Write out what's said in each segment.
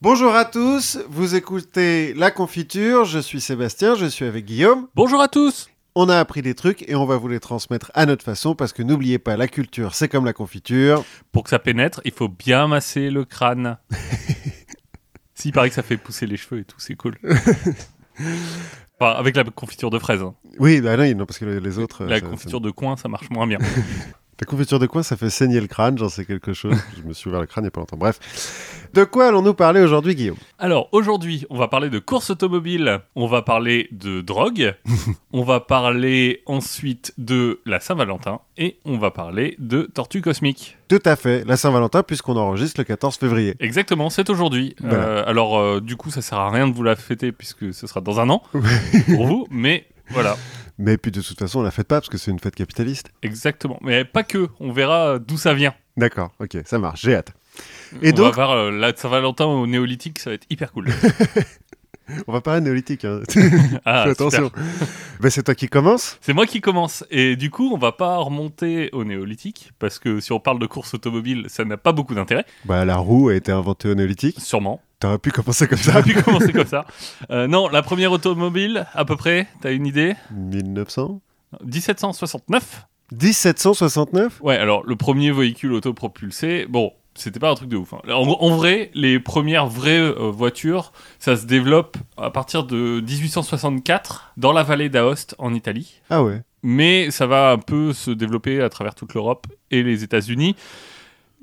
Bonjour à tous, vous écoutez La Confiture, je suis Sébastien, je suis avec Guillaume. Bonjour à tous On a appris des trucs et on va vous les transmettre à notre façon parce que n'oubliez pas, la culture c'est comme la confiture. Pour que ça pénètre, il faut bien masser le crâne. si, il paraît que ça fait pousser les cheveux et tout, c'est cool. Enfin, avec la confiture de fraises. hein. Oui, bah non, non, parce que les autres... La ça- ça- confiture de coin, ça marche moins bien. La confiture de quoi? Ça fait saigner le crâne, j'en sais quelque chose. je me suis ouvert le crâne il n'y a pas longtemps. Bref. De quoi allons-nous parler aujourd'hui, Guillaume? Alors, aujourd'hui, on va parler de course automobile, on va parler de drogue, on va parler ensuite de la Saint-Valentin, et on va parler de tortues cosmiques. Tout à fait, la Saint-Valentin puisqu'on enregistre le 14 février. Exactement, c'est aujourd'hui. Voilà. Euh, alors, euh, du coup, ça sert à rien de vous la fêter puisque ce sera dans un an pour vous, mais voilà, Mais puis de toute façon, on la fête pas parce que c'est une fête capitaliste. exactement. Mais pas que, on verra d'où ça vient. D'accord, ok, ça marche, j'ai hâte. Et on donc- va voir euh, la Saint-Valentin au néolithique, ça va être hyper cool. On va parler de néolithique, hein. Ah, Fais attention. Ben, c'est toi qui commence C'est moi qui commence. Et du coup, on va pas remonter au néolithique, parce que si on parle de course automobile, ça n'a pas beaucoup d'intérêt, Bah, la roue a été inventée au néolithique. sûrement. T'aurais pu commencer comme ça. J'aurais pu commencer comme ça. Euh, non, la première automobile, à peu près, t'as une idée? 1900 1769 1769 Ouais, alors le premier véhicule autopropulsé, bon, c'était pas un truc de ouf. hein. En, en vrai, les premières vraies euh, voitures, ça se développe à partir de 1864 dans la vallée d'Aoste en Italie. Ah ouais. Mais ça va un peu se développer à travers toute l'Europe et les États-Unis.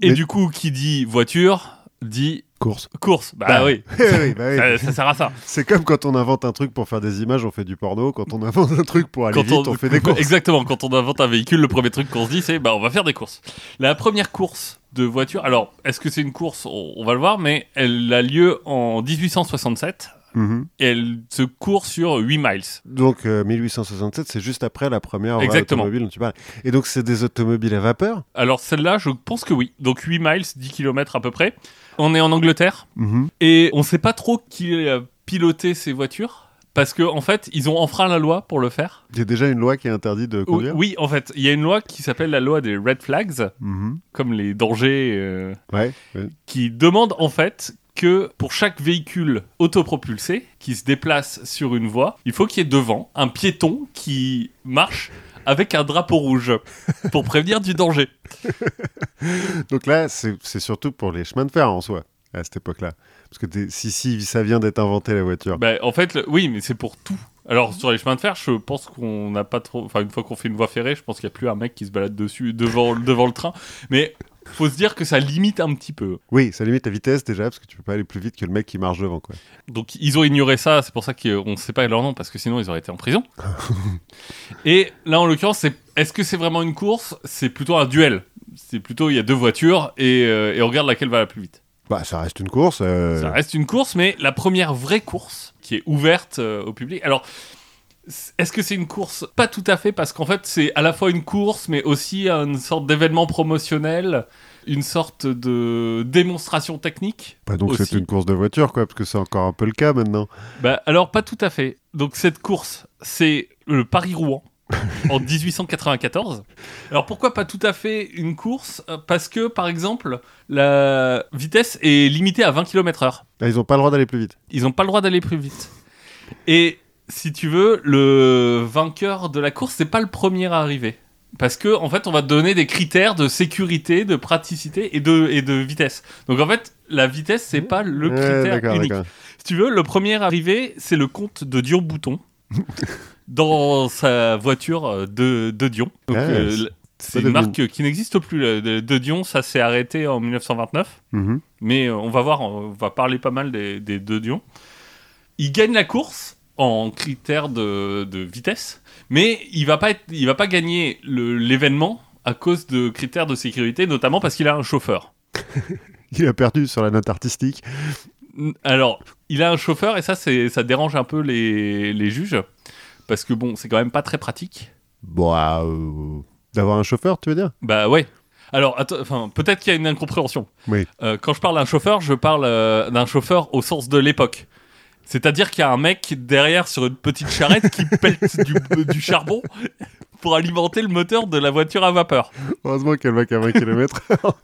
Et Mais- du coup, qui dit voiture dit Course. course. Bah, Bah, oui, oui, bah oui. ça, ça sert à ça. C'est comme quand on invente un truc pour faire des images, on fait du porno. Quand on invente un truc pour aller vite, on, fait des courses. Exactement, quand on invente un véhicule, le premier truc qu'on se dit, c'est bah on va faire des courses. La première course de voiture, alors est-ce que c'est une course? On, va le voir, mais elle a lieu en 1867 Mhm. et elle se court sur 8 miles. Donc euh, 1867, c'est juste après la première Exactement. automobile dont tu parles. Et donc c'est des automobiles à vapeur? Alors celle-là, je pense que oui. Donc 8 miles, 10 km à peu près. On est en Angleterre Mhm. et on sait pas trop qui a piloté ces voitures. Parce que en fait, ils ont enfreint la loi pour le faire. Il y a déjà une loi qui interdit de Oui, conduire? oui, en fait, il y a une loi qui s'appelle la loi des red flags, Mhm. comme les dangers euh, Ouais. ouais. qui demande en fait que pour chaque véhicule autopropulsé qui se déplace sur une voie, il faut qu'il y ait devant un piéton qui marche avec un drapeau rouge pour prévenir du danger. Donc là, c'est surtout pour les chemins de fer en soi, à cette époque-là. Parce que si, si ça vient d'être inventé la voiture. Bah, en fait, le- oui, mais c'est pour tout. Alors sur les chemins de fer, je pense qu'on n'a pas trop. Enfin, une fois qu'on fait une voie ferrée, je pense qu'il n'y a plus un mec qui se balade dessus devant, devant le train. Mais faut se dire que ça limite un petit peu. Oui, ça limite la vitesse déjà, parce que tu peux pas aller plus vite que le mec qui marche devant. Quoi. Donc ils ont ignoré ça, c'est pour ça qu'on ne sait pas leur nom, parce que sinon ils auraient été en prison. Et là en l'occurrence, c'est est-ce que c'est vraiment une course? C'est plutôt un duel. C'est plutôt il y a deux voitures et, euh, et on regarde laquelle va la plus vite. Bah, ça reste une course. euh, Ça reste une course, mais la première vraie course qui est ouverte euh, au public. Alors est-ce que c'est une course? Pas tout à fait, parce qu'en fait c'est à la fois une course, mais aussi une sorte d'événement promotionnel, une sorte de démonstration technique. bah, donc c'est une course de voiture, quoi, parce que c'est encore un peu le cas maintenant. Bah alors pas tout à fait. Donc cette course, c'est le Paris-Rouen en 1894. Alors pourquoi pas tout à fait une course? Euh, Parce que par exemple, la vitesse est limitée à 20 km/h. Ah, ils ont pas le droit d'aller plus vite. Ils n'ont pas le droit d'aller plus vite. Et si tu veux, le vainqueur de la course, c'est pas le premier à arriver. Parce que en fait, on va te donner des critères de sécurité, de praticité et de, et de vitesse. Donc en fait, la vitesse, c'est pas le critère unique. Si tu veux, le premier arrivé, c'est le comte de Dion Bouton dans sa voiture de, de Dion. Donc, euh, c'est- une marque qui n'existe plus. De, de Dion, ça s'est arrêté en 1929. Mhm. Mais euh, on va voir, on va parler pas mal des, des deux Dion. Il gagne la course en critères de, de vitesse, mais il va pas, être, il va pas gagner l'événement à cause de critères de sécurité, notamment parce qu'il a un chauffeur. Il a perdu sur la note artistique. Alors, il a un chauffeur et ça, ça dérange un peu les, les juges. Parce que bon, c'est quand même pas très pratique. Bon, euh, d'avoir un chauffeur, tu veux dire? Bah ouais. Alors, enfin, peut-être qu'il y a une incompréhension. Oui. Euh, quand je parle d'un chauffeur, je parle euh, d'un chauffeur au sens de l'époque. C'est-à-dire qu'il y a un mec derrière sur une petite charrette qui pète du, du charbon pour alimenter le moteur de la voiture à vapeur. Heureusement qu'elle va qu'à 20 km.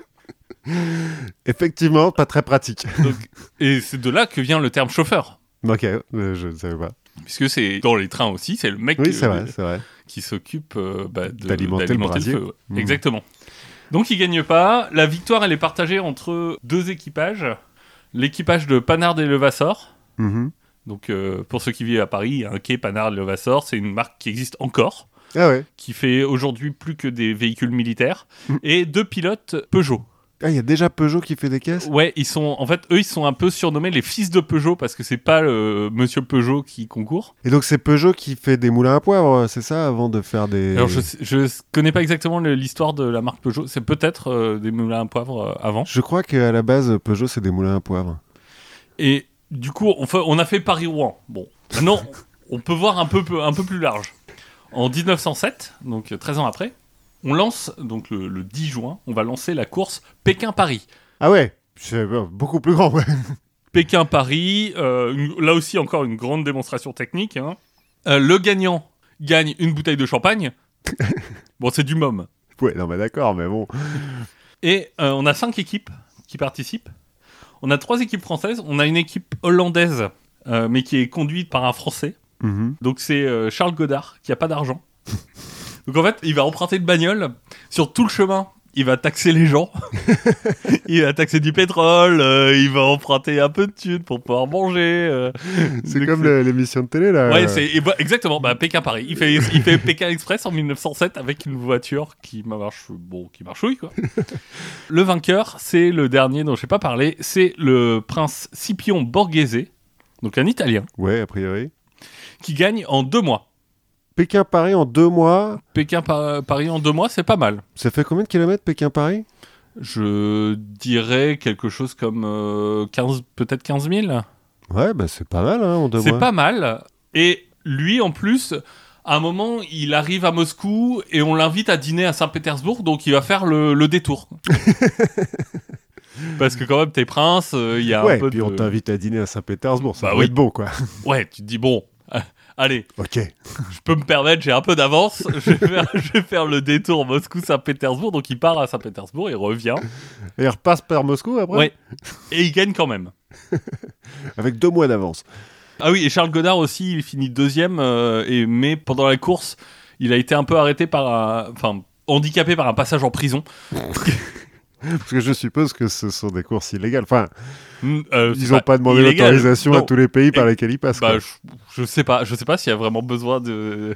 Effectivement, pas très pratique. Donc- et c'est de là que vient le terme chauffeur. ok, euh, je ne savais pas. Puisque c'est dans les trains aussi, c'est le mec Oui, euh, vrai, qui s'occupe euh, bah, D'alimenter le feu. Mhm. Exactement. Donc il gagne pas. La victoire, elle est partagée entre deux équipages. L'équipage de Panard et Levasseur. Mhm. Donc euh, pour ceux qui vivent à Paris, il y a un quai Panard Levasseur. C'est une marque qui existe encore, Ah ouais. qui fait aujourd'hui plus que des véhicules militaires. Mhm. Et deux pilotes Peugeot. Ah, il y a déjà Peugeot qui fait des caisses? Ouais, ils sont en fait eux ils sont un peu surnommés les fils de Peugeot parce que c'est pas euh, Monsieur Peugeot qui concourt. Et donc c'est Peugeot qui fait des moulins à poivre, c'est ça, avant de faire des... Alors je, je connais pas exactement le- l'histoire de la marque Peugeot. C'est peut-être euh, des moulins à poivre euh, avant. Je crois qu'à la base, Peugeot, c'est des moulins à poivre. Et du coup, on, fait- on a fait Paris-Rouen. Bon, maintenant, on peut voir un peu, un peu plus large. En 1907, donc euh, 13 ans après, on lance, donc le, le 10 juin, on va lancer la course Pékin-Paris. Ah ouais C'est beaucoup plus grand, ouais. Pékin-Paris, euh, là aussi encore une grande démonstration technique. hein. Euh, le gagnant gagne une bouteille de champagne. bon, c'est du môme. Ouais, non mais d'accord, mais bon. Et euh, on a cinq équipes qui participent. On a trois équipes françaises. On a une équipe hollandaise, euh, mais qui est conduite par un Français. Mhm. Donc c'est euh, Charles Godard qui a pas d'argent. Donc en fait, il va emprunter une bagnole sur tout le chemin. Il va taxer les gens. il va taxer du pétrole. euh, il va emprunter un peu de thunes pour pouvoir manger. euh. C'est comme l'émission de télé, là. Ouais, c'est bah, exactement. Bah, Pékin Paris. Il fait, il fait Pékin Express en 1907 avec une voiture qui marche, bon, qui marchouille quoi. le vainqueur, c'est le dernier dont je n'ai pas parlé. C'est le prince Scipion Borghese, donc un Italien, Ouais, a priori. qui gagne en deux mois. Pékin-Paris en deux mois, Pékin Par- Paris en deux mois, c'est pas mal. ça fait combien de kilomètres Pékin-Paris? Je dirais quelque chose comme euh, 15, peut-être 15 000. Ouais, bah c'est pas mal, hein, en deux C'est mois. pas mal. Et lui, en plus, à un moment, il arrive à Moscou et on l'invite à dîner à Saint-Pétersbourg, donc il va faire le, le détour. Parce que quand même, t'es prince, euh, il y a Ouais, un peu puis de... on t'invite à dîner à Saint-Pétersbourg, ça Bah oui. être bon, quoi. Ouais, tu te dis, bon, allez, ok. je peux me permettre, j'ai un peu d'avance, je, vais faire- je vais faire le détour Moscou-Saint-Pétersbourg, donc il part à Saint-Pétersbourg, il revient, Et il repasse par Moscou après ouais, et il gagne quand même. Avec deux mois d'avance. Ah oui, et Charles Godard aussi, il finit deuxième, euh, et, mais pendant la course, il a été un peu arrêté par un... Enfin, handicapé par un passage en prison. Parce que je suppose que ce sont des courses illégales. Enfin, Hmm, euh, ils n'ont pas demandé illégal. l'autorisation à tous les pays par Et- lesquels ils passent. Bah, je, je sais pas, je sais pas s'il y a vraiment besoin de.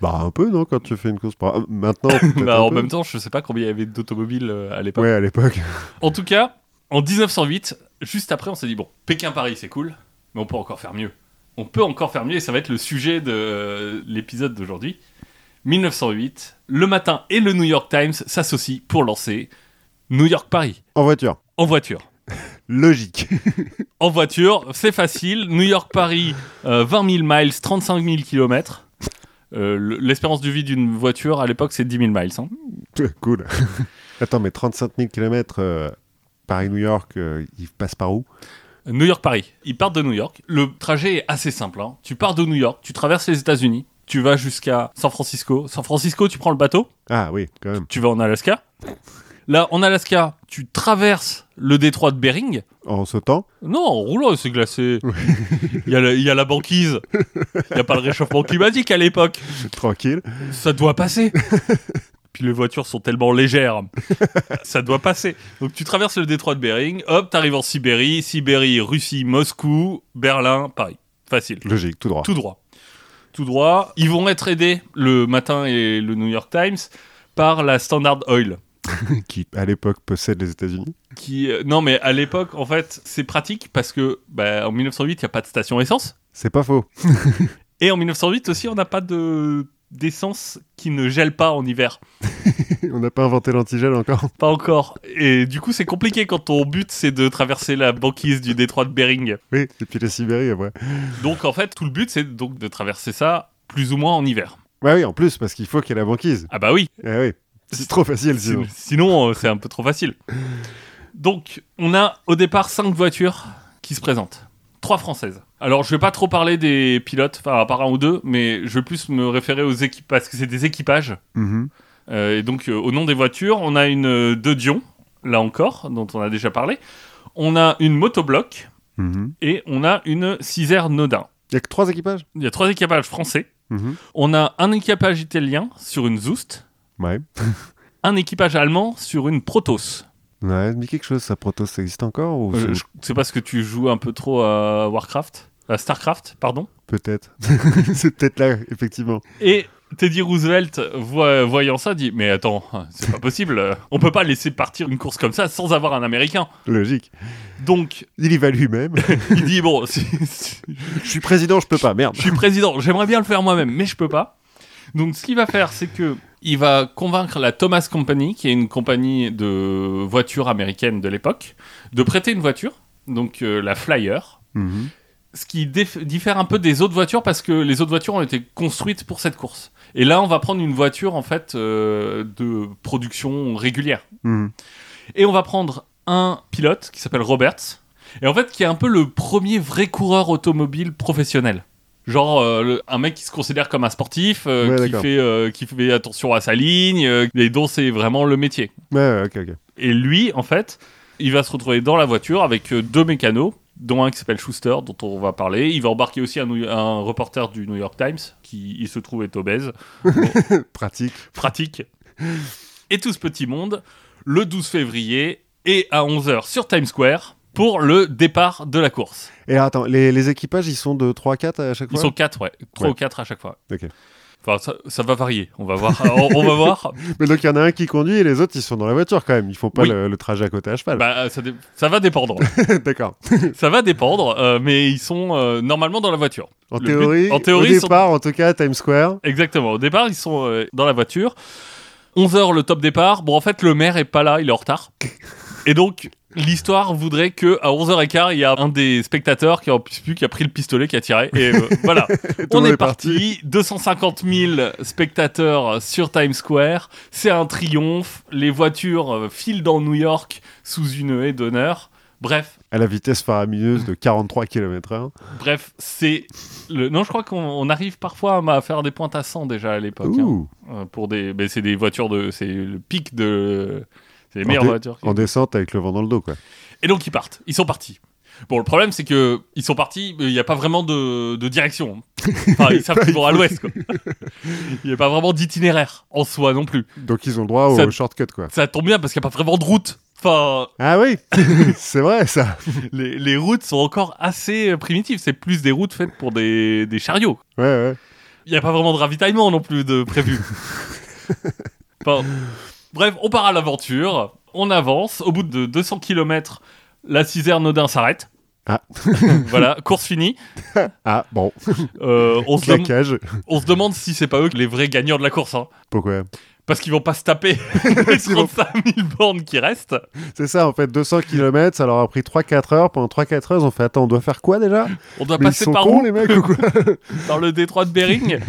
Bah, un peu, non, quand tu fais une course. par- Maintenant, peut-être Bah, en peu. même temps, je sais pas combien il y avait d'automobiles euh, à l'époque. Ouais, à l'époque. En tout cas, en 1908, juste après, on s'est dit bon, Pékin-Paris, c'est cool, mais on peut encore faire mieux. On peut encore faire mieux, et ça va être le sujet de euh, l'épisode d'aujourd'hui. 1908, le matin et le New York Times s'associent pour lancer New York-Paris En voiture. en voiture. Logique. En voiture, c'est facile. New York-Paris, euh, 20 000 miles, 35 000 km. L'espérance de vie d'une voiture à l'époque, c'est 10 000 miles. hein. cool. Attends, mais 35 000 km Paris-New York, euh, ils passent par où? New York-Paris. Ils partent de New York. Le trajet est assez simple. hein. Tu pars de New York, tu traverses les États-Unis, tu vas jusqu'à San Francisco. San Francisco, tu prends le bateau, Ah oui, quand même. tu vas en Alaska. Là, en Alaska, tu traverses le détroit de Bering. En sautant Non, en roulant, c'est glacé. Il y, a la- il y a la banquise. Il n'y a pas le réchauffement climatique à l'époque. Tranquille. Ça doit passer. Puis les voitures sont tellement légères. Ça doit passer. Donc tu traverses le détroit de Bering, hop, t'arrives en Sibérie, Sibérie, Russie, Moscou, Berlin, Paris. Facile. Logique, tout droit. Tout droit. Tout droit. Ils vont être aidés, le matin et le New York Times, par la Standard Oil. Qui, à l'époque, possède les États-Unis. Qui, euh, non, mais à l'époque, en fait, c'est pratique parce que bah, en 1908, il n'y a pas de station essence. C'est pas faux. Et en 1908 aussi, on n'a pas de d'essence qui ne gèle pas en hiver. On n'a pas inventé l'antigel encore. Pas encore. Et du coup, c'est compliqué quand ton but, c'est de traverser la banquise du détroit de Bering. Oui, et puis la Sibérie après. Donc, en fait, tout le but, c'est donc de traverser ça plus ou moins en hiver. Ouais, oui, en plus, parce qu'il faut qu'il y ait la banquise. Ah bah oui. Eh oui. C'est trop facile sinon. Sinon, euh, c'est un peu trop facile. Donc, on a au départ cinq voitures qui se présentent. Trois françaises. Alors, je vais pas trop parler des pilotes, enfin, à part un ou deux, mais je vais plus me référer aux équipes parce que c'est des équipages. Mhm. Euh, et donc, euh, au nom des voitures, on a une de Dion, là encore, dont on a déjà parlé. On a une motobloc Mhm. et on a une Cisère Nodin. Il y a que trois équipages? Il y a trois équipages français. Mhm. On a un équipage italien sur une Zoust, Ouais. un équipage allemand sur une Protoss. Ouais, mais quelque chose, ça Protoss, ça existe encore ou Euh, c'est- je sais pas ce que tu joues un peu trop à Warcraft, à Starcraft, pardon. Peut-être. c'est peut-être là, effectivement. Et Teddy Roosevelt, voyant ça, dit Mais attends, c'est pas possible, on peut pas laisser partir une course comme ça sans avoir un Américain. Logique. Donc, Il y va lui-même. il dit Bon, si- si- Je suis président, je peux pas, merde. je suis président, j'aimerais bien le faire moi-même, mais je peux pas. Donc, ce qu'il va faire, c'est que il va convaincre la Thomas Company, qui est une compagnie de voitures américaines de l'époque, de prêter une voiture, donc euh, la Flyer. Mhm. ce qui diffère un peu des autres voitures parce que les autres voitures ont été construites pour cette course. Et là, on va prendre une voiture en fait euh, de production régulière. Mhm. Et on va prendre un pilote qui s'appelle Roberts, et en fait qui est un peu le premier vrai coureur automobile professionnel. Genre euh, le- un mec qui se considère comme un sportif, euh, Ouais, qui, d'accord. fait, euh, qui fait attention à sa ligne, et dont c'est vraiment le métier. Ouais, ouais, ok, ok. Et lui, en fait, il va se retrouver dans la voiture avec deux mécanos, dont un qui s'appelle Schuster, dont on va parler. Il va embarquer aussi un reporter du New York Times, qui il se trouve est obèse, Pratique. pratique. Et tout ce petit monde, le 12 février, et à 11h sur Times Square, pour le départ de la course. Et attends, les, les équipages, ils sont de 3-4 à chaque Ils fois sont quatre, ouais. Trois Ouais. ou quatre à chaque fois. Ok. Enfin, ça, ça va varier. On va voir. on, on va voir. Mais donc, il y en a un qui conduit et les autres, ils sont dans la voiture quand même. Ils font pas Oui. le, le trajet à côté à cheval. Bah, ça, va dépendre. D'accord. ça va dépendre, euh, mais ils sont euh, normalement dans la voiture. En Le but- théorie, en théorie, au ils sont- départ, en tout cas, à Times Square. Exactement. Au départ, ils sont euh, dans la voiture. 11h le top départ. Bon, en fait, le maire est pas là, il est en retard. Et donc, l'histoire voudrait que à 11h15, il y a un des spectateurs qui plus, qui a pris le pistolet, qui a tiré. Et euh, voilà. On est, est parti. 250 000 spectateurs sur Times Square. C'est un triomphe. Les voitures euh, filent dans New York sous une haie d'honneur. Bref, À la vitesse faramineuse de 43 km/h. bref, c'est le. Non, je crois qu'on on arrive parfois à faire des pointes à 100 déjà à l'époque. hein. Euh, pour des c'est des voitures de c'est le pic de c'est les En meilleures dé- voitures En descente avec le vent dans le dos, quoi. et donc ils partent ils sont partis bon le problème c'est que ils sont partis mais il n'y a pas vraiment de, de direction enfin ils savent qu'ils vont à l'ouest quoi il n'y a pas vraiment d'itinéraire en soi non plus Donc, ils ont le droit au Ça- shortcut, quoi. ça tombe bien parce qu'il n'y a pas vraiment de route enfin Ah oui C'est vrai, ça. les, les routes sont encore assez euh, primitives c'est plus des routes faites pour des, des chariots Ouais, ouais. Il n'y a pas vraiment de ravitaillement non plus de prévu. Enfin, bref, on part à l'aventure, on avance. Au bout de 200 km, la Cisère Nodin s'arrête. Ah. voilà, course finie. Ah, bon. Euh, on, se dem- on se demande si c'est pas eux les vrais gagnants de la course. hein. Pourquoi? Parce qu'ils vont pas se taper les Ils vont- 35 000 bornes qui restent. C'est ça, en fait, 200 km, ça leur a pris 3-4 heures. Pendant 3-4 heures, ils ont fait Attends, on doit faire quoi déjà? On doit Mais passer par où? les mecs, ou quoi? Dans le détroit de Bering?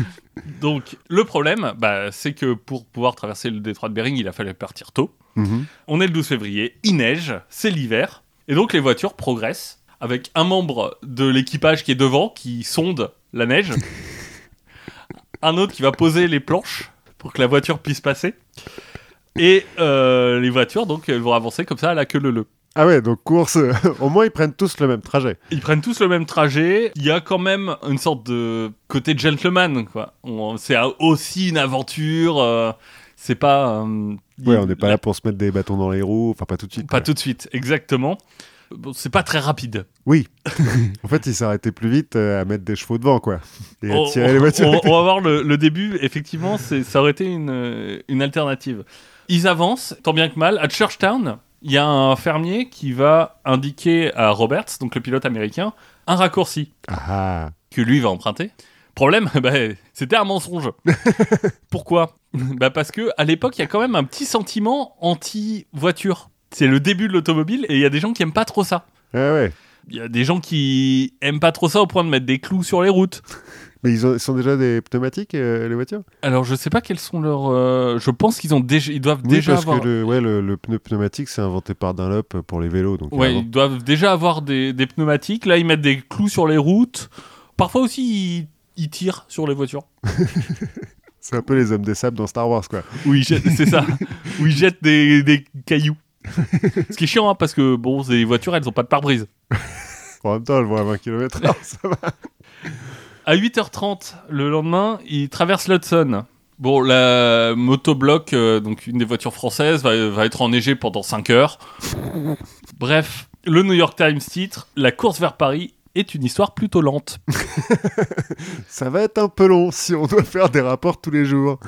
Donc, le problème, bah, c'est que pour pouvoir traverser le détroit de Bering, il a fallu partir tôt. Mhm. On est le 12 février, il neige, c'est l'hiver, et donc les voitures progressent avec un membre de l'équipage qui est devant, qui sonde la neige, un autre qui va poser les planches pour que la voiture puisse passer, et euh, les voitures donc elles vont avancer comme ça à la queue leu leu. Ah ouais, donc course. Au moins, ils prennent tous le même trajet. Ils prennent tous le même trajet. Il y a quand même une sorte de côté gentleman, quoi. On- C'est aussi une aventure. euh, c'est pas. euh, Ouais, on n'est pas la- là pour se mettre des bâtons dans les roues. Enfin, pas tout de suite. Pas quoi. tout de suite, exactement. Bon, c'est pas très rapide. Oui. en fait, ils s'arrêtaient plus vite euh, à mettre des chevaux devant, quoi. Et à On, tirer les voitures. on- on va voir le, le début. Effectivement, ça aurait été une, une alternative. Ils avancent, tant bien que mal. À Churchtown, il y a un fermier qui va indiquer à Roberts, donc le pilote américain, un raccourci Ah, que lui va emprunter. Problème, bah, c'était un mensonge. Pourquoi? Bah Parce que à l'époque, il y a quand même un petit sentiment anti-voiture. C'est le début de l'automobile et il y a des gens qui aiment pas trop ça. ouais, ouais. Il y a des gens qui aiment pas trop ça au point de mettre des clous sur les routes. Mais ils, ont- ils sont déjà des pneumatiques, euh, les voitures? Alors je sais pas quels sont leurs. euh, Je pense qu'ils ont déjà, ils doivent Oui, déjà parce avoir. que le, ouais, le, le pneu pneumatique, c'est inventé par Dunlop pour les vélos. Donc, Ouais, avant. ils doivent déjà avoir des, des pneumatiques. Là, ils mettent des clous sur les routes. Parfois aussi, ils, ils tirent sur les voitures. C'est un peu les hommes des sables dans Star Wars, quoi. Oui, c'est ça. Où ils jettent des, des cailloux. Ce qui est chiant, hein, parce que bon, les voitures, elles ont pas de pare-brise. En même temps, elle voit à 20 km/h, ça va. À 8h30 le lendemain, il traverse l'Hudson. Bon, la motobloc, euh, donc une des voitures françaises, va, va être enneigée pendant 5 heures. Bref, le New York Times titre La course vers Paris est une histoire plutôt lente. Ça va être un peu long si on doit faire des rapports tous les jours.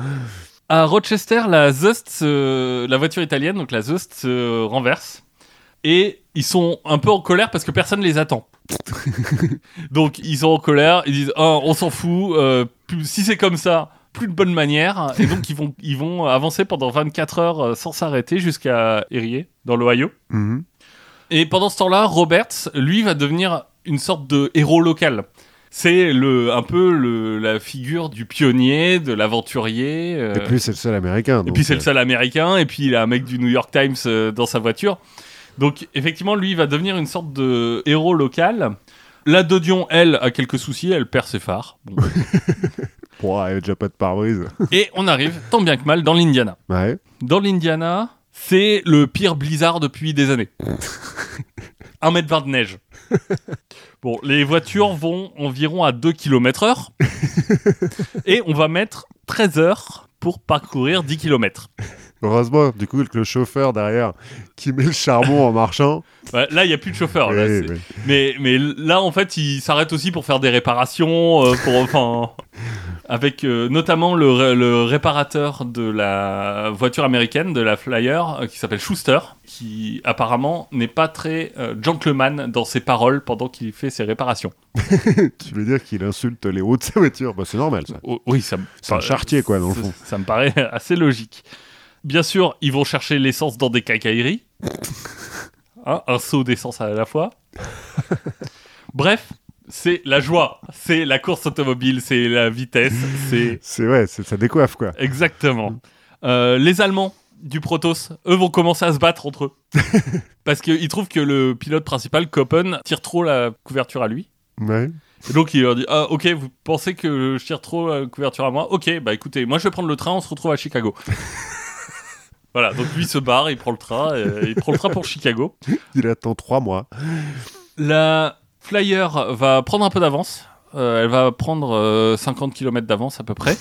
À Rochester, la Zust, la voiture italienne, donc la Zust, se renverse. Et ils sont un peu en colère parce que personne les attend. donc ils sont en colère, ils disent Ah, on s'en fout, euh, plus- si c'est comme ça, plus de bonne manière. Et donc ils vont, ils vont avancer pendant 24 heures euh, sans s'arrêter jusqu'à Erie, dans l'Ohio. Mhm. Et pendant ce temps-là, Roberts, lui, va devenir une sorte de héros local. C'est le, un peu le, la figure du pionnier, de l'aventurier. euh, Et puis, c'est le seul américain. et puis c'est le seul américain, et puis il a un mec du New York Times euh, dans sa voiture. Donc effectivement, lui, il va devenir une sorte de héros local. La Dodion, elle, a quelques soucis, elle perd ses phares. Bon. Y avait déjà pas de pare-brise. et on arrive, tant bien que mal, dans l'Indiana. Ouais. Dans l'Indiana, c'est le pire blizzard depuis des années. 1 mètre 20 de neige. Bon, les voitures vont environ à 2 km heure. et on va mettre 13 heures pour parcourir 10 km. Heureusement, du coup, que le chauffeur derrière qui met le charbon en marchant. Là, il n'y a plus de chauffeur. Oui, oui. mais, mais là, en fait, il s'arrête aussi pour faire des réparations, euh, pour, enfin, avec euh, notamment le, ré- le réparateur de la voiture américaine, de la Flyer, euh, qui s'appelle Schuster, qui apparemment n'est pas très gentleman dans ses paroles pendant qu'il fait ses réparations. Tu veux dire qu'il insulte les roues de sa voiture? Bah, C'est normal, ça. Oh, oui, ça me C'est un charretier, quoi, dans le fond. Ça me paraît assez logique. Bien sûr, ils vont chercher l'essence dans des cacailleries. Hein, un seau d'essence à la fois. Bref, c'est la joie, c'est la course automobile, c'est la vitesse, c'est C'est ouais, c'est- ça décoiffe, quoi. exactement. Euh, les Allemands du Protoss, eux vont commencer à se battre entre eux. Parce qu'ils trouvent que le pilote principal, Koppen, tire trop la couverture à lui. Ouais. Et donc il leur dit ah ok vous pensez que je tire trop la couverture à moi? Ok bah écoutez moi je vais prendre le train on se retrouve à Chicago voilà donc lui se barre il prend le train euh, il prend le train pour Chicago Il attend trois mois. la Flyer va prendre un peu d'avance Euh, elle va prendre euh, 50 km d'avance à peu près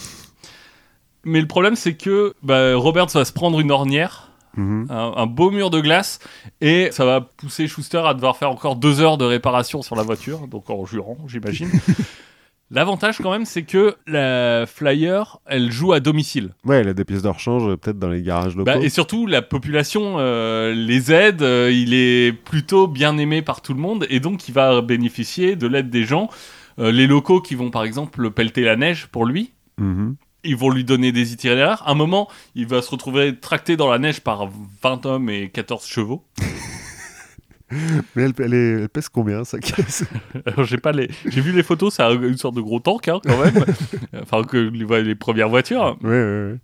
mais le problème c'est que bah, Roberts va se prendre une ornière Mhm. un, un beau mur de glace et ça va pousser Schuster à devoir faire encore deux heures de réparation sur la voiture, donc en jurant, j'imagine. L'avantage quand même, c'est que la Flyer, elle joue à domicile. Ouais, il a des pièces de rechange, euh, peut-être dans les garages locaux. Bah, et surtout, la population euh, les aide, euh, il est plutôt bien aimé par tout le monde et donc il va bénéficier de l'aide des gens. Euh, les locaux qui vont par exemple pelleter la neige pour lui, Mhm. ils vont lui donner des itinéraires. À un moment, il va se retrouver tracté dans la neige par 20 hommes et 14 chevaux. Mais elle, elle est- elle pèse combien, sa caisse? Alors, j'ai pas les, j'ai vu les photos, a une sorte de gros tank hein, quand même. enfin que les, les premières voitures. Ouais, ouais, ouais.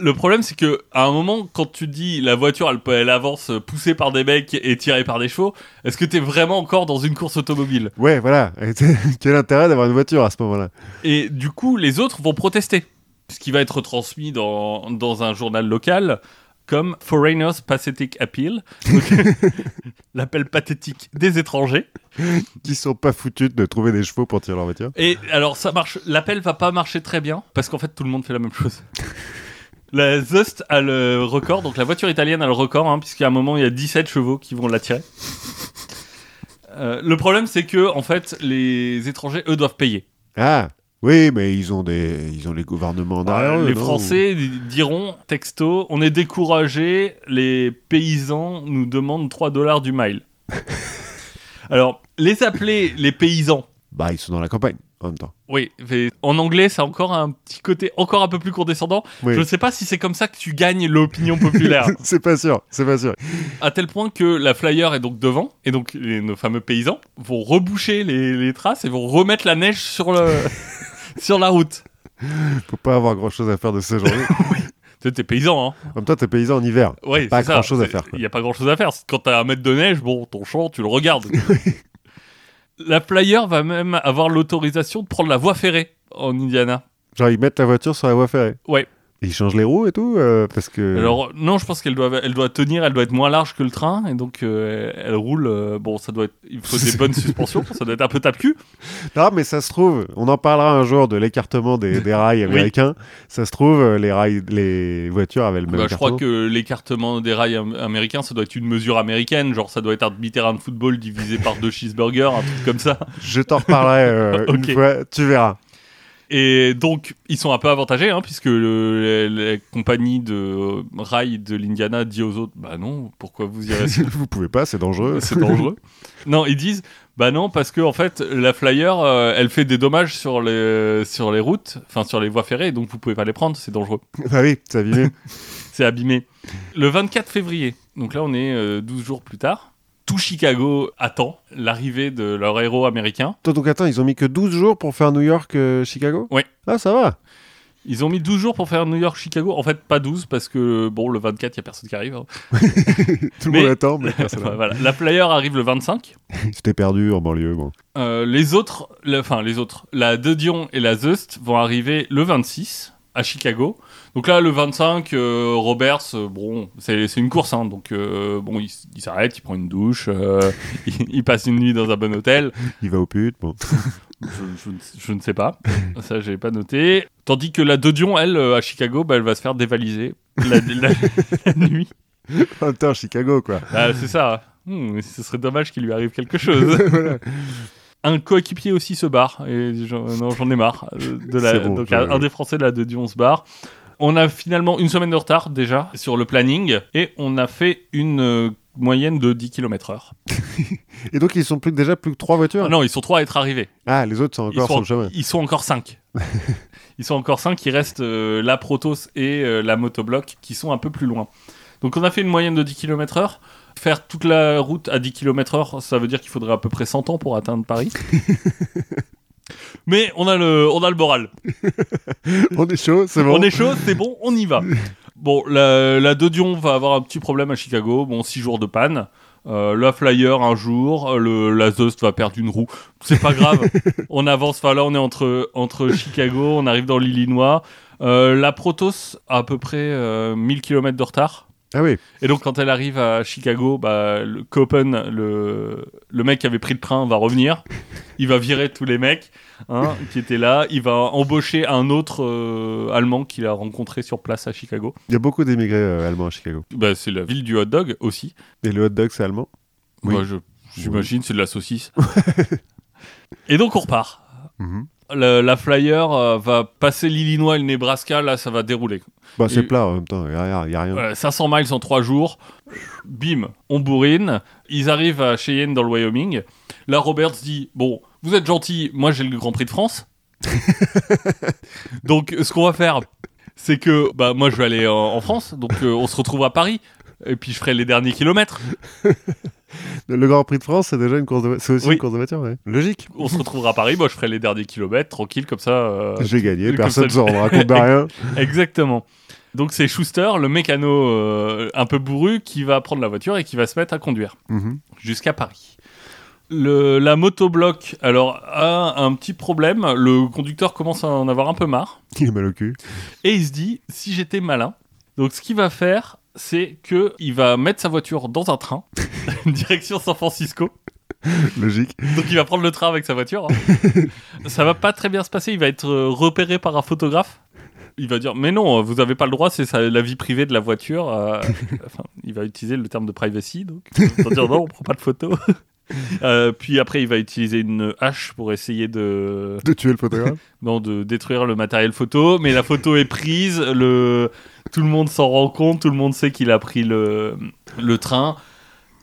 Le problème c'est que à un moment quand tu dis la voiture elle, elle avance poussée par des mecs et tirée par des chevaux, est-ce que t'es vraiment encore dans une course automobile? Ouais, voilà. Quel intérêt d'avoir une voiture à ce moment-là? Et du coup les autres vont protester, ce qui va être transmis dans dans un journal local comme Foreigners Pathetic Appeal, l'appel pathétique des étrangers. Qui sont pas foutus de trouver des chevaux pour tirer leur voiture Et alors ça marche, l'appel va pas marcher très bien parce qu'en fait tout le monde fait la même chose. La Zust a le record, donc la voiture italienne a le record, hein, puisqu'à un moment il y a 17 chevaux qui vont l'attirer. Euh, le problème c'est que en fait les étrangers eux doivent payer. Ah oui, mais ils ont des, ils ont les gouvernements derrière Euh, eux, les non Français di- diront texto, on est découragés, les paysans nous demandent 3 dollars du mile. alors les appeler les paysans Bah, ils sont dans la campagne en même temps. Oui, mais en anglais, a encore un petit côté encore un peu plus condescendant. Oui. Je ne sais pas si c'est comme ça que tu gagnes l'opinion populaire. c'est pas sûr, c'est pas sûr. à tel point que la flyer est donc devant, et donc les- nos fameux paysans vont reboucher les, les traces et vont remettre la neige sur, le, sur la route. Faut pas avoir grand chose à faire de ces journées. Tu sais, T'es paysan, hein en même temps, t'es paysan en hiver. Oui, Pas c'est ça. grand-chose à faire. Il n'y a pas grand chose à faire. Quand t'as un mètre de neige, bon, ton champ, tu le regardes. la flyer va même avoir l'autorisation de prendre la voie ferrée en Indiana. Genre, ils mettent la voiture sur la voie ferrée. Ouais. Ils changent les roues et tout euh, Parce que. Alors non, je pense qu'elle doit, elle doit tenir, elle doit être moins large que le train, et donc euh, elle roule. euh, bon, ça doit être, il faut des bonnes suspensions, ça doit être un peu tape-cul. Non, mais ça se trouve, on en parlera un jour de l'écartement des, des rails américains. Ça se trouve, les, rails, les voitures avaient le même Bah, je crois que l'écartement des rails am- américains, ça doit être une mesure américaine, genre ça doit être un demi-terrain de football divisé par deux cheeseburgers, un truc comme ça. Je t'en reparlerai une fois, tu verras. Et donc, ils sont un peu avantagés, hein, puisque le- la, la compagnie de rails de l'Indiana dit aux autres, bah non, pourquoi vous irez Vous pouvez pas, c'est dangereux. c'est dangereux. non, ils disent, bah non, parce que en fait, la Flyer, euh, elle fait des dommages sur les, sur les routes, enfin sur les voies ferrées, donc vous pouvez pas les prendre, c'est dangereux. ah oui, c'est abîmé. C'est abîmé. Le 24 février, donc là on est euh, 12 jours plus tard, tout Chicago attend l'arrivée de leur héros américain. Donc attends, ils ont mis que 12 jours pour faire New York-Chicago Ouais. Ah, ça va. Ils ont mis 12 jours pour faire New York-Chicago. En fait, pas 12, parce que bon, le 24, il n'y a personne qui arrive. hein. Tout le monde attend, mais personne voilà. La Flyer arrive le 25. C'était perdu en banlieue, bon. Euh, les autres, la- enfin les autres, la De Dion et la Zust vont arriver le 26 à Chicago. Donc là, le 25, euh, Roberts, euh, bon, c'est une course, hein, donc euh, bon, il, s'arrête, il prend une douche, il, il passe une nuit dans un bon hôtel. Il va au pute, bon. Je, je ne- je ne sais pas, ça j'ai pas noté. Tandis que la De Dion, elle, à Chicago, bah, elle va se faire dévaliser la, la- la nuit. En temps, Chicago, quoi. Ah, c'est ça. Hmm, ce serait dommage qu'il lui arrive quelque chose. Voilà. Un coéquipier aussi se barre. Et j'en non, j'en ai marre. De la, C'est bon, donc un, un des Français de la de Dion se barre. On a finalement une semaine de retard déjà sur le planning et on a fait une euh, moyenne de 10 km/h. Et donc, ils sont plus, déjà plus que 3 voitures? Ah non, ils sont trois à être arrivés. Ah, les autres sont Ils encore sont, sur le chemin. ils sont encore 5. ils sont encore 5. Il reste euh, la Protos et euh, la Motobloc qui sont un peu plus loin. Donc on a fait une moyenne de 10 km/h. Faire toute la route à 10 km/h, ça veut dire qu'il faudrait à peu près 100 ans pour atteindre Paris. Mais on a le, on a le moral. On est chaud, c'est bon. On est chaud, c'est bon, on y va. Bon, la, la De Dion va avoir un petit problème à Chicago. Bon, 6 jours de panne. Euh, la Flyer un jour, le, la Zust va perdre une roue. C'est pas grave. on avance. Enfin là, on est entre, entre Chicago, on arrive dans l'Illinois. Euh, la Protos a à peu près euh, 1000 km de retard. Ah oui. Et donc, quand elle arrive à Chicago, bah, le Copen, le, le mec qui avait pris le train, va revenir. Il va virer tous les mecs hein, qui étaient là. Il va embaucher un autre euh, Allemand qu'il a rencontré sur place à Chicago. Il y a beaucoup d'émigrés euh, allemands à Chicago. Bah, c'est la ville du hot dog aussi. Et le hot dog, c'est allemand? Oui. Moi, je, j'imagine, c'est de la saucisse. Et donc, on repart. Mhm. Le- la Flyer euh, va passer l'Illinois et le Nebraska. Là, ça va dérouler. Bah, c'est plat en même temps, il n'y a, y a rien. Ouais, 500 miles en 3 jours. Bim, on bourrine. Ils arrivent à Cheyenne dans le Wyoming. Là, Roberts dit Bon, vous êtes gentil, moi j'ai le Grand Prix de France. donc, ce qu'on va faire, c'est que bah, moi je vais aller en, en France. Donc, euh, on se retrouve à Paris. Et puis, je ferai les derniers kilomètres. Le, Grand Prix de France, c'est déjà une course de C'est aussi Oui. une course de voiture, ouais. Logique. On se retrouvera à Paris. Moi, je ferai les derniers kilomètres, tranquille, comme ça. euh, J'ai gagné, personne ne ça, s'en rendra compte de rien. Exactement. Donc, c'est Schuster, le mécano euh, un peu bourru, qui va prendre la voiture et qui va se mettre à conduire. Mhm. jusqu'à Paris. Le, la motobloc, alors, a un petit problème. Le conducteur commence à en avoir un peu marre. Il est mal au cul. Et il se dit, si j'étais malin, donc ce qu'il va faire, c'est que il va mettre sa voiture dans un train, direction San Francisco. Logique. Donc il va prendre le train avec sa voiture. hein. Ça va pas très bien se passer. Il va être euh, repéré par un photographe. Il va dire mais non, vous avez pas le droit, c'est la vie privée de la voiture. euh, enfin, il va utiliser le terme de privacy, donc il va dire non, on prend pas de photos. Euh, puis après, il va utiliser une hache pour essayer de, De tuer le photographe? non, de détruire le matériel photo. Mais la photo est prise, le, tout le monde s'en rend compte, tout le monde sait qu'il a pris le, le train.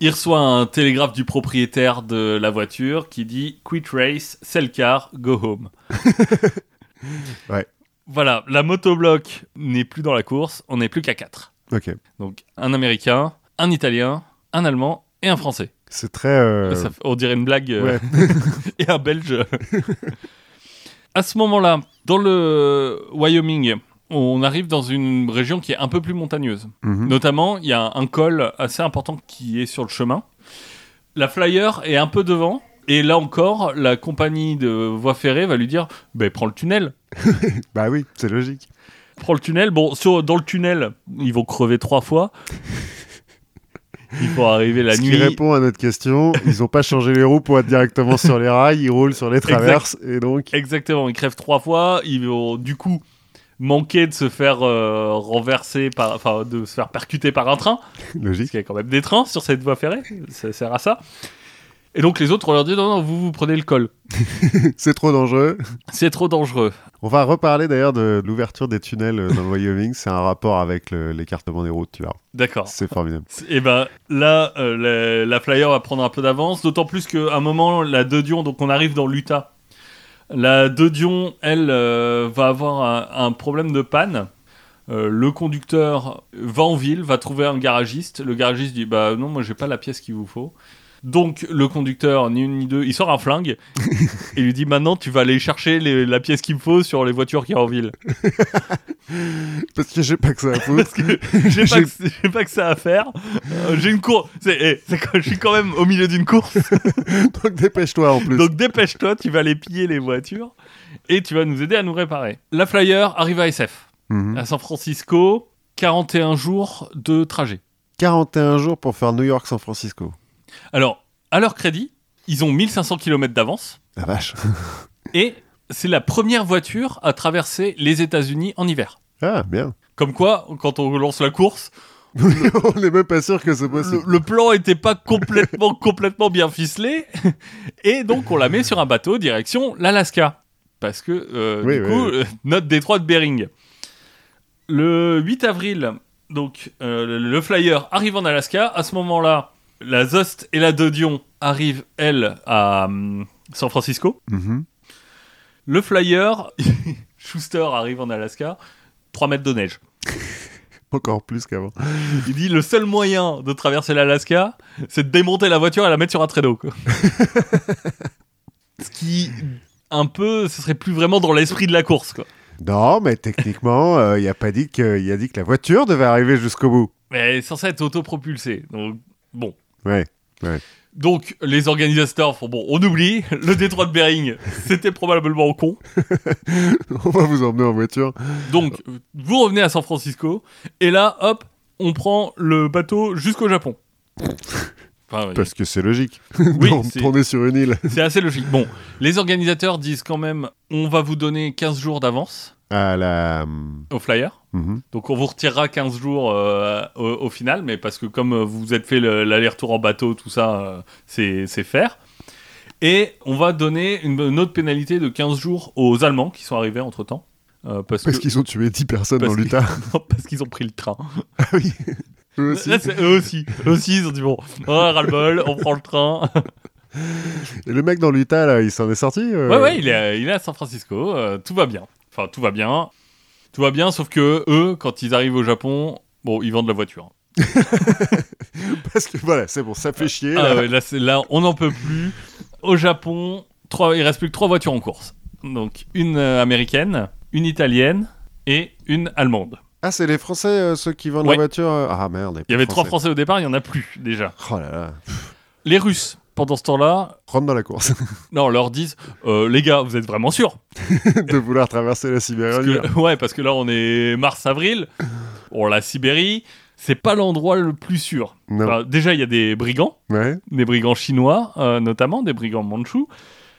Il reçoit un télégraphe du propriétaire de la voiture qui dit Quit race, sell car, go home. Ouais. Voilà, la motobloc n'est plus dans la course, on n'est plus qu'à 4. ok. Donc un américain, un italien, un allemand et un français. C'est très. euh, Ça on dirait une blague. euh, Ouais. et un belge. à ce moment-là, dans le Wyoming, on arrive dans une région qui est un peu plus montagneuse. Mhm. Notamment, il y a un col assez important qui est sur le chemin. La Flyer est un peu devant. Et là encore, la compagnie de voie ferrée va lui dire ben, Prends le tunnel. Bah oui, c'est logique. prend le tunnel. Bon, sur, dans le tunnel, ils vont crever trois fois. Il faut arriver la Ce nuit. qui répond à notre question, ils n'ont pas changé les roues pour être directement sur les rails, ils roulent sur les traverses et donc Exactement, ils crèvent trois fois. Ils vont du coup manquer de se faire euh, renverser, par, enfin de se faire percuter par un train. Parce logique. qu'il y a quand même des trains sur cette voie ferrée. Ça sert à ça. Et donc les autres, on leur dit non, non, vous, vous prenez le col. C'est trop dangereux. C'est trop dangereux. On va reparler d'ailleurs de l'ouverture des tunnels euh, dans le Wyoming. C'est un rapport avec l'écartement des routes, tu vois. D'accord. C'est formidable. Et ben là, euh, la, la Flyer va prendre un peu d'avance, d'autant plus qu'à un moment, la De Dion, donc on arrive dans l'Utah. La De Dion, elle, euh, va avoir un, un problème de panne. Euh, le conducteur va en ville, va trouver un garagiste. Le garagiste dit Bah non, moi j'ai pas la pièce qu'il vous faut. Donc le conducteur, ni une ni deux, il sort un flingue et lui dit Maintenant tu vas aller chercher les- la pièce qu'il me faut sur les voitures qui y a en ville. Parce que j'ai pas que ça à foutre. Parce que j'ai pas, que- j'ai pas que ça à faire. Euh, j'ai une course. Eh, je suis quand même au milieu d'une course. Donc dépêche-toi en plus. Donc dépêche-toi, tu vas aller piller les voitures et tu vas nous aider à nous réparer. La Flyer arrive à SF, Mhm. à San Francisco. 41 jours de trajet. 41 jours pour faire New York-San Francisco. Alors, à leur crédit, ils ont 1500 km d'avance La vache. et c'est la première voiture à traverser les États-Unis en hiver. Ah, bien. Comme quoi, quand on lance la course, on n'est même pas sûr que c'est le, possible. le plan était pas complètement, complètement bien ficelé. Et donc, on la met sur un bateau direction l'Alaska. Parce que, euh, Oui, du oui, coup, oui. euh, notre détroit de Bering. Le 8 avril, donc, euh, le- le flyer arrive en Alaska. À ce moment-là, la Zost et la Dodion arrivent, elles, à hum, San Francisco. Mhm. Le flyer, Schuster arrive en Alaska, 3 mètres de neige. Encore plus qu'avant. Il dit le seul moyen de traverser l'Alaska, c'est de démonter la voiture et la mettre sur un traîneau. quoi. Ce qui, un peu, ce serait plus vraiment dans l'esprit de la course. Quoi. Non, mais techniquement, euh, il a pas dit que, il a dit que la voiture devait arriver jusqu'au bout. Mais elle est censée être autopropulsée. Donc, bon. Ouais. Donc, les organisateurs font bon, on oublie, le détroit de Bering, c'était probablement con. On va vous emmener en voiture. Donc, vous revenez à San Francisco, et là, hop, on prend le bateau jusqu'au Japon. Enfin, Parce que c'est logique. Oui, tourner sur une île. c'est assez logique. Bon, les organisateurs disent quand même, on va vous donner 15 jours d'avance À la. hum, au flyer. mhm. Donc on vous retirera 15 jours euh, au, au final, mais parce que comme euh, vous vous êtes fait le- l'aller-retour en bateau, tout ça, euh, c'est c'est faire. Et on va donner une, une autre pénalité de 15 jours aux Allemands qui sont arrivés entre-temps. euh, parce qu'ils ont tué 10 personnes dans l'Utah. Parce qu'ils ont pris le train. Ah oui. Eux aussi. Là, eux aussi. Eux aussi, ils ont dit bon, oh, ras-le-bol, on prend le train. Et le mec dans l'Utah, là, il s'en est sorti euh, Ouais, ouais, il est, à- il est à San Francisco, euh, tout va bien. Enfin, tout va bien. Tout va bien, sauf que eux, quand ils arrivent au Japon, bon, ils vendent la voiture. Parce que voilà, c'est bon, ça fait chier. Ah là. ouais, là, c'est- là, on n'en peut plus. Au Japon, trois, il reste plus que trois voitures en course. Donc, une euh, américaine, une italienne et une allemande. Ah, c'est les Français, euh, ceux qui vendent Ouais. la voiture euh, Ah merde. Il y avait trois Français au départ, il y en a plus déjà. Oh là là. Les Russes, pendant ce temps-là, Rentre dans la course. non, leur disent euh, les gars, vous êtes vraiment sûrs de vouloir traverser la Sibérie. Parce que- Ouais, parce que là, on est mars-avril. Bon, la Sibérie, c'est pas l'endroit le plus sûr. Enfin, déjà, il y a des brigands, Ouais. des brigands chinois, euh, notamment, des brigands mandchous.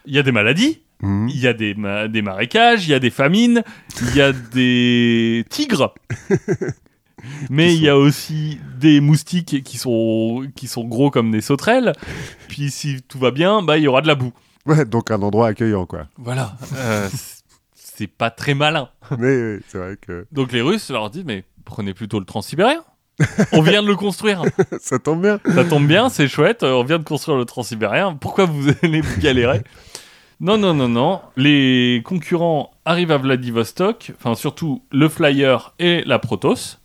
Il y a des maladies, Mhm. il y a des, ma- des marécages, il y a des famines, il y a des tigres. Mais il y a aussi des moustiques qui sont, qui sont gros comme des sauterelles. Puis si tout va bien, bah il y aura de la boue. Ouais, donc un endroit accueillant, quoi. Voilà. Euh, c'est pas très malin. Mais c'est vrai que Donc les Russes leur disent mais prenez plutôt le transsibérien. On vient de le construire. ça tombe bien. Ça tombe bien, c'est chouette. On vient de construire le transsibérien. Pourquoi vous allez vous galérer? Non, non, non, non. Les concurrents arrivent à Vladivostok, enfin surtout le Flyer et la Protoss,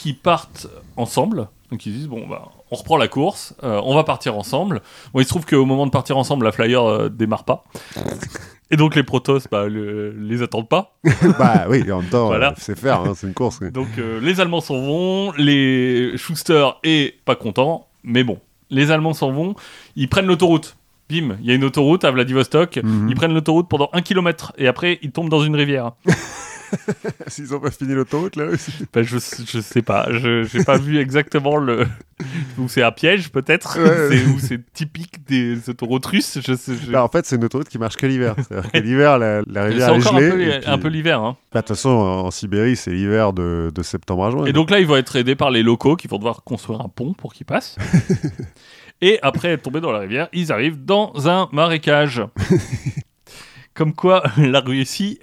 qui partent ensemble. Donc ils disent bon bah on reprend la course, euh, on va partir ensemble. Bon il se trouve qu'au moment de partir ensemble, la Flyer euh, démarre pas. Et donc les Protoss bah, le- les attendent pas. bah oui, en même temps, Voilà. euh, c'est faire, hein, c'est une course. oui. Donc euh, les Allemands s'en vont, les Schuster est pas content, mais bon, les Allemands s'en vont, ils prennent l'autoroute. Bim, il y a une autoroute à Vladivostok, Mhm. ils prennent l'autoroute pendant un kilomètre et après ils tombent dans une rivière. S'ils ont pas fini l'autoroute là aussi. Ben, je, je sais pas, je j'ai pas vu exactement le. Ou c'est un piège peut-être, Ouais. C'est- ou c'est typique des autoroutes russes. Je sais, je- Bah, en fait, c'est une autoroute qui marche que l'hiver. C'est-à-dire que l'hiver, la, la C'est rivière est encore un gelée. peu, puis- un peu l'hiver. Hein. Bah, De toute façon, en, en Sibérie, c'est l'hiver de, de septembre à juin. Et donc là, ils vont être aidés par les locaux qui vont devoir construire un pont pour qu'ils passent. Et après être tombés dans la rivière, ils arrivent dans un marécage. Comme quoi, la Russie,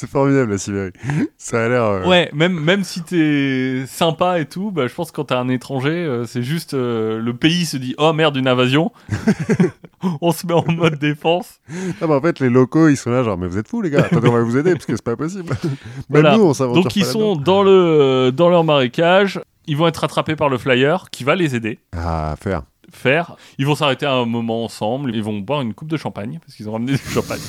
C'est formidable la Sibérie. Ça a l'air. euh, ouais, même, même si t'es sympa et tout, bah, je pense que quand t'es un étranger, euh, c'est juste euh, le pays se dit Oh merde, une invasion. On se met en mode défense. Ah bah en fait, les locaux, ils sont là, genre, mais vous êtes fous, les gars. Attendez, on va vous aider parce que c'est pas possible. Même Voilà. nous, on s'aventure Donc ils pas sont dans, le, dans leur marécage. Ils vont être rattrapés par le flyer qui va les aider. Ah, à faire. faire. Ils vont s'arrêter un moment ensemble, ils vont boire une coupe de champagne, parce qu'ils ont ramené du champagne.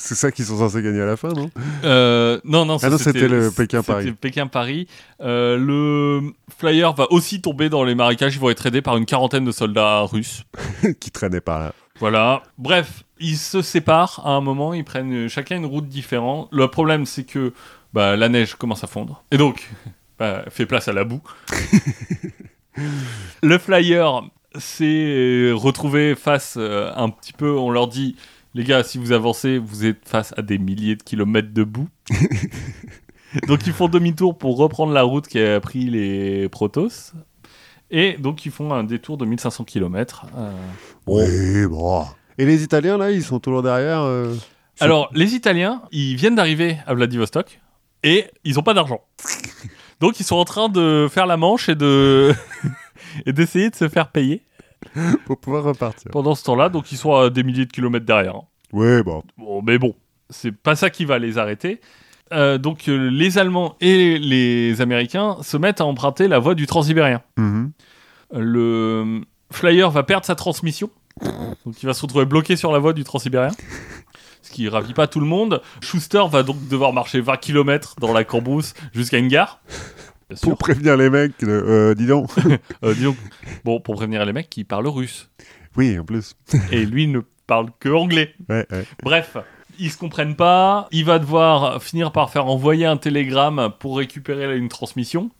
C'est ça qu'ils sont censés gagner à la fin, non Euh, non, non, ça, Ah non, c'était le Pékin-Paris. Pékin-Paris. Euh, le flyer va aussi tomber dans les marécages, ils vont être aidés par une quarantaine de soldats russes. Qui traînait par là. Voilà. Bref, ils se séparent à un moment, ils prennent chacun une route différente. Le problème, c'est que bah, la neige commence à fondre. Et donc, bah, fait place à la boue. le flyer s'est retrouvé face euh, un petit peu, on leur dit, les gars, si vous avancez, vous êtes face à des milliers de kilomètres de boue. donc ils font demi-tour pour reprendre la route qui a pris les Protoss. Et donc ils font un détour de 1500 km. Oui, bon. Et les Italiens, là, ils sont toujours derrière. euh, Alors, les Italiens, ils viennent d'arriver à Vladivostok et ils n'ont pas d'argent. Donc, ils sont en train de faire la manche et de et d'essayer de se faire payer Pour pouvoir repartir. pendant ce temps-là. Donc, ils sont à des milliers de kilomètres derrière. hein. Oui, bon. Bon, mais bon, c'est pas ça qui va les arrêter. Euh, donc, euh, les Allemands et les Américains se mettent à emprunter la voie du transsibérien. Mhm. Le flyer va perdre sa transmission. Donc il va se retrouver bloqué sur la voie du transsibérien. Ce qui ravit pas tout le monde. Schuster va donc devoir marcher 20 km dans la cambrousse jusqu'à une gare. Bien sûr. Pour prévenir les mecs, de, euh, dis donc. Euh, dis donc, bon, pour prévenir les mecs qui parlent russe. oui, en plus. Et lui ne parle que anglais. Ouais, ouais. Bref, ils se comprennent pas. Il va devoir finir par faire envoyer un télégramme pour récupérer une transmission.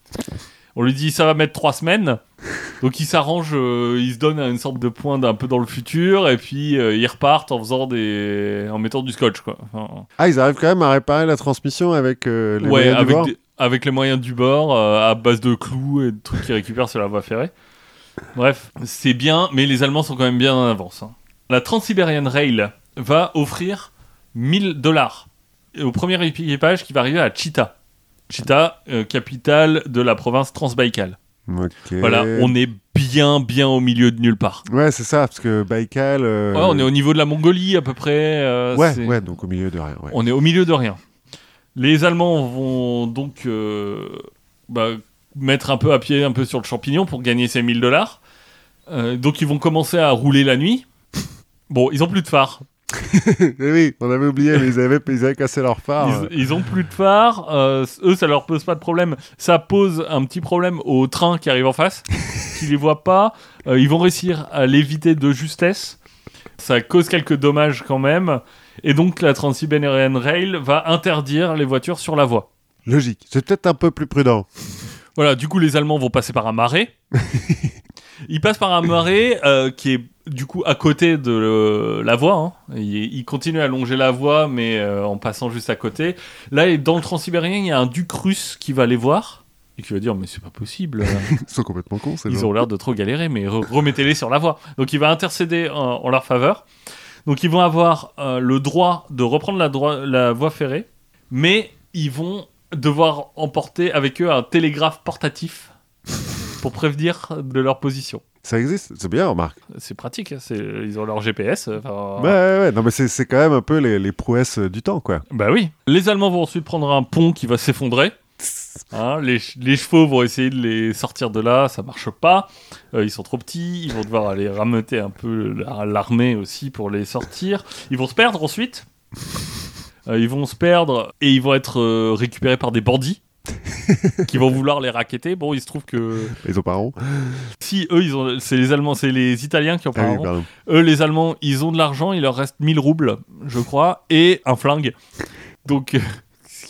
On lui dit ça va mettre trois semaines. Donc il s'arrange, euh, il se donne une sorte de point d'un peu dans le futur et puis euh, ils repartent en faisant des, en mettant du scotch quoi. Enfin, Ah, ils arrivent quand même à réparer la transmission avec euh, les ouais, moyens du avec, bord des- avec les moyens du bord, euh, à base de clous et de trucs qu'ils récupèrent sur la voie ferrée. Bref, c'est bien, mais les Allemands sont quand même bien en avance. hein. La Trans-Siberian Rail va offrir 1000 dollars au premier équipage qui va arriver à Chita. Chita, euh, capitale de la province Transbaïkal. Ok. Voilà, on est bien, bien au milieu de nulle part. Ouais, c'est ça, parce que Baïkal. euh, Ouais, on est au niveau de la Mongolie à peu près. euh, Ouais, ouais, donc au milieu de rien. Ouais. On est au milieu de rien. Les Allemands vont donc euh, bah, mettre un peu à pied, un peu sur le champignon pour gagner ces 1000 dollars. Euh, donc ils vont commencer à rouler la nuit. Bon, ils ont plus de phare. Eh oui, on avait oublié, mais ils avaient, ils avaient cassé leur phare. Ils, ils ont plus de phare. euh, eux, ça leur pose pas de problème. Ça pose un petit problème au train qui arrive en face, qui les voit pas. Euh, ils vont réussir à l'éviter de justesse. Ça cause quelques dommages quand même. Et donc la Trans-Siberian Rail va interdire les voitures sur la voie. Logique. C'est peut-être un peu plus prudent. Voilà, du coup, les Allemands vont passer par un marais. ils passent par un marais euh, qui est du coup à côté de euh, la voie. hein. Ils, continuent à longer la voie, mais euh, en passant juste à côté. Là, dans le transsibérien, il y a un duc russe qui va les voir et qui va dire Mais c'est pas possible. Ils sont complètement cons, Ils ont l'air de trop galérer, mais re- remettez-les sur la voie. Donc il va intercéder en, en leur faveur. Donc ils vont avoir euh, le droit de reprendre la, voie ferrée, mais ils vont devoir emporter avec eux un télégraphe portatif pour prévenir de leur position. Ça existe C'est bien, remarque. C'est pratique, hein, c'est- ils ont leur GPS. euh, enfin, Ouais, ouais, ouais. Non, mais c'est c'est quand même un peu les, les prouesses du temps, quoi. Bah oui. Les Allemands vont ensuite prendre un pont qui va s'effondrer. Hein, les, ch- les chevaux vont essayer de les sortir de là, ça marche pas. Euh, ils sont trop petits, ils vont devoir aller rameuter un peu la- l'armée aussi pour les sortir. Ils vont se perdre ensuite. Euh, ils vont se perdre et ils vont être euh, récupérés par des bandits qui vont vouloir les raqueter. Bon, il se trouve que Ils ont pas rond. si eux, ils ont, c'est les Allemands, c'est les Italiens qui ont pas Ah oui, eux, les Allemands, ils ont de l'argent, il leur reste 1000 roubles, je crois, et un flingue. Donc,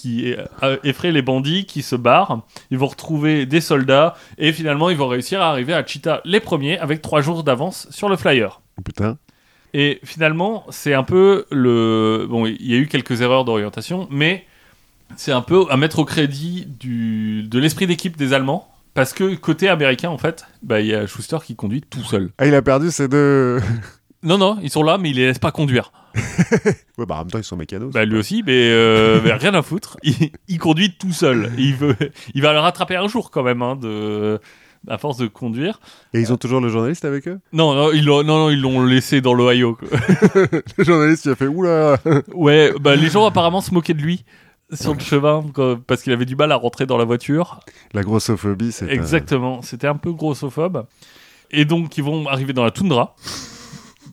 qui euh, effraie les bandits qui se barrent. Ils vont retrouver des soldats et finalement ils vont réussir à arriver à Cheetah les premiers avec trois jours d'avance sur le flyer. Putain. Et finalement, c'est un peu le. Bon, il y a eu quelques erreurs d'orientation, mais c'est un peu à mettre au crédit du... de l'esprit d'équipe des Allemands. Parce que côté américain, en fait, bah, il y a Schuster qui conduit tout seul. Ah, il a perdu ses deux. Non, non, ils sont là, mais il les laisse pas conduire. ouais, bah en même temps, ils sont mécanos. Bah, lui aussi, mais, euh, mais rien à foutre. Il, il conduit tout seul. Il, veut, il va le rattraper un jour quand même, hein, de, à force de conduire. Et ils ont toujours le journaliste avec eux? Non, non, ils l'ont, non, non, ils l'ont laissé dans l'Ohio. Le journaliste, il a fait Oula Ouais, bah, les gens apparemment se moquaient de lui sur le chemin parce qu'il avait du mal à rentrer dans la voiture. La grossophobie, c'est. un- Exactement, c'était un peu grossophobe. Et donc, ils vont arriver dans la toundra.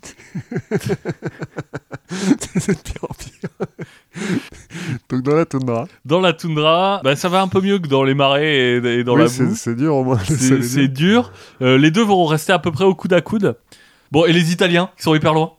c'est de pire en pire. Donc dans la toundra. Dans la toundra, bah, ça va un peu mieux que dans les marais et, et dans oui, la boue. c'est dur au moins. C'est dur. Euh, les deux vont rester à peu près au coude à coude. Bon, et les Italiens, qui sont hyper loin.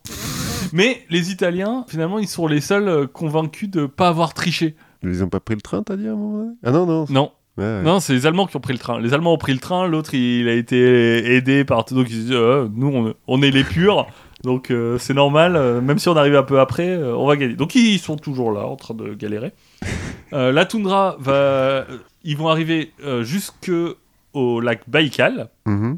Mais les Italiens, finalement, ils sont les seuls euh, convaincus de pas avoir triché. Ils ont pas pris le train, t'as dit à un moment donné? Ah non, non. Non, Ouais, ouais. non, c'est les Allemands qui ont pris le train. Les Allemands ont pris le train, l'autre il a été aidé par donc ils se disent euh, nous on, on est les purs, donc euh, c'est normal. euh, même si on arrive un peu après, euh, on va gagner. Donc ils sont toujours là en train de galérer. Euh, la toundra va, ils vont arriver euh, jusque au lac Baïkal. Mhm.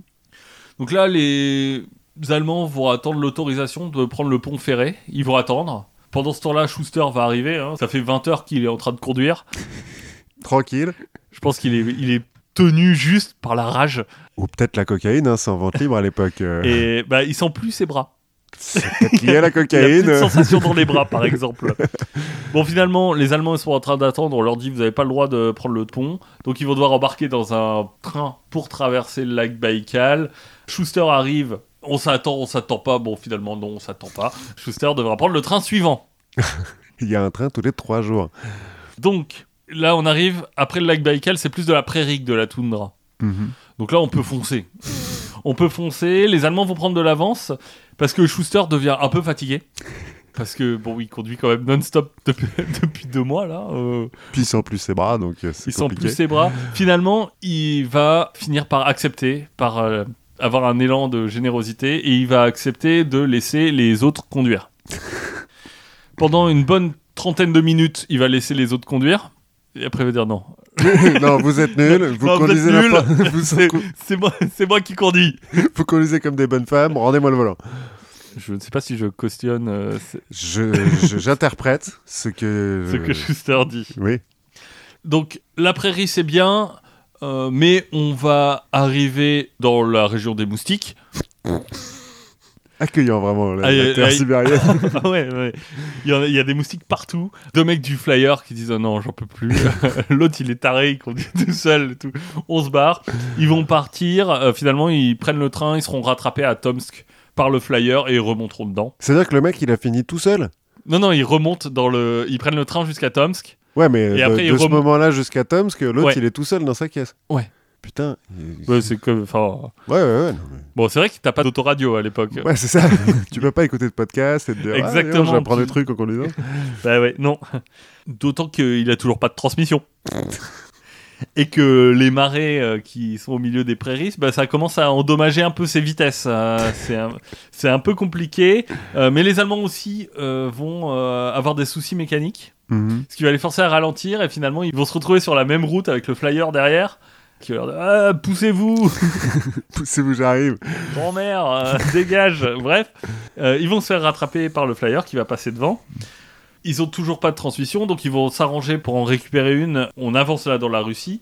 Donc là, les Allemands vont attendre l'autorisation de prendre le pont ferré. Ils vont attendre. Pendant ce temps-là, Schuster va arriver. hein. Ça fait 20 heures qu'il est en train de conduire. Tranquille. Je pense qu'il est, il est tenu juste par la rage. Ou peut-être la cocaïne, hein, c'est en vente libre à l'époque. euh. Et bah, il sent plus ses bras. C'est lié à la Il a plus cocaïne. de sensation dans les bras, par exemple. Bon, finalement, les Allemands ils sont en train d'attendre. On leur dit vous n'avez pas le droit de prendre le pont. Donc, ils vont devoir embarquer dans un train pour traverser le lac Baïkal. Schuster arrive. On s'attend, on s'attend pas. Bon, finalement, non, on s'attend pas. Schuster devra prendre le train suivant. Il y a un train tous les trois jours. Donc, là, on arrive. Après le lac Baïkal, c'est plus de la prairie que de la toundra. Mhm. Donc là, on peut foncer. On peut foncer. Les Allemands vont prendre de l'avance parce que Schuster devient un peu fatigué. Parce que, bon, il conduit quand même non-stop depuis, depuis deux mois, là. euh, Puis il sent plus ses bras, donc euh, c'est il sent plus ses bras. Finalement, il va finir par accepter, par euh, avoir un élan de générosité, et il va accepter de laisser les autres conduire. Pendant une bonne trentaine de minutes, il va laisser les autres conduire. Et après, il va dire non. non, vous êtes nuls, vous Non, conduisez n'importe- vous, C'est c'est moi, c'est moi qui conduis. vous conduisez comme des bonnes femmes, rendez-moi le volant. Je ne sais pas si je cautionne euh, je- j'interprète ce que. ce que Schuster dit. Oui. Donc la prairie c'est bien, euh, mais on va arriver dans la région des moustiques. Accueillant vraiment la, terre sibérienne. Ah ouais, ouais. Il y, a, il y a des moustiques partout. Deux mecs du flyer qui disent oh non j'en peux plus. L'autre il est taré, il conduit tout seul. Tout. On se barre. Ils vont partir. Euh, finalement ils prennent le train, ils seront rattrapés à Tomsk par le flyer et ils remonteront dedans. C'est-à-dire que le mec, il a fini tout seul? Non non ils remontent dans le, ils prennent le train jusqu'à Tomsk. Ouais, mais Et de, après, il de ce moment-là jusqu'à Tomsk, l'autre, Ouais. il est tout seul dans sa caisse. Ouais. Putain. Ouais, c'est comme, enfin, Ouais, ouais, ouais. non, bon c'est vrai que t'as pas d'autoradio à l'époque. Ouais, c'est ça. tu peux pas écouter de podcast et te dire. Exactement, Ah, je vais apprendre tu- des trucs en conduisant. Bah ouais, non. D'autant qu'il a toujours pas de transmission. Et que les marais euh, qui sont au milieu des prairies, bah, ça commence à endommager un peu ses vitesses. Euh, c'est un, peu compliqué. Euh, mais les Allemands aussi euh, vont avoir des soucis mécaniques. Mhm. Ce qui va les forcer à ralentir. Et finalement, ils vont se retrouver sur la même route avec le flyer derrière. Qui leur dire Ah, poussez-vous Poussez-vous, j'arrive. Grand-mère, euh, dégage. Bref, euh, ils vont se faire rattraper par le flyer qui va passer devant. Ils ont toujours pas de transmission, donc ils vont s'arranger pour en récupérer une. On avance là dans la Russie.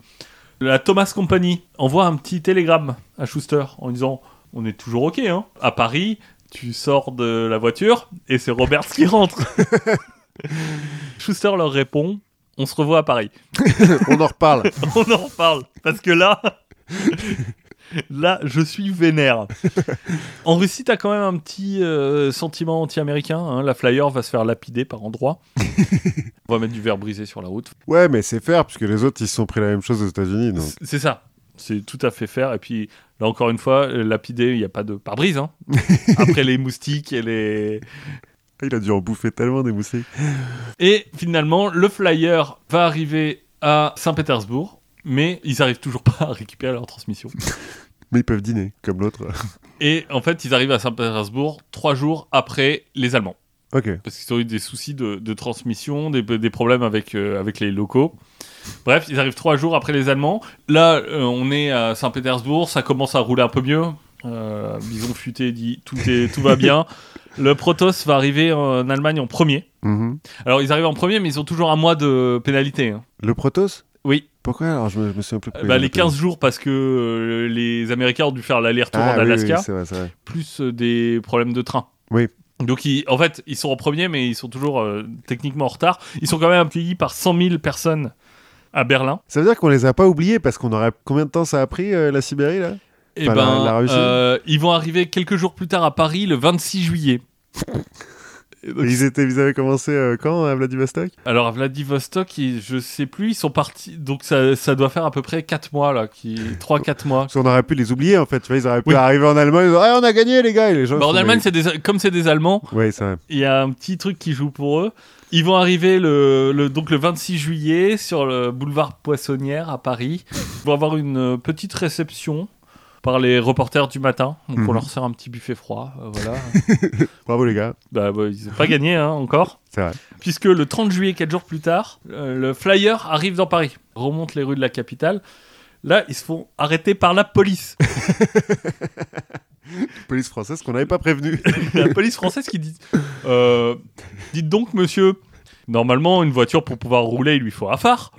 La Thomas Company envoie un petit télégramme à Schuster en disant On est toujours OK, hein. À Paris, tu sors de la voiture et c'est Roberts qui rentre. Schuster leur répond On se revoit à Paris. On en reparle. On en reparle. Parce que là, là, je suis vénère. En Russie, t'as quand même un petit euh, sentiment anti-américain. hein. La flyer va se faire lapider par endroits. On va mettre du verre brisé sur la route. Ouais, mais c'est faire, puisque les autres, ils se sont pris la même chose aux États-Unis. Donc. C'est ça. C'est tout à fait faire. Et puis, là, encore une fois, euh, lapider, il n'y a pas de pare-brise. hein. Après les moustiques et les. Il a dû en bouffer tellement des moustiques. Et finalement, le flyer va arriver à Saint-Pétersbourg, mais ils arrivent toujours pas à récupérer leur transmission. Mais ils peuvent dîner, comme l'autre. Et en fait, ils arrivent à Saint-Pétersbourg trois jours après les Allemands. Ok. parce qu'ils ont eu des soucis de, de transmission, des, des problèmes avec, euh, avec les locaux. Bref, ils arrivent trois jours après les Allemands. Là, euh, on est à Saint-Pétersbourg, ça commence à rouler un peu mieux. Euh, Bison futé dit tout, est, tout va bien. Le Protoss va arriver en Allemagne en premier. Mhm. Alors, ils arrivent en premier, mais ils ont toujours un mois de pénalité. hein. Le Protoss? Oui, Pourquoi? Alors Je me, je me souviens plus. Bah, les l'appelaient. 15 jours parce que euh, les Américains ont dû faire l'aller-retour Ah, en oui, Alaska. oui, c'est vrai, c'est vrai. plus euh, des problèmes de train. Oui. Donc, ils- en fait, ils sont en premier, mais ils sont toujours euh, techniquement en retard. Ils sont quand même accueillis par 100 000 personnes à Berlin. Ça veut dire qu'on les a pas oubliés parce qu'on aurait. Combien de temps ça a pris euh, la Sibérie là? Et Enfin, la- ben, la Russie? euh, ils vont arriver quelques jours plus tard à Paris, le 26 juillet. Donc, ils, étaient, ils avaient commencé euh, quand à Vladivostok? Alors à Vladivostok, ils- je sais plus, ils sont partis. Donc ça, ça doit faire à peu près 4 mois là, qui 3-4 mois. Parce qu'on aurait pu les oublier en fait. Tu vois, ils auraient pu Oui. arriver en Allemagne. Ils auraient, Ah, on a gagné les gars. Et les gens. Bah, en Allemagne, c'est des, comme c'est des Allemands, Oui, c'est vrai. il y a un petit truc qui joue pour eux. Ils vont arriver le, le- donc le 26 juillet sur le boulevard Poissonnière à Paris. Ils vont avoir une euh, petite réception par les reporters du matin. Donc on Mhm. leur sert un petit buffet froid. euh, voilà. Bravo les gars. bah, bah, ils n'ont pas gagné hein, encore. C'est vrai. Puisque le 30 juillet, 4 jours plus tard, euh, le flyer arrive dans Paris, remonte les rues de la capitale. Là, ils se font arrêter par la police. Police française qu'on n'avait pas prévenu. la police française qui dit euh, Dites donc, monsieur, normalement, une voiture pour pouvoir rouler, il lui faut un phare.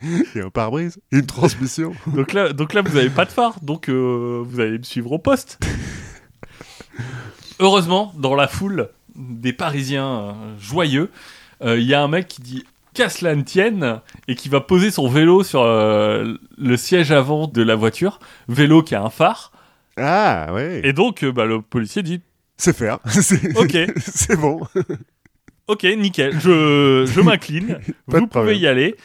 Et un pare-brise. Une transmission. Donc là, donc là vous n'avez pas de phare, donc euh, vous allez me suivre au poste. Heureusement, dans la foule des Parisiens euh, joyeux, euh, il y a un mec qui dit qu'à cela ne tienne et qui va poser son vélo sur le siège avant de la voiture, vélo qui a un phare. Ah ouais. Et donc, bah, le policier dit C'est faire. Ok. c'est bon. Ok, nickel, je, je m'incline, vous pouvez problème. y aller.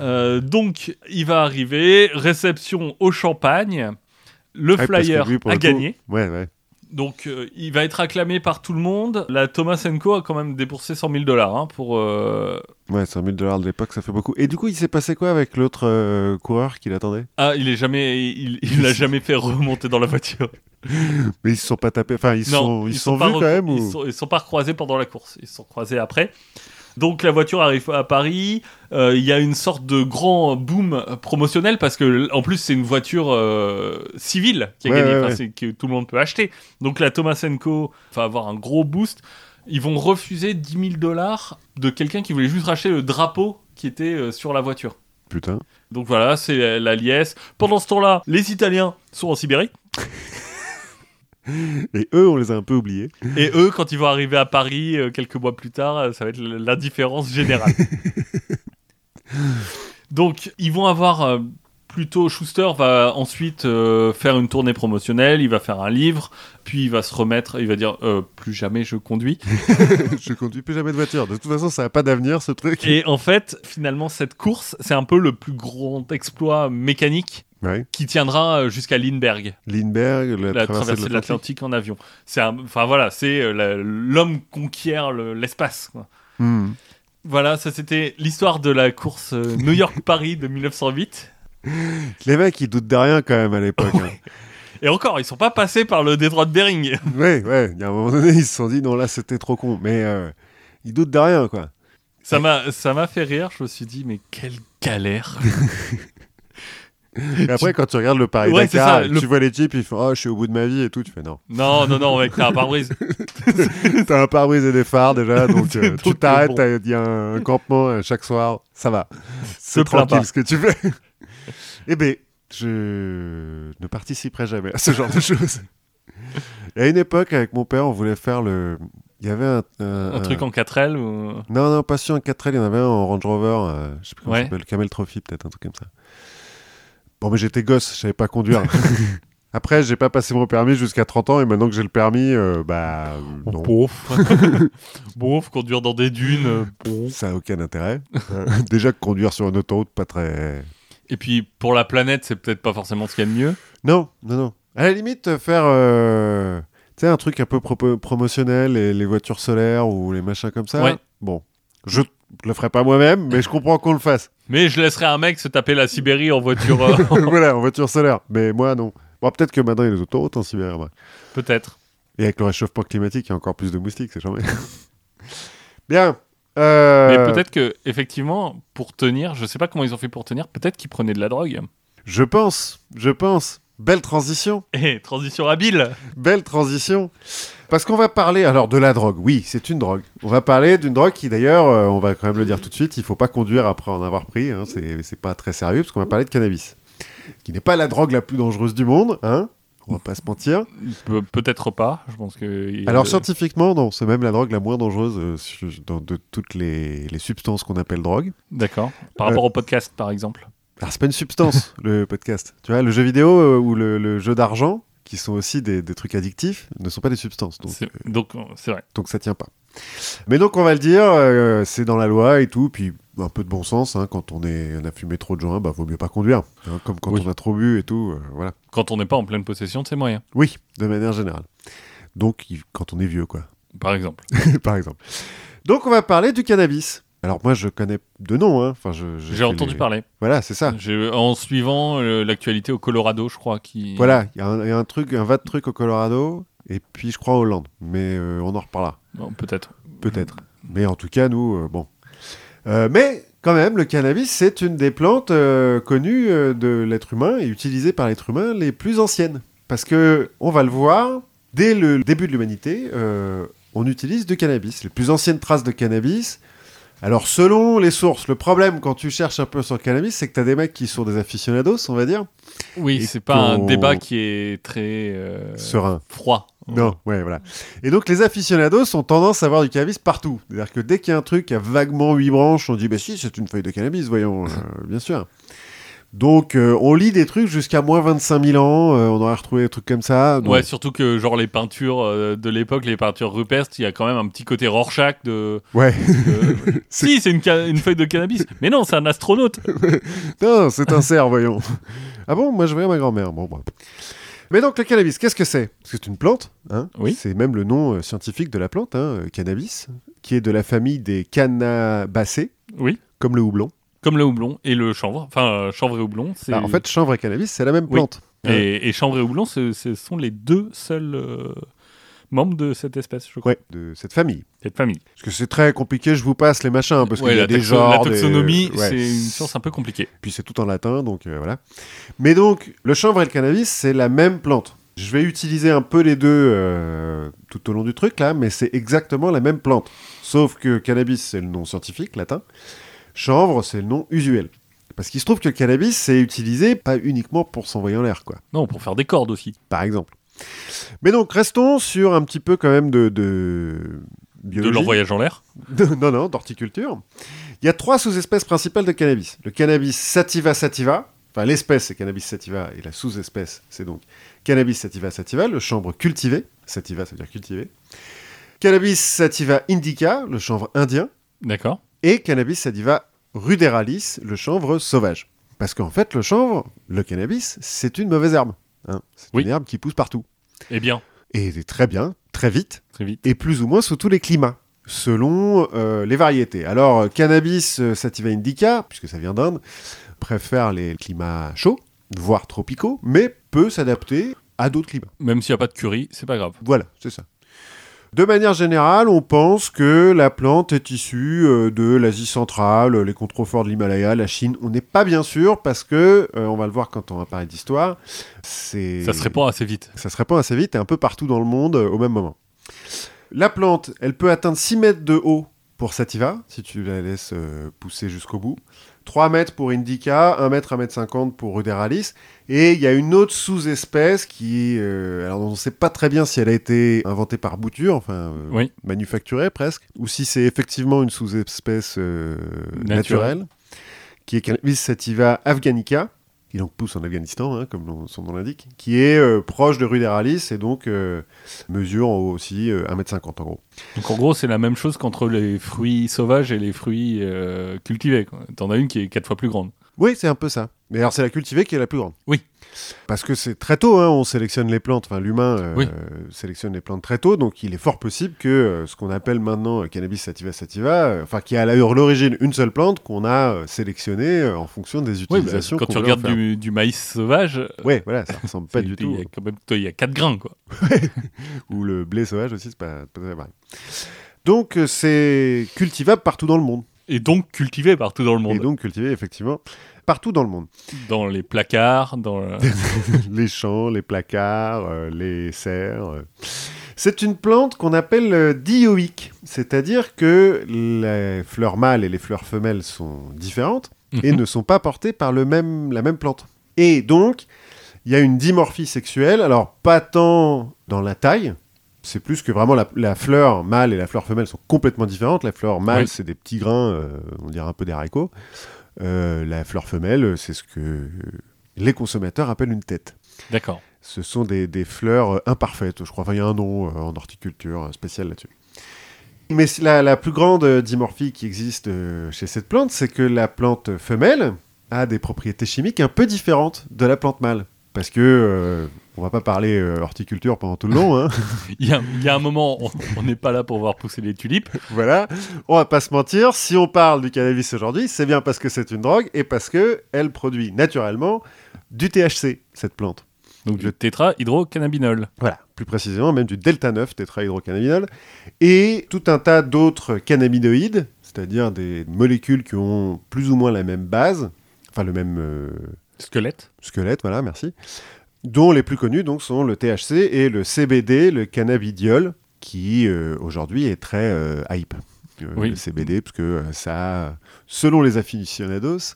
Euh, donc, il va arriver, réception au champagne, le Ouais, flyer lui, a coup- gagné. Ouais, ouais. Donc, euh, il va être acclamé par tout le monde. La Thomas Co a quand même dépensé 100 000 dollars hein, pour. euh, Ouais, 100 000 dollars de l'époque, ça fait beaucoup. Et du coup, il s'est passé quoi avec l'autre coureur qui l'attendait? Ah, il est jamais, il, il l'a jamais fait remonter dans la voiture. Mais ils se sont pas tapés. Enfin, ils sont, ils, sont, pas vus quand même Ils sont, ils sont pas recroisés pendant la course. Ils se sont croisés après. Donc la voiture arrive à Paris. Euh, Il y a une sorte de grand boom promotionnel parce que en plus c'est une voiture euh, civile qui a Ouais, gagné, ouais, que tout le monde peut acheter. Donc la Thomas Co va avoir un gros boost. Ils vont refuser 10 000 dollars de quelqu'un qui voulait juste racheter le drapeau qui était euh, sur la voiture. Putain. Donc voilà, c'est la liesse. Pendant ce temps-là, les Italiens sont en Sibérie. Et eux, on les a un peu oubliés. Et eux, quand ils vont arriver à Paris euh, quelques mois plus tard, euh, ça va être l'indifférence générale. Donc, ils vont avoir euh, plutôt. Schuster va ensuite faire une tournée promotionnelle, il va faire un livre, puis il va se remettre, il va dire Plus jamais je conduis. je conduis plus jamais de voiture. De toute façon, ça n'a pas d'avenir, ce truc. Et en fait, finalement, cette course, c'est un peu le plus grand exploit mécanique Ouais. qui tiendra euh, jusqu'à Lindbergh. Lindbergh, la, la traversée, traversée de l'Atlantique en avion. C'est enfin voilà, c'est euh, l'homme conquiert le- l'espace. Hmm. Voilà, ça c'était l'histoire de la course euh, New York-Paris de 1908. Les mecs, ils doutent de rien quand même à l'époque. hein. Et encore, ils sont pas passés par le détroit de Bering. ouais, ouais. Il y a un moment donné, ils se sont dit non, là, c'était trop con. Mais euh, ils doutent de rien, quoi. Ça m'a, ça m'a fait rire. Je me suis dit, mais quelle galère. Et après, quand tu regardes le Paris Ouais, Dakar, ça, le- tu vois les types, ils font Oh, je suis au bout de ma vie et tout. Tu fais non. non, non, non, mec, t'as un pare-brise. T'as un pare-brise et des phares déjà, donc, euh, tu t'arrêtes, bon. il y a un campement euh, chaque soir, ça va. C'est tranquille ce que tu fais. eh ben, je ne participerai jamais à ce genre de choses. Et à une époque, avec mon père, on voulait faire le. Il y avait un. un- Un truc en 4L ou... Non, non, pas sur un 4L, il y en avait un en Range Rover, euh, je sais plus comment Ouais. s'appelle, Camel Trophy, peut-être, un truc comme ça. Bon, mais j'étais gosse, je savais pas conduire. Après, j'ai pas passé mon permis jusqu'à 30 ans, et maintenant que j'ai le permis, euh, bah. euh, non. Bof. Bof, conduire dans des dunes. euh, bof. Ça a aucun intérêt. Euh, Déjà que conduire sur une autoroute, pas très. Et puis, pour la planète, c'est peut-être pas forcément ce qu'il y a de mieux. Non, non, non. À la limite, euh, faire. euh, Tu sais, un truc un peu promotionnel, les, les voitures solaires ou les machins comme ça. Ouais. Bon, je le ferai pas moi-même, mais je comprends qu'on le fasse. Mais je laisserai un mec se taper la Sibérie en voiture. euh, voilà, en voiture solaire. Mais moi, non. Bon, peut-être que maintenant, il y a les autoroutes en Sibérie. ouais. Peut-être. Et avec le réchauffement climatique, il y a encore plus de moustiques, c'est jamais. Bien. Euh, Mais peut-être que, effectivement, pour tenir, je sais pas comment ils ont fait pour tenir, peut-être qu'ils prenaient de la drogue. Je pense, je pense. Belle transition, Et transition habile. belle transition. Parce qu'on va parler, alors de la drogue, oui, c'est une drogue. On va parler d'une drogue qui d'ailleurs, euh, on va quand même le dire tout de suite, il faut pas conduire après en avoir pris, hein, c'est pas très sérieux, parce qu'on va parler de cannabis. Qui n'est pas la drogue la plus dangereuse du monde, hein, on va pas se mentir. Pe- Peut-être pas. Je pense que. Alors de- scientifiquement, non, c'est même la drogue la moins dangereuse euh, dans de toutes les, les substances qu'on appelle drogue. D'accord. Par Euh, rapport au podcast, par exemple. Alors c'est pas une substance, le podcast. Tu vois, le jeu vidéo euh, ou le, le jeu d'argent, qui sont aussi des, des trucs addictifs, ne sont pas des substances. Donc, C'est- Donc, euh, c'est vrai. donc ça tient pas. Mais donc on va le dire, euh, c'est dans la loi et tout, puis un peu de bon sens, hein, quand on, est, on a fumé trop de joints, bah vaut mieux pas conduire, hein, comme quand Oui. on a trop bu et tout, euh, voilà. Quand on n'est pas en pleine possession de ses moyens, Oui, de manière générale. Donc quand on est vieux, quoi, par exemple. par exemple. Donc on va parler du cannabis. Alors moi je connais de nom, hein. enfin je, J'ai entendu parler. Voilà, c'est ça. En suivant euh, l'actualité au Colorado, je crois, qui. Voilà, il y, a un- il y a un truc, un va de truc au Colorado, et puis je crois en Hollande, mais euh, on en reparlera. Bon, Peut-être. Peut-être. Mais en tout cas, nous, euh, bon. Mais quand même, le cannabis, c'est une des plantes connues de l'être humain et utilisées par l'être humain les plus anciennes. Parce que, on va le voir, dès le début de l'humanité, on utilise du cannabis. Les plus anciennes traces de cannabis. Alors, selon les sources, le problème quand tu cherches un peu sur cannabis, c'est que tu as des mecs qui sont des aficionados, on va dire, Oui, c'est pas un débat qui est très euh, sereins. froid. Non, ouais, voilà. Et donc, les aficionados ont tendance à avoir du cannabis partout. C'est-à-dire que dès qu'il y a un truc qui a vaguement huit branches, on dit, bah si, c'est une feuille de cannabis, voyons, euh, bien sûr. Donc, euh, on lit des trucs jusqu'à moins 25 000 ans, euh, on aurait retrouvé des trucs comme ça. donc- Ouais, surtout que genre les peintures euh, de l'époque, les peintures rupestres, il y a quand même un petit côté Rorschach de. Ouais. de- si, c'est une, feuille de cannabis. Mais non, c'est un astronaute. non, c'est un cerf, voyons. ah bon, moi je voyais ma grand-mère. Bon, bon. Mais donc, le cannabis, qu'est-ce que c'est? Parce que c'est une plante, hein Oui. c'est même le nom scientifique de la plante, hein, cannabis, qui est de la famille des cannabacées, Oui. comme le houblon. Comme le houblon et le chanvre. Enfin, euh, chanvre et houblon, c'est. Bah, en fait, chanvre et cannabis, c'est la même Oui. plante. Et, et chanvre et houblon, ce, sont les deux seuls euh, membres de cette espèce, je crois. Ouais, de cette famille. Cette famille. Parce que c'est très compliqué, je vous passe les machins, parce Ouais, qu'il y a la, des genres... la des- taxonomie, ouais. c'est une science un peu compliquée. Puis c'est tout en latin, donc euh, voilà. Mais donc, le chanvre et le cannabis, c'est la même plante. Je vais utiliser un peu les deux euh, tout au long du truc, là, mais c'est exactement la même plante. Sauf que cannabis, c'est le nom scientifique, latin. Chanvre, c'est le nom usuel. Parce qu'il se trouve que le cannabis, c'est utilisé pas uniquement pour s'envoyer en l'air, quoi. Non, pour faire des cordes aussi. Par exemple. Mais donc, restons sur un petit peu quand même de... De, De biologie. leur voyage en l'air. De- non, non, d'horticulture. Il y a trois sous-espèces principales de cannabis. Le cannabis sativa sativa, enfin l'espèce c'est cannabis sativa et la sous-espèce c'est donc cannabis sativa sativa, le chanvre cultivé. Sativa ça veut dire cultivé. Cannabis sativa indica, le chanvre indien. D'accord. Et cannabis sativa ruderalis, le chanvre sauvage. Parce qu'en fait, le chanvre, le cannabis, c'est une mauvaise herbe. hein. C'est Oui. une herbe qui pousse partout. Eh bien, Et très bien, très vite, très vite. et plus ou moins sous tous les climats, selon euh, les variétés. Alors, euh, cannabis euh, sativa indica, puisque ça vient d'Inde, préfère les climats chauds, voire tropicaux, mais peut s'adapter à d'autres climats. Même s'il n'y a pas de curry, c'est pas grave. Voilà, c'est ça. De manière générale, on pense que la plante est issue euh, de l'Asie centrale, les contreforts de l'Himalaya, la Chine. On n'est pas bien sûr parce que, euh, on va le voir quand on va parler d'histoire, c'est... Ça se répand assez vite. Ça se répand assez vite et un peu partout dans le monde euh, au même moment. La plante, elle peut atteindre 6 mètres de haut pour Sativa, si tu la laisses euh, pousser jusqu'au bout. 3 mètres pour Indica, 1 mètre, 1 mètre 50 pour Ruderalis. Et il y a une autre sous-espèce qui, euh, alors on ne sait pas très bien si elle a été inventée par bouture, enfin euh, Oui. manufacturée presque, ou si c'est effectivement une sous-espèce euh, Naturelle. naturelle, qui est Cannabis sativa afghanica, qui donc pousse en Afghanistan, hein, comme son nom l'indique, qui est euh, proche de Ruderalis et donc euh, mesure aussi euh, 1m50 en gros. Donc en gros, c'est la même chose qu'entre les fruits sauvages et les fruits euh, cultivés. T'en as une qui est quatre fois plus grande. Oui, c'est un peu ça. Mais alors, c'est la cultivée qui est la plus grande. Oui. Parce que c'est très tôt, hein, on sélectionne les plantes, enfin l'humain euh, Oui. sélectionne les plantes très tôt, donc il est fort possible que euh, ce qu'on appelle maintenant euh, cannabis sativa sativa, enfin qui a à l'origine une seule plante qu'on a sélectionnée en fonction des Oui, bah, utilisations. quand tu regardes du, du maïs sauvage, Ouais, voilà, ça ressemble pas du il tout. y a quand même, il y a 4 grains, quoi. Ou le blé sauvage aussi, c'est pas, pas très pareil. Donc c'est cultivable partout dans le monde. Et donc cultivé partout dans le monde. Et donc cultivé effectivement partout dans le monde. Dans les placards, dans... le- les champs, les placards, euh, les serres. euh. C'est une plante qu'on appelle euh, dioïque, c'est-à-dire que les fleurs mâles et les fleurs femelles sont différentes et Mhm. ne sont pas portées par le même, la même plante. Et donc, il y a une dimorphie sexuelle, alors pas tant dans la taille, c'est plus que vraiment la, la fleur mâle et la fleur femelle sont complètement différentes. La fleur mâle, Oui. c'est des petits grains, euh, on dirait un peu des haricots. Euh, la fleur femelle, c'est ce que les consommateurs appellent une tête. D'accord. Ce sont des, des fleurs euh, imparfaites, je crois. Enfin, il y a un nom euh, en horticulture euh, spécial là-dessus. Mais la, la plus grande euh, dimorphie qui existe euh, chez cette plante, c'est que la plante femelle a des propriétés chimiques un peu différentes de la plante mâle. Parce que, euh, on va pas parler euh, horticulture pendant tout le long, hein. Il y a, il y a un moment, on- n'est pas là pour voir pousser les tulipes. voilà. On va pas se mentir, si on parle du cannabis aujourd'hui, c'est bien parce que c'est une drogue et parce que elle produit naturellement du THC, cette plante. Donc le tétrahydrocannabinol. Voilà, plus précisément même du delta 9 tétrahydrocannabinol et tout un tas d'autres cannabinoïdes, c'est-à-dire des molécules qui ont plus ou moins la même base, enfin le même euh, Squelette. squelette, voilà, merci, dont les plus connus donc sont le THC et le CBD, le cannabidiol, qui euh, aujourd'hui est très euh, hype. Euh, Oui. Le CBD, parce que ça, selon les aficionados,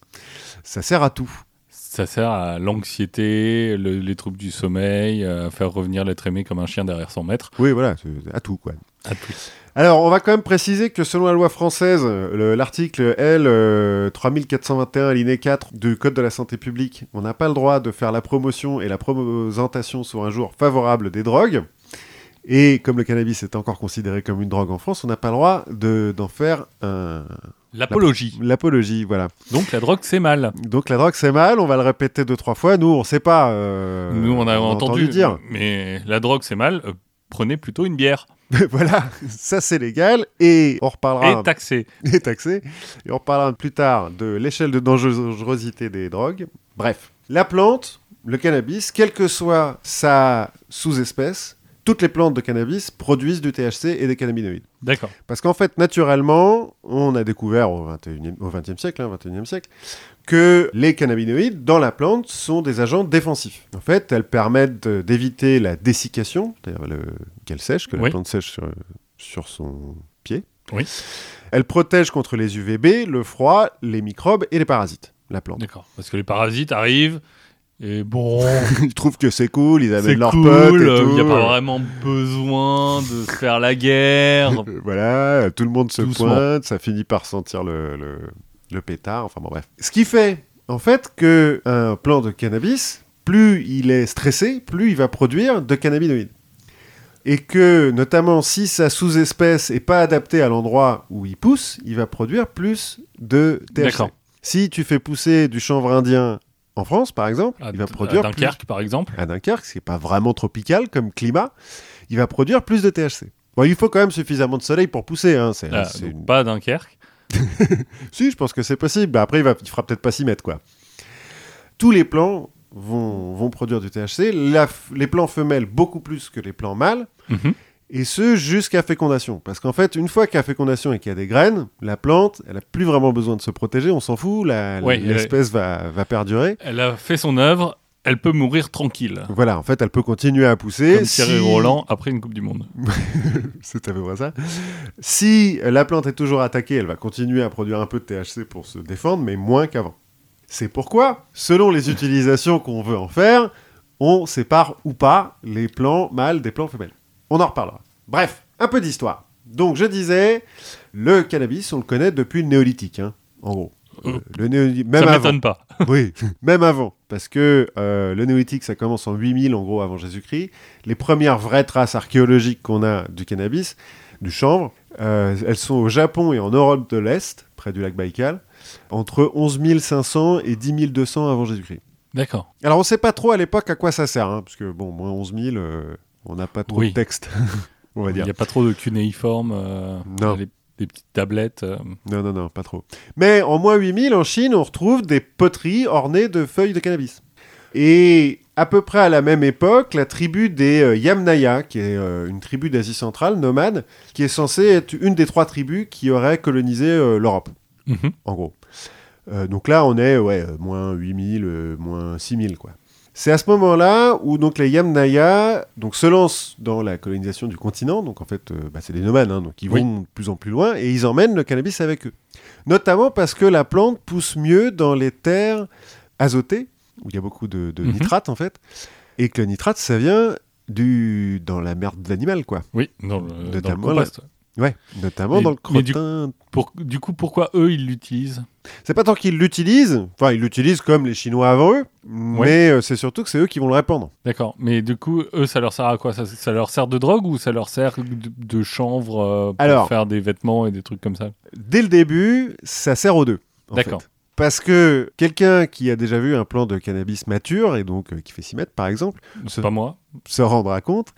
ça sert à tout. Ça sert à l'anxiété, le- les troubles du sommeil, à faire revenir l'être aimé comme un chien derrière son maître. Oui, voilà, à tout quoi. À tout. Alors, on va quand même préciser que selon la loi française, le- l'article L euh, 3421 alinéa 4 du Code de la santé publique, on n'a pas le droit de faire la promotion et la présentation sur un jour favorable des drogues. Et comme le cannabis est encore considéré comme une drogue en France, on n'a pas le droit de- d'en faire un- L'apologie. l'apologie. Voilà. Donc la drogue, c'est mal. Donc la drogue c'est mal, on va le répéter deux trois fois. Nous on sait pas. euh, Nous, on a entendu, dire. Mais la drogue, c'est mal. Prenez plutôt une bière. voilà, ça c'est légal et on reparlera. Et taxé. est taxé. Et on reparlera plus tard de l'échelle de dangerosité des drogues. Bref, la plante, le cannabis, quelle que soit sa sous-espèce, toutes les plantes de cannabis produisent du THC et des cannabinoïdes. D'accord. Parce qu'en fait, naturellement, on a découvert au 21e, au 20e siècle, hein, 21e siècle, que les cannabinoïdes dans la plante sont des agents défensifs. En fait, elles permettent d'éviter la dessiccation, c'est-à-dire le- qu'elle sèche, que la plante sèche sur, sur son pied. Oui. Elle protège contre les UVB, le froid, les microbes et les parasites, la plante. D'accord. Parce que les parasites arrivent. Et bon, Ils trouvent que c'est cool, ils amènent leurs cool. potes et Il n'y a pas vraiment besoin de se faire la guerre. Euh, Voilà, tout le monde se Doucement. pointe, ça finit par sentir le, le, le pétard, enfin bon bref. Ce qui fait, en fait, que un plant de cannabis, plus il est stressé, plus il va produire de cannabinoïdes. Et que, notamment, si sa sous-espèce est pas adaptée à l'endroit où il pousse, il va produire plus de THC. Si tu fais pousser du chanvre indien en France, par exemple, À, il va à produire plus Dunkerque, par exemple. à Dunkerque, ce qui n'est pas vraiment tropical comme climat, il va produire plus de THC. Bon, il faut quand même suffisamment de soleil pour pousser. Hein. C'est, Ah, c'est une- Pas à Dunkerque. Si, je pense que c'est possible. Bah, après, il, va, il fera peut-être pas s'y mettre, quoi. Tous les plants vont, vont produire du THC. La les plants femelles, beaucoup plus que les plants mâles. Mhm. Et ce, jusqu'à fécondation. Parce qu'en fait, une fois qu'il y a fécondation et qu'il y a des graines, la plante, elle a plus vraiment besoin de se protéger. On s'en fout. Ouais, l'espèce va, va perdurer. Elle a fait son œuvre. Elle peut mourir tranquille. Voilà, en fait, elle peut continuer à pousser. Comme Thierry Si- Roland après une Coupe du Monde. C'est à peu près ça. Si la plante est toujours attaquée, elle va continuer à produire un peu de THC pour se défendre, mais moins qu'avant. C'est pourquoi, selon les utilisations qu'on veut en faire, on sépare ou pas les plants mâles des plants femelles. On en reparlera. Bref, un peu d'histoire. Donc, je disais, le cannabis, on le connaît depuis le néolithique, hein, en gros. Oh. Le néolithique, même ça avant. m'étonne pas. Oui, même avant, parce que euh, le néolithique, ça commence en 8000 en gros avant Jésus-Christ. Les premières vraies traces archéologiques qu'on a du cannabis, du chanvre, Euh, elles sont au Japon et en Europe de l'Est, près du lac Baïkal, entre 11 500 et 10 200 avant Jésus-Christ. D'accord. Alors on sait pas trop à l'époque à quoi ça sert, hein, parce que bon, moins 11 000, euh, on n'a pas trop Oui. de texte, on va Il dire. n'y a pas trop de cunéiformes, euh, Non. les- des petites tablettes. euh. Non, non, non, pas trop. Mais en moins 8000, en Chine, on retrouve des poteries ornées de feuilles de cannabis. Et à peu près à la même époque, la tribu des euh, Yamnaya, qui est euh, une tribu d'Asie centrale, nomade, qui est censée être une des trois tribus qui auraient colonisé euh, l'Europe, Mhm. en gros. Donc là, on est ouais, moins 8000, euh, moins 6000, quoi. C'est à ce moment-là où donc les Yamnaya donc, se lancent dans la colonisation du continent. Donc en fait, euh, bah, c'est des nomades, hein, donc ils Oui. vont de plus en plus loin et ils emmènent le cannabis avec eux. Notamment parce que la plante pousse mieux dans les terres azotées, où il y a beaucoup de, de Mhm. nitrate en fait, et que le nitrate, ça vient du dans la merde d'animal, quoi. Oui, dans le, dans le compost. Ouais, notamment Mais- dans le du- crottin. Pour- du coup, pourquoi eux, ils l'utilisent? C'est pas tant qu'ils l'utilisent, enfin ils l'utilisent comme les Chinois avant eux, mais euh, c'est surtout que c'est eux qui vont le répandre. D'accord. Mais du coup, eux, ça leur sert à quoi? Ça, ça leur sert de drogue ou ça leur sert de, de chanvre euh, pour Alors- faire des vêtements et des trucs comme ça? Dès le début, ça sert aux deux. D'accord. Parce que quelqu'un qui a déjà vu un plant de cannabis mature, et donc euh, qui fait 6 mètres par exemple, Ce- pas moi. se rendra compte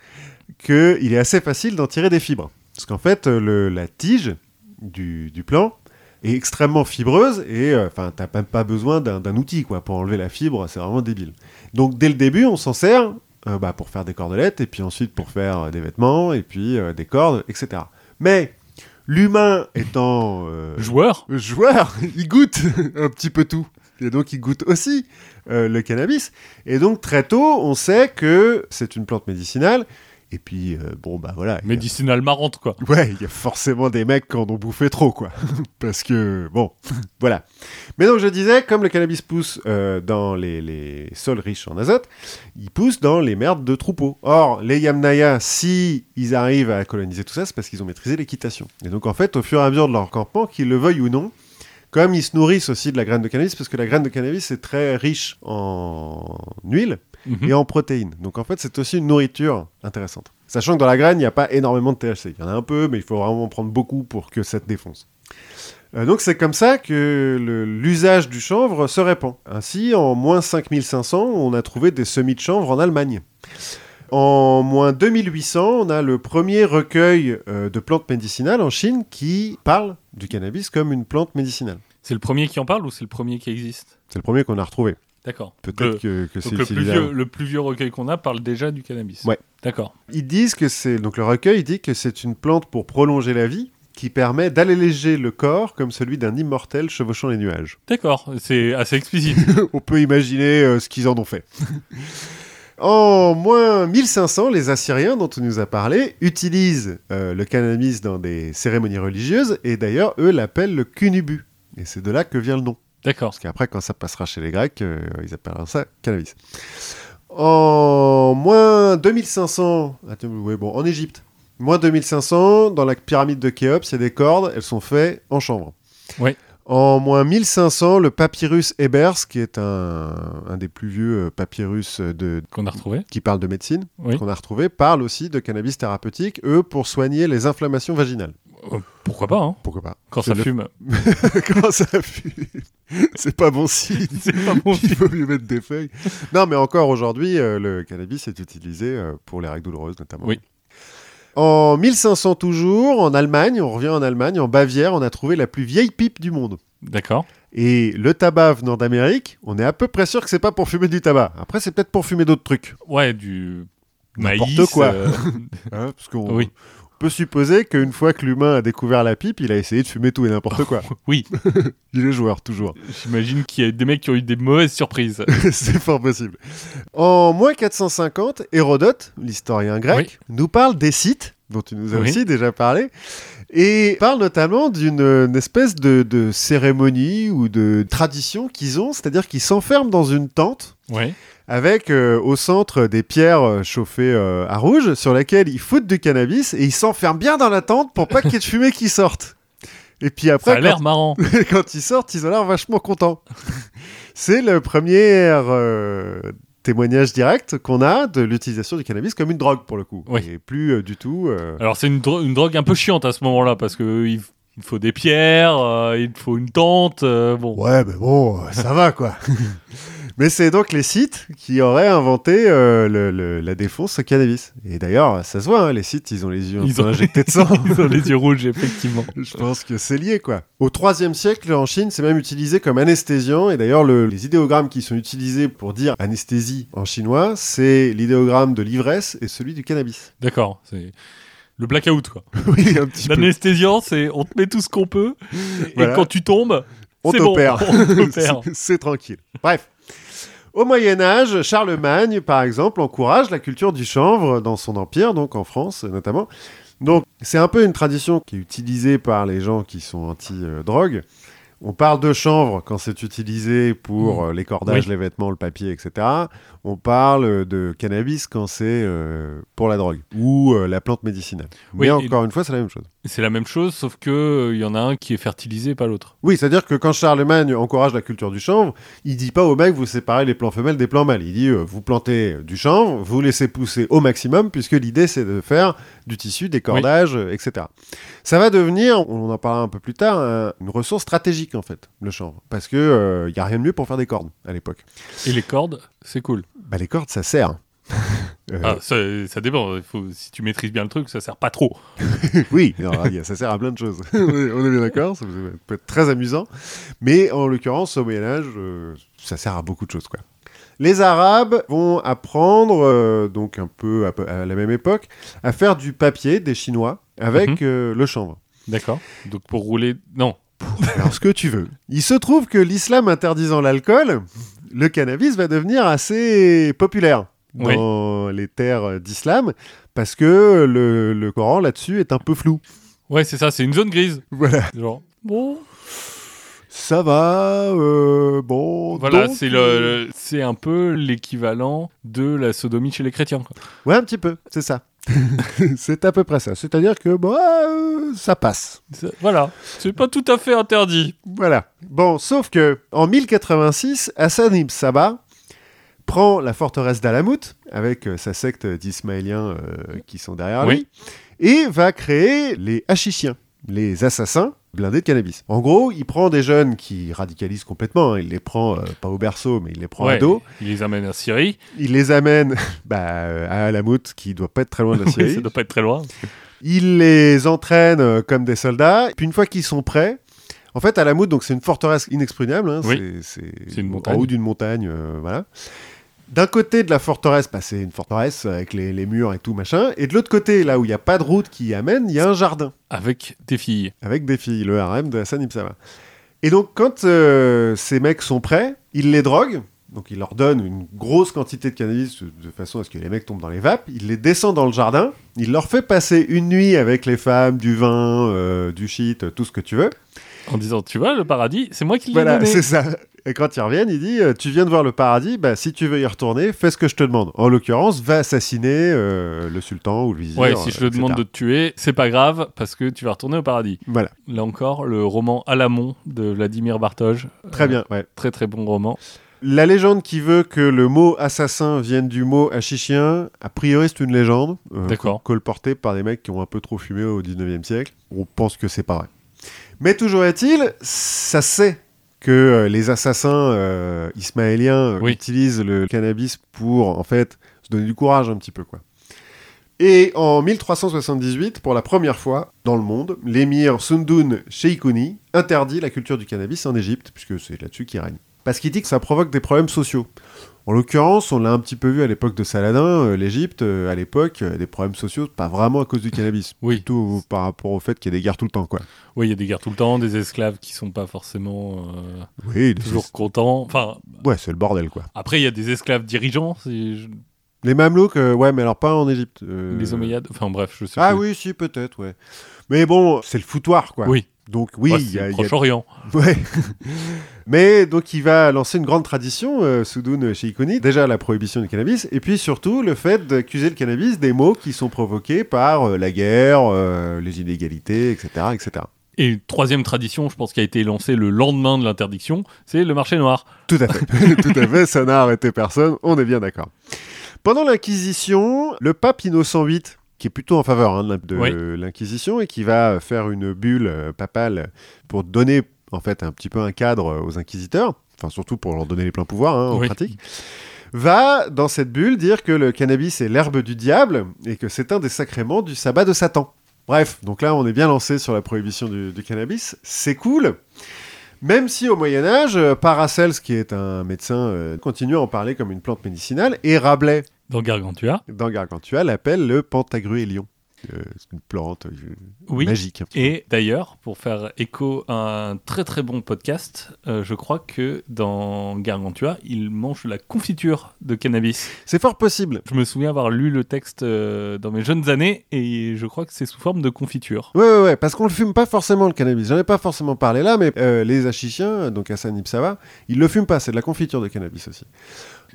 qu'il est assez facile d'en tirer des fibres. Parce qu'en fait, euh, le- la tige du, du plant est extrêmement fibreuse et euh, enfin t'as même pas besoin d'un outil quoi pour enlever la fibre, c'est vraiment débile. Donc dès le début, on s'en sert euh, bah, pour faire des cordelettes et puis ensuite pour faire euh, des vêtements et puis euh, des cordes, etc. Mais l'humain étant euh, Joueur joueur, il goûte un petit peu tout. Et donc, il goûte aussi euh, le cannabis. Et donc, très tôt, on sait que c'est une plante médicinale. Et puis, euh, bon, bah voilà. il y a- médicinale marrante, quoi. Ouais, il y a forcément des mecs qui en ont bouffé trop, quoi. Parce que, bon, voilà. Mais donc, je disais, comme le cannabis pousse euh, dans les, les sols riches en azote, il pousse dans les merdes de troupeaux. Or, les Yamnaya, si ils arrivent à coloniser tout ça, c'est parce qu'ils ont maîtrisé l'équitation. Et donc, en fait, au fur et à mesure de leur campement, qu'ils le veuillent ou non, comme ils se nourrissent aussi de la graine de cannabis, parce que la graine de cannabis est très riche en huile, Et en protéines. Donc en fait, c'est aussi une nourriture intéressante. Sachant que dans la graine, il n'y a pas énormément de THC. Il y en a un peu, mais il faut vraiment en prendre beaucoup pour que ça te défonce. Euh, donc c'est comme ça que l'usage du chanvre se répand. Ainsi, en moins 5500, on a trouvé des semis de chanvre en Allemagne. En moins 2800, on a le premier recueil euh, de plantes médicinales en Chine qui parle du cannabis comme une plante médicinale. C'est le premier qui en parle ou c'est le premier qui existe? C'est le premier qu'on a retrouvé. D'accord. Peut-être Le- que, que c'est le plus, vieux, le plus vieux recueil qu'on a parle déjà du cannabis. Ouais. D'accord. Ils disent que c'est donc le recueil dit que c'est une plante pour prolonger la vie qui permet d'alléger le corps comme celui d'un immortel chevauchant les nuages. D'accord. C'est assez explicite. On peut imaginer euh, ce qu'ils en ont fait. en moins 1500, les Assyriens dont on nous a parlé utilisent euh, le cannabis dans des cérémonies religieuses et d'ailleurs eux l'appellent le kunubu. Et c'est de là que vient le nom. D'accord. Parce qu'après, quand ça passera chez les Grecs, euh, ils appelleront ça cannabis. En moins 2500, attends, ouais, bon, en Égypte, moins 2500, dans la pyramide de Khéops, il y a des cordes, elles sont faites en chanvre. Oui. En moins 1500, le papyrus Ebers, qui est un, un des plus vieux euh, papyrus euh, de, Qu'on a retrouvé. qui parle de médecine, Oui. qu'on a retrouvé, parle aussi de cannabis thérapeutique, eux, pour soigner les inflammations vaginales. Euh, pourquoi pas, hein Pourquoi pas Quand ça le- fume. Comment ça fume C'est pas bon signe. C'est pas bon. Il faut mieux mettre des feuilles. Non, mais encore aujourd'hui, euh, le cannabis est utilisé euh, pour les règles douloureuses notamment. Oui. En 1500 toujours, en Allemagne, on revient en Allemagne, en Bavière, on a trouvé la plus vieille pipe du monde. D'accord. Et le tabac venant d'Amérique, on est à peu près sûr que c'est pas pour fumer du tabac. Après, c'est peut-être pour fumer d'autres trucs. Ouais, du N'importe quoi. euh, hein, parce qu'on Oui. On peut supposer qu'une fois que l'humain a découvert la pipe, il a essayé de fumer tout et n'importe quoi. Oui. Il est joueur, toujours. J'imagine qu'il y a des mecs qui ont eu des mauvaises surprises. c'est fort possible. En moins 450, Hérodote, l'historien grec, nous parle des sites, dont tu nous as Oui. aussi déjà parlé, et parle notamment d'une une espèce de, de cérémonie ou de tradition qu'ils ont, c'est-à-dire qu'ils s'enferment dans une tente Ouais. Avec euh, au centre des pierres euh, chauffées euh, à rouge sur lesquelles ils foutent du cannabis et ils s'enferment bien dans la tente pour pas qu'il y ait de fumée qui sorte. Et puis après, Ça a l'air marrant. quand ils sortent, ils ont l'air vachement contents. c'est la première euh, témoignage direct qu'on a de l'utilisation du cannabis comme une drogue pour le coup. Oui. Et plus du tout. Alors c'est une, dro- une drogue un peu chiante à ce moment-là parce que il, il faut des pierres, euh, il faut une tente. euh, bon. Ouais, mais bon, ça va quoi. mais c'est donc les sites qui auraient inventé euh, le- le- la défonce au cannabis. Et d'ailleurs, ça se voit, hein, les sites, ils ont les yeux Ils ont- injectés de sang. Ils ont les yeux rouges effectivement. Je pense que c'est lié, quoi. Au 3 siècle, en Chine, c'est même utilisé comme anesthésiant. Et d'ailleurs, le- les idéogrammes qui sont utilisés pour dire anesthésie en chinois, c'est l'idéogramme de l'ivresse et celui du cannabis. D'accord, c'est le blackout quoi. oui, un petit peu. L'anesthésiant, c'est on te met tout ce qu'on peut et Voilà. quand tu tombes, On bon, t'opère. c'est tranquille. Bref. Au Moyen Âge, Charlemagne, par exemple, encourage la culture du chanvre dans son empire, donc en France notamment. Donc c'est un peu une tradition qui est utilisée par les gens qui sont anti-drogue. On parle de chanvre quand c'est utilisé pour Mmh. euh, les cordages, Oui. les vêtements, le papier, etc. On parle de cannabis quand c'est euh, pour la drogue ou euh, la plante médicinale. Oui, Mais encore une fois, c'est la même chose. C'est la même chose, sauf que euh, il y en a un qui est fertilisé, pas l'autre. Oui, c'est-à-dire que quand Charlemagne encourage la culture du chanvre, il dit pas aux mecs vous séparez les plants femelles des plants mâles. Il dit euh, vous plantez du chanvre, vous laissez pousser au maximum, puisque l'idée c'est de faire du tissu, des cordages, euh, etc. Ça va devenir, on en parlera un peu plus tard, un- une ressource stratégique en fait, le chanvre, parce que euh, il y a rien de mieux pour faire des cordes à l'époque. Et les cordes, c'est cool. Bah les cordes ça sert. Euh, Ah, ça, ça dépend. Faut, si tu maîtrises bien le truc, ça sert pas trop. oui, non, ça sert à plein de choses. on est bien d'accord, ça peut être très amusant. Mais en l'occurrence, au Moyen-Âge, euh, ça sert à beaucoup de choses. Quoi. Les Arabes vont apprendre, euh, donc un peu à, la même époque, à faire du papier des Chinois avec Mhm. euh, le chanvre. D'accord. Donc pour rouler, non. Alors, ce que tu veux. Il se trouve que l'islam interdisant l'alcool, le cannabis va devenir assez populaire dans les terres d'islam parce que le, le Coran là-dessus est un peu flou. Ouais, c'est ça. C'est une zone grise. Voilà. Genre. Bon. Ça va, euh, bon. Voilà, donc, c'est euh, le, c'est un peu l'équivalent de la sodomie chez les chrétiens. quoi. Ouais, un petit peu, c'est ça. c'est à peu près ça. C'est-à-dire que, bah, euh, ça passe. Voilà. C'est pas tout à fait interdit. Voilà. Bon, sauf que, en 1086, Hassan ibn Sabah prend la forteresse d'Alamout, avec euh, sa secte d'Ismaéliens euh, qui sont derrière Oui. lui, et va créer les Hachichiens, les assassins blindés de cannabis. En gros, il prend des jeunes qui radicalisent complètement, hein. il les prend euh, pas au berceau, mais il les prend à dos, Il les amène à Syrie. il les amène bah, euh, à Alamout, qui doit pas être très loin de la Oui, Syrie. ça doit pas être très loin. Il les entraîne euh, comme des soldats. Puis une fois qu'ils sont prêts, en fait, Alamout, donc c'est une forteresse inexpugnable. hein, Oui. c'est- une en montagne. haut d'une montagne, voilà. D'un côté de la forteresse, bah, c'est une forteresse avec les, les murs et tout machin. Et de l'autre côté, là où il n'y a pas de route qui y amène, il y a un jardin Avec des filles. avec des filles, le harem de Hassan ibn Sabah. Et donc, quand euh, ces mecs sont prêts, il les drogue. Donc, il leur donne une grosse quantité de cannabis de, de façon à ce que les mecs tombent dans les vapes. Il les descend dans le jardin. Il leur fait passer une nuit avec les femmes, du vin, euh, du shit, tout ce que tu veux. En disant, tu vois, le paradis, c'est moi qui l'ai Voilà, donné. c'est ça. Et quand ils reviennent, il dit euh, Tu viens de voir le paradis, bah, si tu veux y retourner, fais ce que je te demande. En l'occurrence, va assassiner euh, le sultan ou le vizir. Ouais, si je te euh, demande de te tuer, c'est pas grave parce que tu vas retourner au paradis. Voilà, Là encore, le roman Alamon de Vladimir Bartoj. très bien, ouais. Très très bon roman. La légende qui veut que le mot assassin vienne du mot hachichien, a priori c'est une légende. euh, Colportée par des mecs qui ont un peu trop fumé au 19e siècle. On pense que c'est pas vrai. Mais toujours est-il, ça sait que euh, les assassins euh, ismaéliens euh, Oui. utilisent le cannabis pour en fait se donner du courage un petit peu quoi. Et en 1378, pour la première fois dans le monde, l'émir Sundun Sheikhouni interdit la culture du cannabis en Égypte, puisque c'est là-dessus qu'il règne. Parce qu'il dit que ça provoque des problèmes sociaux. En l'occurrence, on l'a un petit peu vu à l'époque de Saladin, euh, l'Égypte, euh, à l'époque, euh, des problèmes sociaux, pas vraiment à cause du cannabis, Oui. plutôt par rapport au fait qu'il y a des guerres tout le temps, quoi. Oui, il y a des guerres tout le temps, des esclaves qui sont pas forcément euh, Oui, toujours contents. Enfin, ouais, c'est le bordel, quoi. après, il y a des esclaves dirigeants, Les Mamelouks, euh, ouais, mais alors pas en Égypte. euh, les Omeyyades. Enfin bref, je sais Ah plus. oui, si, peut-être, ouais. Mais bon, c'est le foutoir, quoi. Oui, Donc oui, Ouais, il y a, y a- Proche-Orient. Ouais. Mais donc il va lancer une grande tradition, euh, Soudoun Sheikhouni, déjà la prohibition du cannabis, et puis surtout le fait d'accuser le cannabis des maux qui sont provoqués par euh, la guerre, euh, les inégalités, etc., etc. Et troisième tradition, je pense, qui a été lancée le lendemain de l'interdiction, c'est le marché noir. Tout à fait. Tout à fait, ça n'a arrêté personne, on est bien d'accord. Pendant l'Inquisition, le pape Innocent VIII, qui est plutôt en faveur hein, de Oui. l'Inquisition et qui va faire une bulle papale pour donner en fait un petit peu un cadre aux inquisiteurs, enfin surtout pour leur donner les pleins pouvoirs hein, en Oui. pratique, va dans cette bulle dire que le cannabis est l'herbe du diable et que c'est un des sacrements du sabbat de Satan. Bref, donc là on est bien lancé sur la prohibition du, du cannabis, c'est cool. Même si au Moyen Âge, euh, Paracels, qui est un médecin, euh, continue à en parler comme une plante médicinale, et Rabelais, Dans Gargantua. dans Gargantua, l'appelle le Pantagruélion. Euh, une plante Oui. magique. Et d'ailleurs, pour faire écho à un très très bon podcast, euh, je crois que dans Gargantua, il mange la confiture de cannabis. C'est fort possible. Je me souviens avoir lu le texte euh, dans mes jeunes années et je crois que c'est sous forme de confiture. Ouais, ouais, ouais, parce qu'on le fume pas forcément le cannabis. J'en ai pas forcément parlé là, mais euh, les Achichiens, donc Hassan Ipsava, ils le fument pas. C'est de la confiture de cannabis aussi.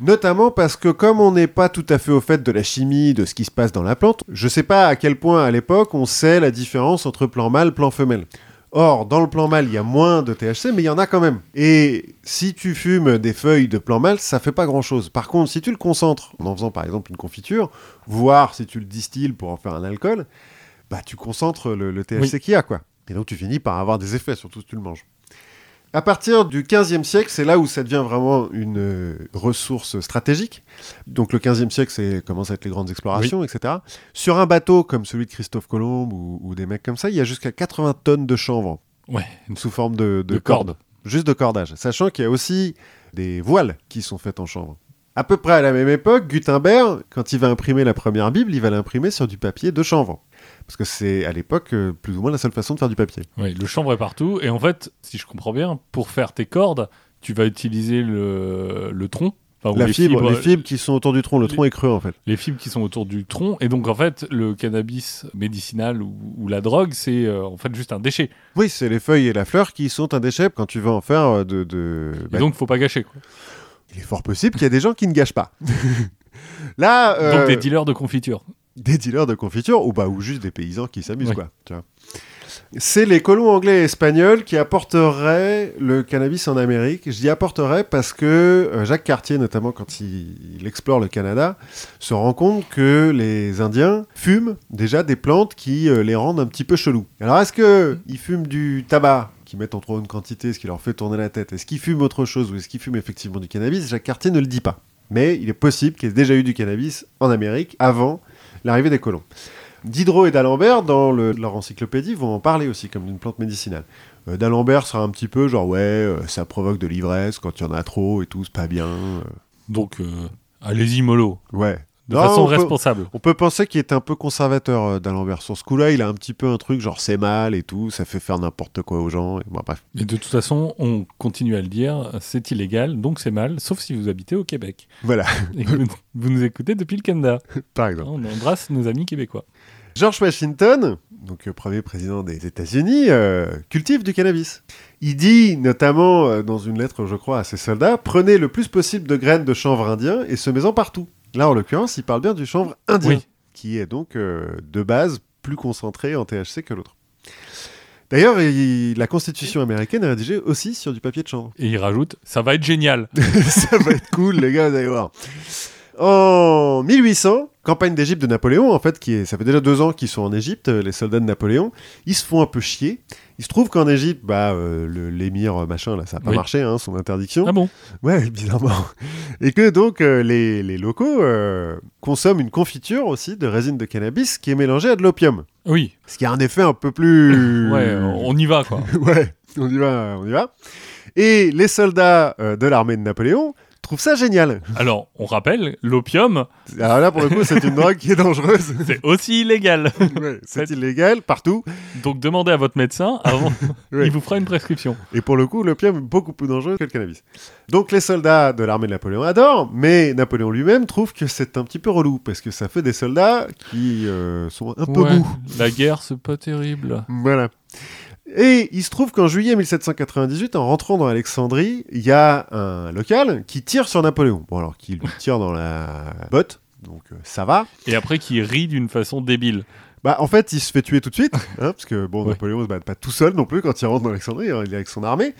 Notamment parce que comme on n'est pas tout à fait au fait de la chimie, de ce qui se passe dans la plante, je sais pas à quel point à l'époque on sait la différence entre plan mâle, plan femelle. Or, dans le plan mâle, il y a moins de THC, mais il y en a quand même. Et si tu fumes des feuilles de plan mâle, ça fait pas grand-chose. Par contre, si tu le concentres en en faisant par exemple une confiture, voire si tu le distilles pour en faire un alcool, bah tu concentres le, le THC Oui. qu'il y a, quoi. Et donc tu finis par avoir des effets, surtout si tu le manges. À partir du 15e siècle, c'est là où ça devient vraiment une euh, ressource stratégique. Donc le 15e siècle, c'est commence à être les grandes explorations, etc. Sur un bateau comme celui de Christophe Colomb ou, ou des mecs comme ça, il y a jusqu'à 80 tonnes de chanvre Ouais. sous forme de, de De cordes. cordes. Juste de cordage. Sachant qu'il y a aussi des voiles qui sont faites en chanvre. À peu près à la même époque, Gutenberg, quand il va imprimer la première Bible, il va l'imprimer sur du papier de chanvre. Parce que c'est à l'époque euh, plus ou moins la seule façon de faire du papier. Ouais, le chanvre est partout. Et en fait, si je comprends bien, pour faire tes cordes, tu vas utiliser le, le tronc. Enfin, La les fibre, fibres- les fibres qui sont autour du tronc, le les- tronc est creux en fait. les fibres qui sont autour du tronc. Et donc, en fait, le cannabis médicinal ou, ou la drogue, c'est euh, en fait juste un déchet. Oui, c'est les feuilles et la fleur qui sont un déchet quand tu veux en faire euh, de. de... Et bah, donc, faut pas gâcher. Quoi. Il est fort possible qu'il y a des gens qui ne gâchent pas. Là, euh, Donc, des dealers de confiture. Des dealers de confiture ou, bah, ou juste des paysans qui s'amusent Oui. quoi. C'est les colons anglais et espagnols qui apporteraient le cannabis en Amérique. Je dis apporteraient parce que euh, Jacques Cartier, notamment quand il, il explore le Canada, se rend compte que les Indiens fument déjà des plantes qui euh, les rendent un petit peu chelous. Alors est-ce que ils fument du tabac qui mettent en trop une quantité, ce qui leur fait tourner la tête? Est-ce qu'ils fument autre chose ou est-ce qu'ils fument effectivement du cannabis? Jacques Cartier ne le dit pas. Mais il est possible qu'il y ait déjà eu du cannabis en Amérique avant l'arrivée des colons. Diderot et d'Alembert, dans le- leur encyclopédie, vont en parler aussi comme d'une plante médicinale. Euh, D'Alembert sera un petit peu genre, ouais, euh, ça provoque de l'ivresse quand il y en a trop et tout, c'est pas bien. euh, Donc, allez-y, mollo. ouais. De Non, façon on peut- responsable. On peut penser qu'il est un peu conservateur euh, d'Alembert. Sur ce coup-là, il a un petit peu un truc genre c'est mal et tout, ça fait faire n'importe quoi aux gens. Et bon, bref. Mais de toute façon, on continue à le dire, c'est illégal, donc c'est mal, sauf si vous habitez au Québec. Voilà, Et que vous, vous nous écoutez depuis le Canada. par exemple. On embrasse nos amis québécois. George Washington, donc euh, premier président des États-Unis, euh, cultive du cannabis. Il dit notamment euh, dans une lettre, je crois, à ses soldats prenez le plus possible de graines de chanvre indien et semez-en partout. Là, en l'occurrence, il parle bien du chanvre indien, Oui. qui est donc euh, de base plus concentré en THC que l'autre. D'ailleurs, il- la Constitution américaine est rédigée aussi sur du papier de chanvre. Et il rajoute, ça va être génial. ça va être cool, les gars, vous allez voir. En 1800, campagne d'Égypte de Napoléon, en fait, qui est, ça fait déjà deux ans qu'ils sont en Égypte, euh, les soldats de Napoléon, ils se font un peu chier. Il se trouve qu'en Égypte, bah, euh, l'émir euh, machin, là, ça n'a pas Oui. marché, hein, son interdiction. Ah bon? Ouais, bizarrement. Et que donc, euh, les, les locaux euh, consomment une confiture aussi de résine de cannabis qui est mélangée à de l'opium. Oui. Ce qui a un effet un peu plus... Ouais, on y va, quoi. Ouais, on y va, on y va. Et les soldats de l'armée de Napoléon trouvent ça génial. Alors, on rappelle, l'opium, Alors là, pour le coup, c'est une drogue qui est dangereuse. c'est aussi illégal. Ouais, c'est illégal partout. Donc, demandez à votre médecin avant, Ouais. il vous fera une prescription. Et pour le coup, l'opium est beaucoup plus dangereux que le cannabis. Donc les soldats de l'armée de Napoléon adorent, mais Napoléon lui-même trouve que c'est un petit peu relou, parce que ça fait des soldats qui euh, sont un peu Ouais, mous. la guerre, c'est pas terrible. Voilà. Et il se trouve qu'en juillet 1798, en rentrant dans Alexandrie, il y a un local qui tire sur Napoléon. Bon, alors qui lui tire dans la botte, donc euh, ça va. Et après, qui rit d'une façon débile. Bah, en fait, il se fait tuer tout de suite, hein, parce que bon, Ouais. Napoléon se bat pas tout seul non plus quand il rentre dans Alexandrie, hein, il est avec son armée.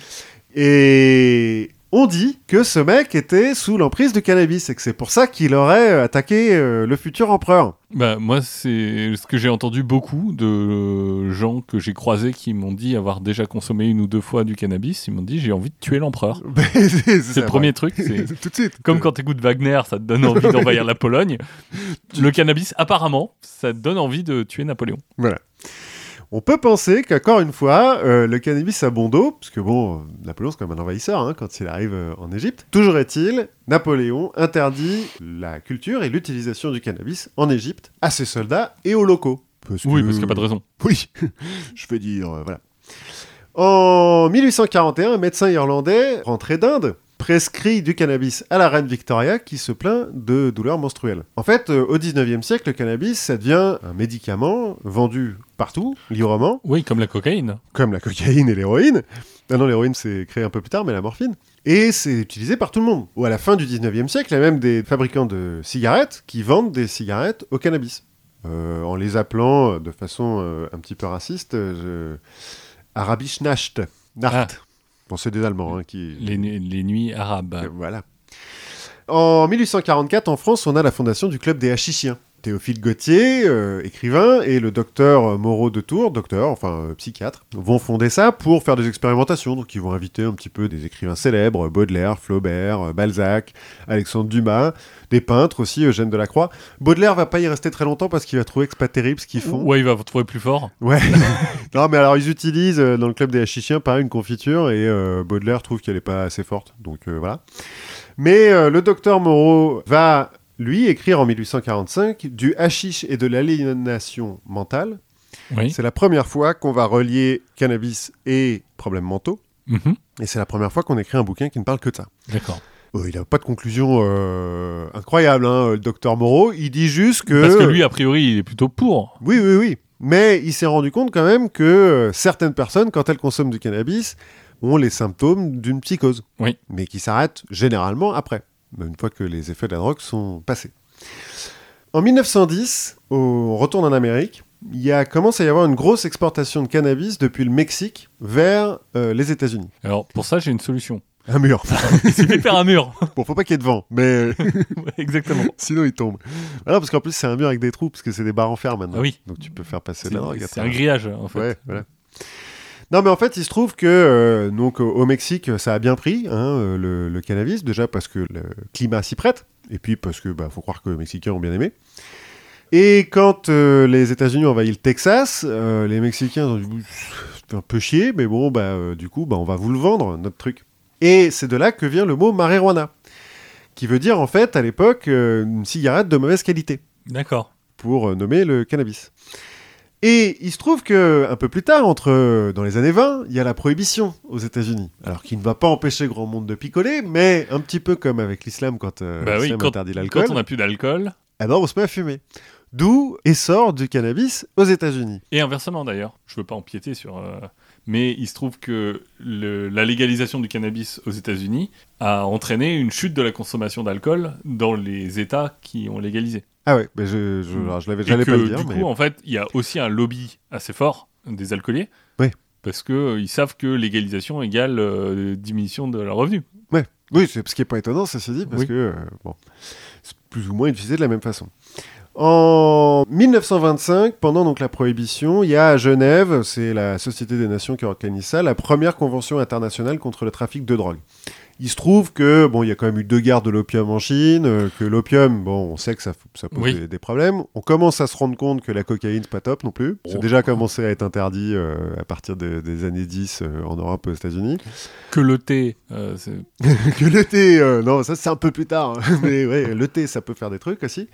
Et on dit que ce mec était sous l'emprise du cannabis et que c'est pour ça qu'il aurait attaqué euh, le futur empereur. Bah, moi, c'est ce que j'ai entendu beaucoup de gens que j'ai croisés qui m'ont dit avoir déjà consommé une ou deux fois du cannabis. Ils m'ont dit j'ai envie de tuer l'empereur. C'est le premier truc. Tout de suite. comme quand t'écoutes Wagner, ça te donne envie d'envahir la Pologne. Le cannabis, apparemment, ça te donne envie de tuer Napoléon. Voilà. On peut penser qu'encore une fois, euh, le cannabis a bon dos, parce que bon, Napoléon c'est quand même un envahisseur hein, quand il arrive euh, en Égypte. Toujours est-il, Napoléon interdit la culture et l'utilisation du cannabis en Égypte à ses soldats et aux locaux. Parce Oui, parce qu'il n'y a pas de raison. Oui, je veux dire, euh, voilà. En 1841, un médecin irlandais rentré d'Inde prescrit du cannabis à la reine Victoria qui se plaint de douleurs menstruelles. En fait, euh, au 19e siècle, le cannabis, ça devient un médicament vendu partout, librement, Oui, comme la cocaïne. comme la cocaïne et l'héroïne. Ah non, l'héroïne, c'est créé un peu plus tard, mais la morphine. Et c'est utilisé par tout le monde. Ou à la fin du 19e siècle, il y a même des fabricants de cigarettes qui vendent des cigarettes au cannabis. Euh, en les appelant euh, de façon euh, un petit peu raciste, je... Arabisch Nacht. Nacht. Bon, c'est des Allemands hein, qui... Les, les nuits arabes. Voilà. En 1844, en France, on a la fondation du club des hachichiens. Théophile Gautier, euh, écrivain, et le docteur Moreau de Tours, docteur, enfin euh, psychiatre, vont fonder ça pour faire des expérimentations. Donc ils vont inviter un petit peu des écrivains célèbres, Baudelaire, Flaubert, euh, Balzac, Alexandre Dumas, des peintres aussi, Eugène Delacroix. Baudelaire va pas y rester très longtemps parce qu'il va trouver que c'est pas terrible ce qu'ils font. Ouais, il va vous trouver plus fort. Ouais. non, mais alors ils utilisent euh, dans le club des hachichiens pareil une confiture et Baudelaire trouve qu'elle est pas assez forte. Donc voilà. Mais le docteur Moreau va lui écrire en 1845 du hashish et de l'aliénation mentale. Oui. C'est la première fois qu'on va relier cannabis et problèmes mentaux. Mhm. Et c'est la première fois qu'on écrit un bouquin qui ne parle que de ça. D'accord. Euh, il n'a pas de conclusion euh, incroyable, hein, le docteur Moreau. Il dit juste que... Parce que lui, a priori, il est plutôt pour. Oui, oui, oui. Mais il s'est rendu compte quand même que euh, certaines personnes, quand elles consomment du cannabis, ont les symptômes d'une psychose. Oui. Mais qui s'arrêtent généralement après, une fois que les effets de la drogue sont passés. En 1910, au- on retourne en Amérique, il y a, commence à y avoir une grosse exportation de cannabis depuis le Mexique vers euh, les États-Unis. Alors, pour ça, j'ai une solution. Un mur. Il suffit de faire un mur. bon, faut pas qu'il y ait de vent, mais Exactement. sinon il tombe. Ah non, parce qu'en plus c'est un mur avec des trous, parce que c'est des barres en fer maintenant. Ah oui. Donc tu peux faire passer de la drogue. c'est un grillage, en fait. Ouais, voilà. Non, mais en fait, il se trouve que euh, donc au Mexique, ça a bien pris hein, euh, le, le cannabis déjà parce que le climat s'y prête, et puis parce que bah, faut croire que les Mexicains ont bien aimé. Et quand euh, les États-Unis ont envahi le Texas, euh, les Mexicains ont dit c'est un peu chier, mais bon, bah du coup, bah on va vous le vendre notre truc. Et c'est de là que vient le mot marijuana, qui veut dire en fait à l'époque une cigarette de mauvaise qualité D'accord. pour nommer le cannabis. Et il se trouve que un peu plus tard, entre euh, dans les années 20, il y a la prohibition aux États-Unis. Alors qui ne va pas empêcher grand monde de picoler, mais un petit peu comme avec l'islam quand euh, Bah l'islam quand- interdit Quand l'alcool, on n'a plus d'alcool, eh ben on se met à fumer. D'où essor du cannabis aux États-Unis. et inversement d'ailleurs, je veux pas empiéter sur. euh, Mais il se trouve que le- la légalisation du cannabis aux États-Unis a entraîné une chute de la consommation d'alcool dans les États qui ont légalisé. Ah ouais, ben je, je, alors, je l'avais, j'allais pas le dire, du mais coup, en fait, il y a aussi un lobby assez fort des alcooliers. Oui. Parce que euh, ils savent que légalisation égale euh, diminution de leurs revenus. oui, c'est ce qui est pas étonnant, ça s'est dit, parce Oui. que euh, bon, c'est plus ou moins utilisé de la même façon. En 1925, pendant donc la prohibition, il y a à Genève, c'est la Société des Nations qui organise ça, la première convention internationale contre le trafic de drogue. Il se trouve que bon, il y a quand même eu deux guerres de l'opium en Chine, euh, que l'opium, bon, on sait que ça, ça pose Oui. des, des problèmes. On commence à se rendre compte que la cocaïne c'est pas top non plus. C'est Oh. déjà commencé à être interdit euh, à partir de- des années 10 euh, en Europe et aux États-Unis. Que le thé, euh, que le thé, non, ça c'est un peu plus tard, hein. mais ouais, le thé ça peut faire des trucs aussi.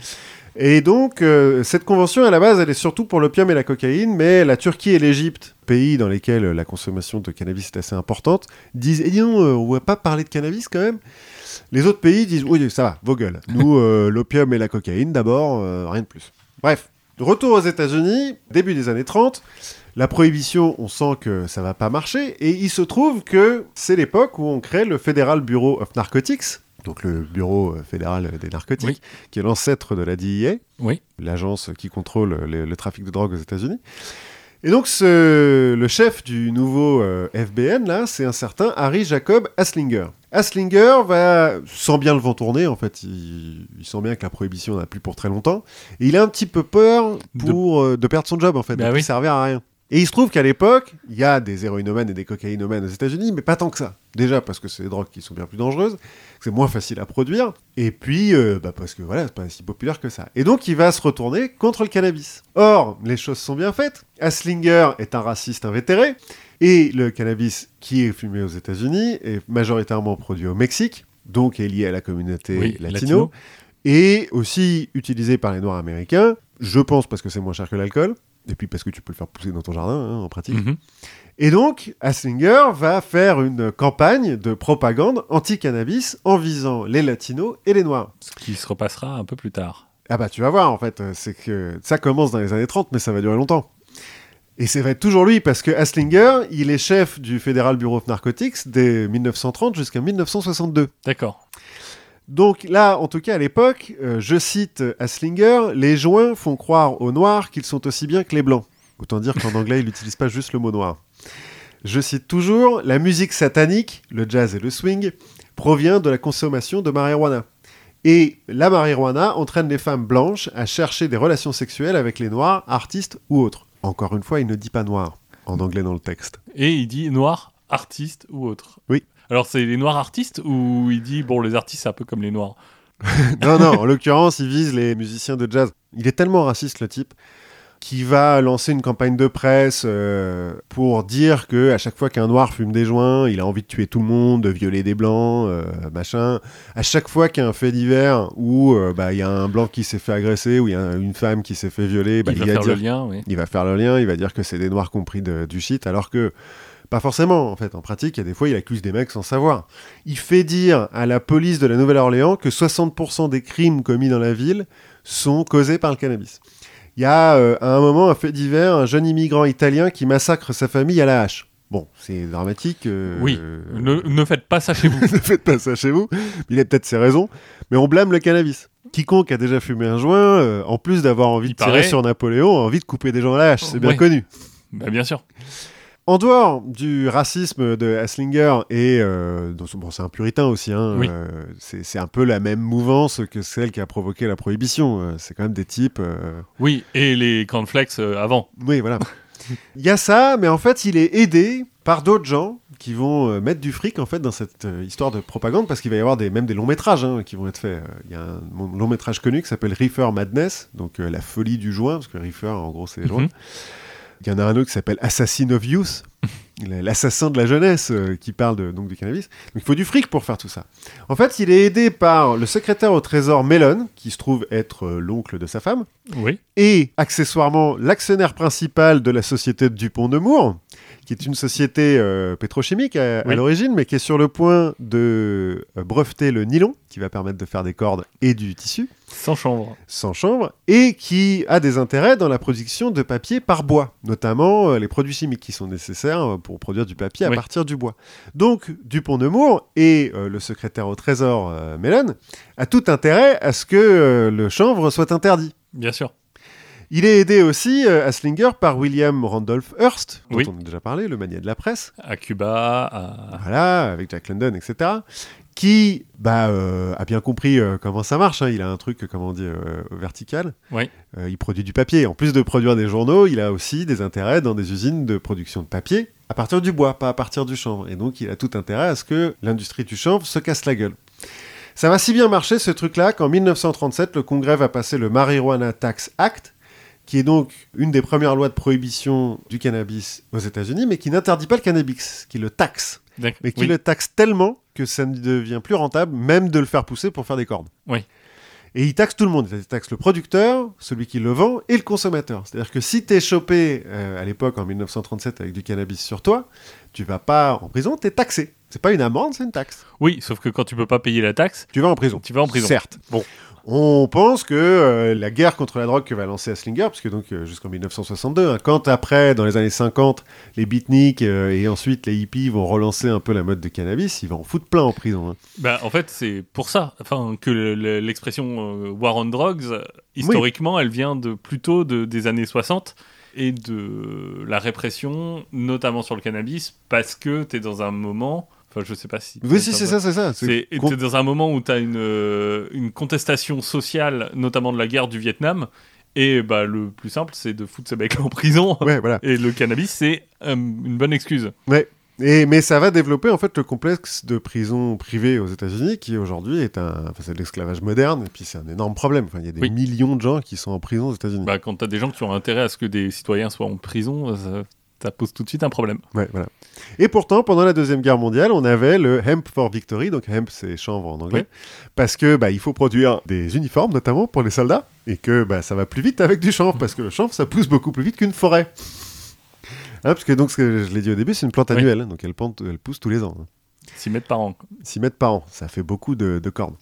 Et donc, euh, cette convention à la base, elle est surtout pour l'opium et la cocaïne, mais la Turquie et l'Égypte, pays dans lesquels la consommation de cannabis est assez importante, disent Eh dis donc, euh, on va pas parler de cannabis quand même Les autres pays disent Oui, ça va, vos gueules. Nous, euh, l'opium et la cocaïne d'abord, euh, rien de plus. Bref, retour aux États-Unis, début des années 30. La prohibition, on sent que ça va pas marcher, et il se trouve que c'est l'époque où on crée le Federal Bureau of Narcotics, donc le Bureau euh, fédéral des narcotiques, Oui. qui est l'ancêtre de la Oui. l'agence qui contrôle le, le trafic de drogue aux États-Unis. Et donc, ce- le chef du nouveau euh, FBN, là, c'est un certain Harry Jacob Haslinger. Haslinger va, sans bien le vent tourner, en fait, il, il sent bien que la prohibition n'a plus pour très longtemps, et il a un petit peu peur pour, euh, de... perdre son job, en fait, Bah de oui. plus servir à rien. Et il se trouve qu'à l'époque, il y a des héroïnomènes et des cocaïnomènes aux États-Unis, mais pas tant que ça. Déjà parce que c'est des drogues qui sont bien plus dangereuses, c'est moins facile à produire, et puis euh, bah, parce que voilà, c'est pas si populaire que ça. Et donc il va se retourner contre le cannabis. Or, les choses sont bien faites. Haslinger est un raciste invétéré, et le cannabis qui est fumé aux États-Unis est majoritairement produit au Mexique, donc est lié à la communauté Oui, latino, latino. et aussi utilisé par les Noirs américains. Je pense parce que c'est moins cher que l'alcool, et puis parce que tu peux le faire pousser dans ton jardin hein, en pratique. Mhm. Et donc, Haslinger va faire une campagne de propagande anti-cannabis en visant les latinos et les noirs. Ce qui se repassera un peu plus tard. Ah bah tu vas voir en fait, euh, c'est que ça commence dans les années 30 mais ça va durer longtemps. Et c'est être toujours lui parce que Haslinger, il est chef du Federal Bureau of Narcotics dès 1930 jusqu'à 1962. D'accord. Donc là, en tout cas à l'époque, euh, je cite Haslinger, les joints font croire aux noirs qu'ils sont aussi bien que les blancs. Autant dire qu'en anglais, il n'utilise pas juste le mot noir. Je cite toujours, la musique satanique, le jazz et le swing, provient de la consommation de marijuana. Et la marijuana entraîne les femmes blanches à chercher des relations sexuelles avec les noirs, artistes ou autres. Encore une fois, il ne dit pas noir en anglais dans le texte. Et il dit noir, artiste ou autre. Oui. Alors c'est les noirs artistes ou il dit bon les artistes c'est un peu comme les noirs. non, non, en l'occurrence, il vise les musiciens de jazz. Il est tellement raciste, le type, qu'il va lancer une campagne de presse euh, pour dire que à chaque fois qu'un noir fume des joints, il a envie de tuer tout le monde, de violer des blancs, euh, machin. À chaque fois qu'il y a un fait divers où euh, bah, il y a un blanc qui s'est fait agresser, ou il y a une femme qui s'est fait violer, bah, il va va faire dire le lien, oui. il va faire le lien, il va dire que c'est des noirs compris de- du shit, alors que pas forcément, en fait. En pratique, il y a des fois, il accuse des mecs sans savoir. Il fait dire à la police de la Nouvelle-Orléans que 60% des crimes commis dans la ville sont causés par le cannabis. Il y a euh, à un moment un fait divers, un jeune immigrant italien qui massacre sa famille à la hache. Bon, c'est dramatique. euh, Oui. euh, Ne, ne faites pas ça chez vous. ne faites pas ça chez vous. Il a peut-être ses raisons, mais on blâme le cannabis. Quiconque a déjà fumé un joint, euh, en plus d'avoir envie Il de tirer paraît. sur Napoléon, a envie de couper des gens à la hache. C'est bien Ouais. connu. bah, bien sûr. En dehors du racisme de Haslinger et euh, bon, c'est un puritain aussi, hein, Oui. euh, c'est un peu la même mouvance que celle qui a provoqué la prohibition. euh, c'est quand même des types. euh, Oui, et les cornflakes avant. Oui, voilà. Il y a ça, mais en fait, il est aidé par d'autres gens qui vont mettre du fric en fait dans cette histoire de propagande parce qu'il va y avoir des, même des longs métrages hein, qui vont être faits. Il y a un long métrage connu qui s'appelle Reefer Madness, donc la folie du joint, parce que Reefer en gros c'est les joints. Mhm. Il y en a un autre qui s'appelle Assassin of Youth, l'assassin de la jeunesse euh, qui parle de, donc du cannabis. Donc il faut du fric pour faire tout ça. En fait, il est aidé par le secrétaire au trésor Mellon, qui se trouve être euh, l'oncle de sa femme Oui. et accessoirement l'actionnaire principal de la société de Dupont-Nemours, qui est une société euh, pétrochimique à, l'origine, mais qui est sur le point de breveter le nylon, qui va permettre de faire des cordes et du tissu, Sans chambre. sans chambre, et qui a des intérêts dans la production de papier par bois, notamment euh, les produits chimiques qui sont nécessaires euh, pour produire du papier à Oui. partir du bois. Donc Dupont-Nemours et euh, le secrétaire au Trésor, euh, Mellon, a tout intérêt à ce que le chanvre soit interdit. Bien sûr. Il est aidé aussi, euh, Haslinger, par William Randolph Hearst, dont Oui. on a déjà parlé, le manier de la presse, À Cuba, à... voilà, avec Jack London, etc., qui bah, euh, a bien compris euh, comment ça marche. hein. Il a un truc, euh, comment dire, euh, vertical. Oui. Il produit du papier. En plus de produire des journaux, il a aussi des intérêts dans des usines de production de papier à partir du bois, pas à partir du chanvre. Et donc, il a tout intérêt à ce que l'industrie du chanvre se casse la gueule. Ça va si bien marcher ce truc-là qu'en 1937, le Congrès va passer le Marijuana Tax Act, qui est donc une des premières lois de prohibition du cannabis aux États-Unis, mais qui n'interdit pas le cannabis, qui le taxe, mais qui Oui. le taxe tellement que ça ne devient plus rentable, même de le faire pousser pour faire des cordes. Oui. Et il taxe tout le monde. Il taxe le producteur, celui qui le vend et le consommateur. C'est-à-dire que si t'es chopé euh, à l'époque, en 1937, avec du cannabis sur toi, tu vas pas en prison, t'es taxé. C'est pas une amende, c'est une taxe. Oui, sauf que quand tu peux pas payer la taxe, Tu vas en prison. tu vas en prison. Certes. Bon. On pense que euh, la guerre contre la drogue que va lancer Aslinger, puisque donc euh, jusqu'en 1962, hein, quand après, dans les années 50, les beatniks euh, et ensuite les hippies vont relancer un peu la mode de cannabis, ils vont en foutre plein en prison. hein. Bah, en fait, c'est pour ça enfin, que le- le- l'expression war on drugs, historiquement, elle vient de, plutôt de, des années 60 et de la répression, notamment sur le cannabis, parce que tu es dans un moment. Enfin, je sais pas si. Oui, si, c'est ça, c'est ça. C'est dans un moment où tu as une, euh, une contestation sociale, notamment de la guerre du Vietnam. Et bah, le plus simple, c'est de foutre ces mecs en prison. Ouais, voilà. Et le cannabis, c'est euh, une bonne excuse. Ouais. Et, mais ça va développer en fait le complexe de prison privée aux États-Unis qui aujourd'hui est un, enfin, c'est de l'esclavage moderne et puis c'est un énorme problème. Enfin, il y a des Oui. millions de gens qui sont en prison aux États-Unis. Bah, quand tu as des gens qui ont intérêt à ce que des citoyens soient en prison, ça, ça pose tout de suite un problème. Ouais, voilà. Et pourtant, pendant la deuxième guerre mondiale, on avait le hemp for victory, donc hemp c'est chanvre en anglais, parce que bah, il faut produire des uniformes notamment pour les soldats et que bah, ça va plus vite avec du chanvre parce que le chanvre ça pousse beaucoup plus vite qu'une forêt. Hein, parce que donc ce que je l'ai dit au début, c'est une plante annuelle, hein, donc elle, plante- elle pousse tous les ans. hein. 6 mètres par an. quoi. 6 mètres par an. Ça fait beaucoup de, de cornes.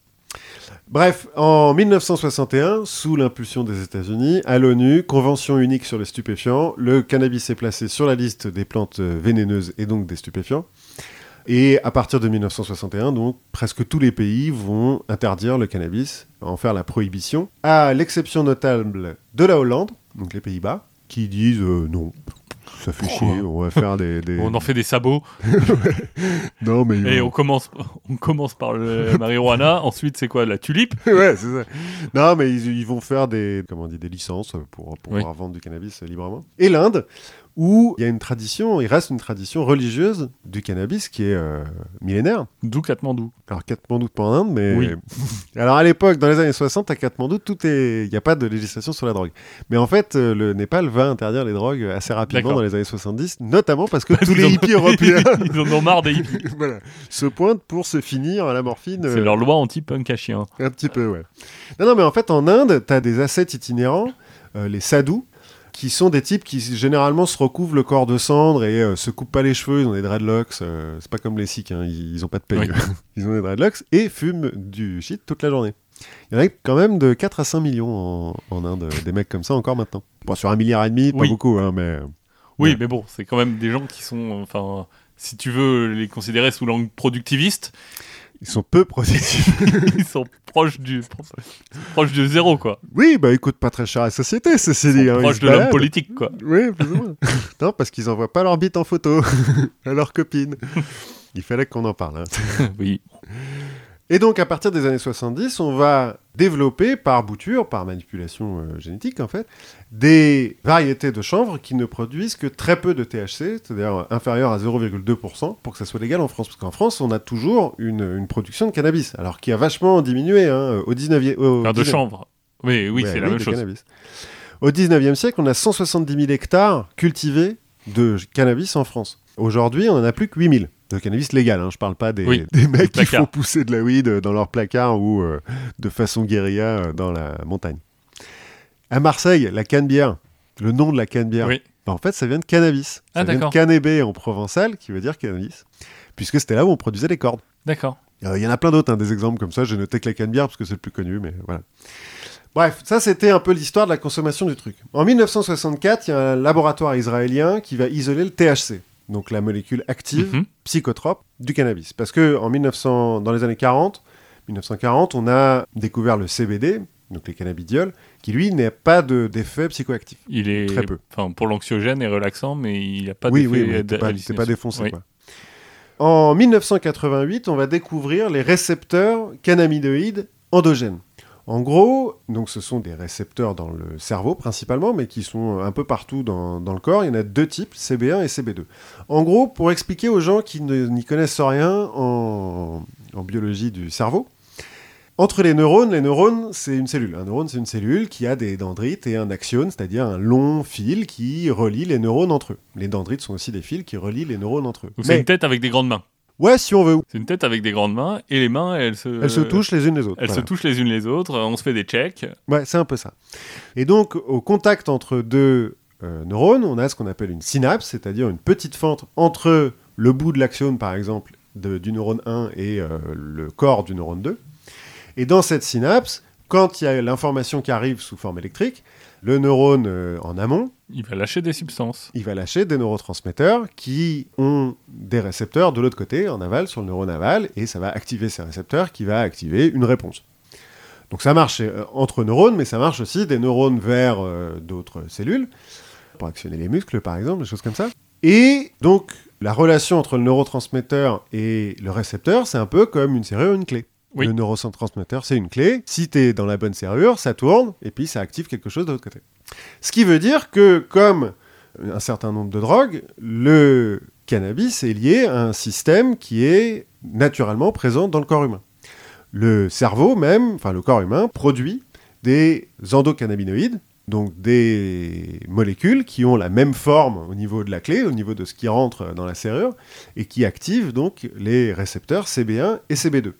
Bref, en 1961, sous l'impulsion des États-Unis, à l'ONU, convention unique sur les stupéfiants, le cannabis est placé sur la liste des plantes vénéneuses et donc des stupéfiants. Et à partir de 1961, donc, presque tous les pays vont interdire le cannabis, en faire la prohibition, à l'exception notable de la Hollande, donc les Pays-Bas, qui disent euh, non, ça fait chier, on va faire des... des- On en fait des sabots Non, mais... et on commence, on commence par le marijuana. Ensuite, c'est quoi La tulipe? Ouais, c'est ça. Non, mais ils, ils vont faire des, comment on dit, des licences pour, pour Oui. pouvoir vendre du cannabis librement. Et l'Inde, où il y a une tradition, il reste une tradition religieuse du cannabis qui est euh, millénaire. D'où Katmandou. Alors, Katmandou, pas en Inde, mais. Oui. Alors, à l'époque, dans les années 60, à Katmandou, tout est. Il n'y a pas de législation sur la drogue. Mais en fait, euh, le Népal va interdire les drogues assez rapidement dans les années 70, notamment parce que tous Ils les hippies européens Ils en ont marre des hippies. voilà, se pointent pour se finir à la morphine. C'est euh, leur loi anti-punk à chien. un petit peu, ouais. Non, non, mais en fait, en Inde, tu as des ascètes itinérants, euh, les sadhus, qui sont des types qui généralement se recouvrent le corps de cendre et euh, se coupent pas les cheveux, ils ont des dreadlocks, euh, c'est pas comme les sikhs, hein, ils, ils ont pas de peigne, ils ont des dreadlocks, et fument du shit toute la journée. Il y en a quand même de 4 à 5 millions en, en Inde, euh, des mecs comme ça encore maintenant. Bon, sur un milliard et demi, pas Oui. beaucoup, hein, mais... Oui, Ouais. mais bon, c'est quand même des gens qui sont, enfin, si tu veux les considérer sous l'angle productiviste, Ils sont peu protectifs. ils sont proches du, proches du zéro, quoi. oui, bah ils coûtent pas très cher à la société, ceci dit. hein, proches de l'homme politique, quoi. Oui, plus ou moins. non, parce qu'ils envoient pas leur bite en photo à leurs copines. Il fallait qu'on en parle. hein. oui. Et donc, à partir des années 70, on va développer par bouture, par manipulation euh, génétique en fait, des variétés de chanvre qui ne produisent que très peu de THC, c'est-à-dire inférieur à 0,2%, pour que ça soit légal en France. Parce qu'en France, on a toujours une, une production de cannabis, alors qui a vachement diminué hein, au 19e... au Enfin, de 19e chanvre. Oui, oui, Ouais, c'est la même chose. cannabis. Au 19e siècle, on a 170 000 hectares cultivés de cannabis en France. Aujourd'hui, on en a plus que 8 000 de cannabis légal. Hein. Je parle pas des, Oui, des mecs qui font pousser de la weed dans leur placard ou euh, de façon guérilla euh, dans la montagne. À Marseille, la canne-bière, le nom de la canne-bière, Oui. bah, en fait, ça vient de cannabis. Ah, ça vient de cannébé en provençal, qui veut dire cannabis, puisque c'était là où on produisait les cordes. D'accord. Euh, Il y en a plein d'autres, hein, des exemples comme ça. J'ai noté que la canne-bière parce que c'est le plus connu, mais voilà. Bref, ça c'était un peu l'histoire de la consommation du truc. En 1964, il y a un laboratoire israélien qui va isoler le THC, donc la molécule active Mhm. psychotrope du cannabis. Parce que en 1900, dans les années 40, 1940, on a découvert le CBD, donc les cannabidioles, qui lui n'a pas de- d'effet psychoactif. Il est, Très peu. enfin, pour l'anxiogène et relaxant, mais il n'y a pas oui, d'effet oui, oui, pas, pas défoncé. Oui. Quoi. En 1988, on va découvrir les récepteurs cannabinoïdes endogènes. En gros, donc ce sont des récepteurs dans le cerveau principalement, mais qui sont un peu partout dans, dans le corps. Il y en a deux types, CB1 et CB2. En gros, pour expliquer aux gens qui n'y connaissent rien en, en biologie du cerveau, entre les neurones, les neurones, c'est une cellule. Un neurone, c'est une cellule qui a des dendrites et un axione, c'est-à-dire un long fil qui relie les neurones entre eux. Les dendrites sont aussi des fils qui relient les neurones entre eux. Donc c'est une tête avec des grandes mains. ouais, si on veut. C'est une tête avec des grandes mains et les mains, elles se, Elles se touchent les unes les autres. Elles Voilà. se touchent les unes les autres. On se fait des checks. Ouais, c'est un peu ça. Et donc, au contact entre deux euh, neurones, on a ce qu'on appelle une synapse, c'est-à-dire une petite fente entre le bout de l'axione, par exemple, de- du neurone 1 et euh, le corps du neurone 2. Et dans cette synapse quand il y a l'information qui arrive sous forme électrique, le neurone euh, en amont, Il va lâcher des substances. il va lâcher des neurotransmetteurs qui ont des récepteurs de l'autre côté, en aval, sur le neurone aval, et ça va activer ces récepteurs qui va activer une réponse. Donc ça marche euh, entre neurones, mais ça marche aussi des neurones vers euh, d'autres cellules, pour actionner les muscles par exemple, des choses comme ça. Et donc la relation entre le neurotransmetteur et le récepteur, c'est un peu comme une serrure, une clé. Oui. Le neurotransmetteur, c'est une clé. Si tu es dans la bonne serrure, ça tourne, et puis ça active quelque chose de l'autre côté. Ce qui veut dire que, comme un certain nombre de drogues, le cannabis est lié à un système qui est naturellement présent dans le corps humain. Le cerveau même, enfin le corps humain, produit des endocannabinoïdes, donc des molécules qui ont la même forme au niveau de la clé, au niveau de ce qui rentre dans la serrure, et qui activent donc les récepteurs CB1 et CB2.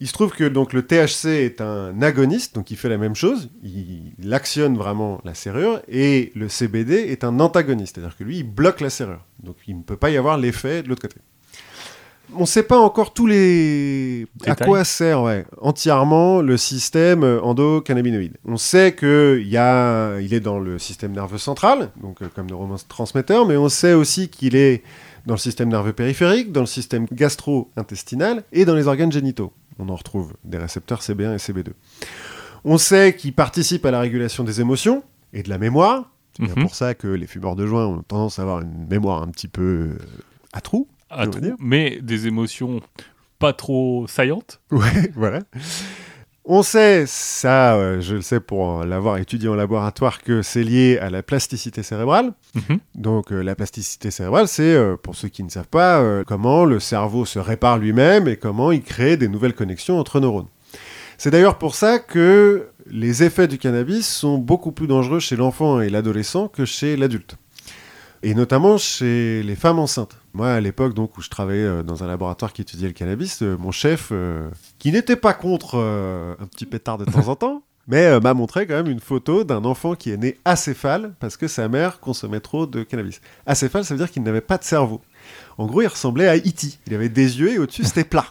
Il se trouve que donc le THC est un agoniste, donc il fait la même chose, il, il actionne vraiment la serrure, et le CBD est un antagoniste, c'est-à-dire que lui, il bloque la serrure. Donc il ne peut pas y avoir l'effet de l'autre côté. On ne sait pas encore tous les... à quoi sert ouais, entièrement le système euh, endocannabinoïde. On sait qu'il a... il est dans le système nerveux central, donc euh, comme neurotransmetteur, mais on sait aussi qu'il est dans le système nerveux périphérique, dans le système gastro-intestinal et dans les organes génitaux. On en retrouve des récepteurs CB1 et CB2. On sait qu'il participe à la régulation des émotions et de la mémoire. C'est bien Mhm. pour ça que les fumeurs de joint ont tendance à avoir une mémoire un petit peu euh, à trous. à dire. mais des émotions pas trop saillantes. Ouais, voilà. On sait, ça, euh, je le sais pour l'avoir étudié en laboratoire, que c'est lié à la plasticité cérébrale. Mhm. Donc euh, la plasticité cérébrale, c'est, euh, pour ceux qui ne savent pas, comment le cerveau se répare lui-même et comment il crée des nouvelles connexions entre neurones. C'est d'ailleurs pour ça que les effets du cannabis sont beaucoup plus dangereux chez l'enfant et l'adolescent que chez l'adulte. Et notamment chez les femmes enceintes. Moi, à l'époque donc où je travaillais euh, dans un laboratoire qui étudiait le cannabis, euh, mon chef, euh, qui n'était pas contre euh, un petit pétard de temps en temps, mais euh, m'a montré quand même une photo d'un enfant qui est né acéphale parce que sa mère consommait trop de cannabis. Acéphale, ça veut dire qu'il n'avait pas de cerveau. En gros, il ressemblait à E.T. Il avait des yeux et au-dessus, c'était plat.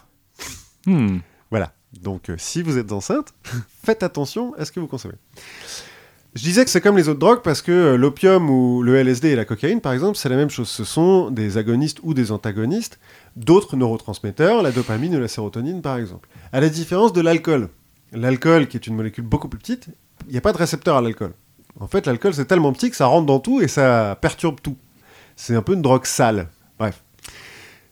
Hmm. Voilà. Donc, si vous êtes enceinte, faites attention à ce que vous consommez. Je disais que c'est comme les autres drogues parce que euh, l'opium ou le LSD et la cocaïne, par exemple, c'est la même chose. Ce sont des agonistes ou des antagonistes d'autres neurotransmetteurs, la dopamine ou la sérotonine, par exemple. À la différence de l'alcool. L'alcool, qui est une molécule beaucoup plus petite, il n'y a pas de récepteur à l'alcool. En fait, l'alcool, c'est tellement petit que ça rentre dans tout et ça perturbe tout. C'est un peu une drogue sale. Bref.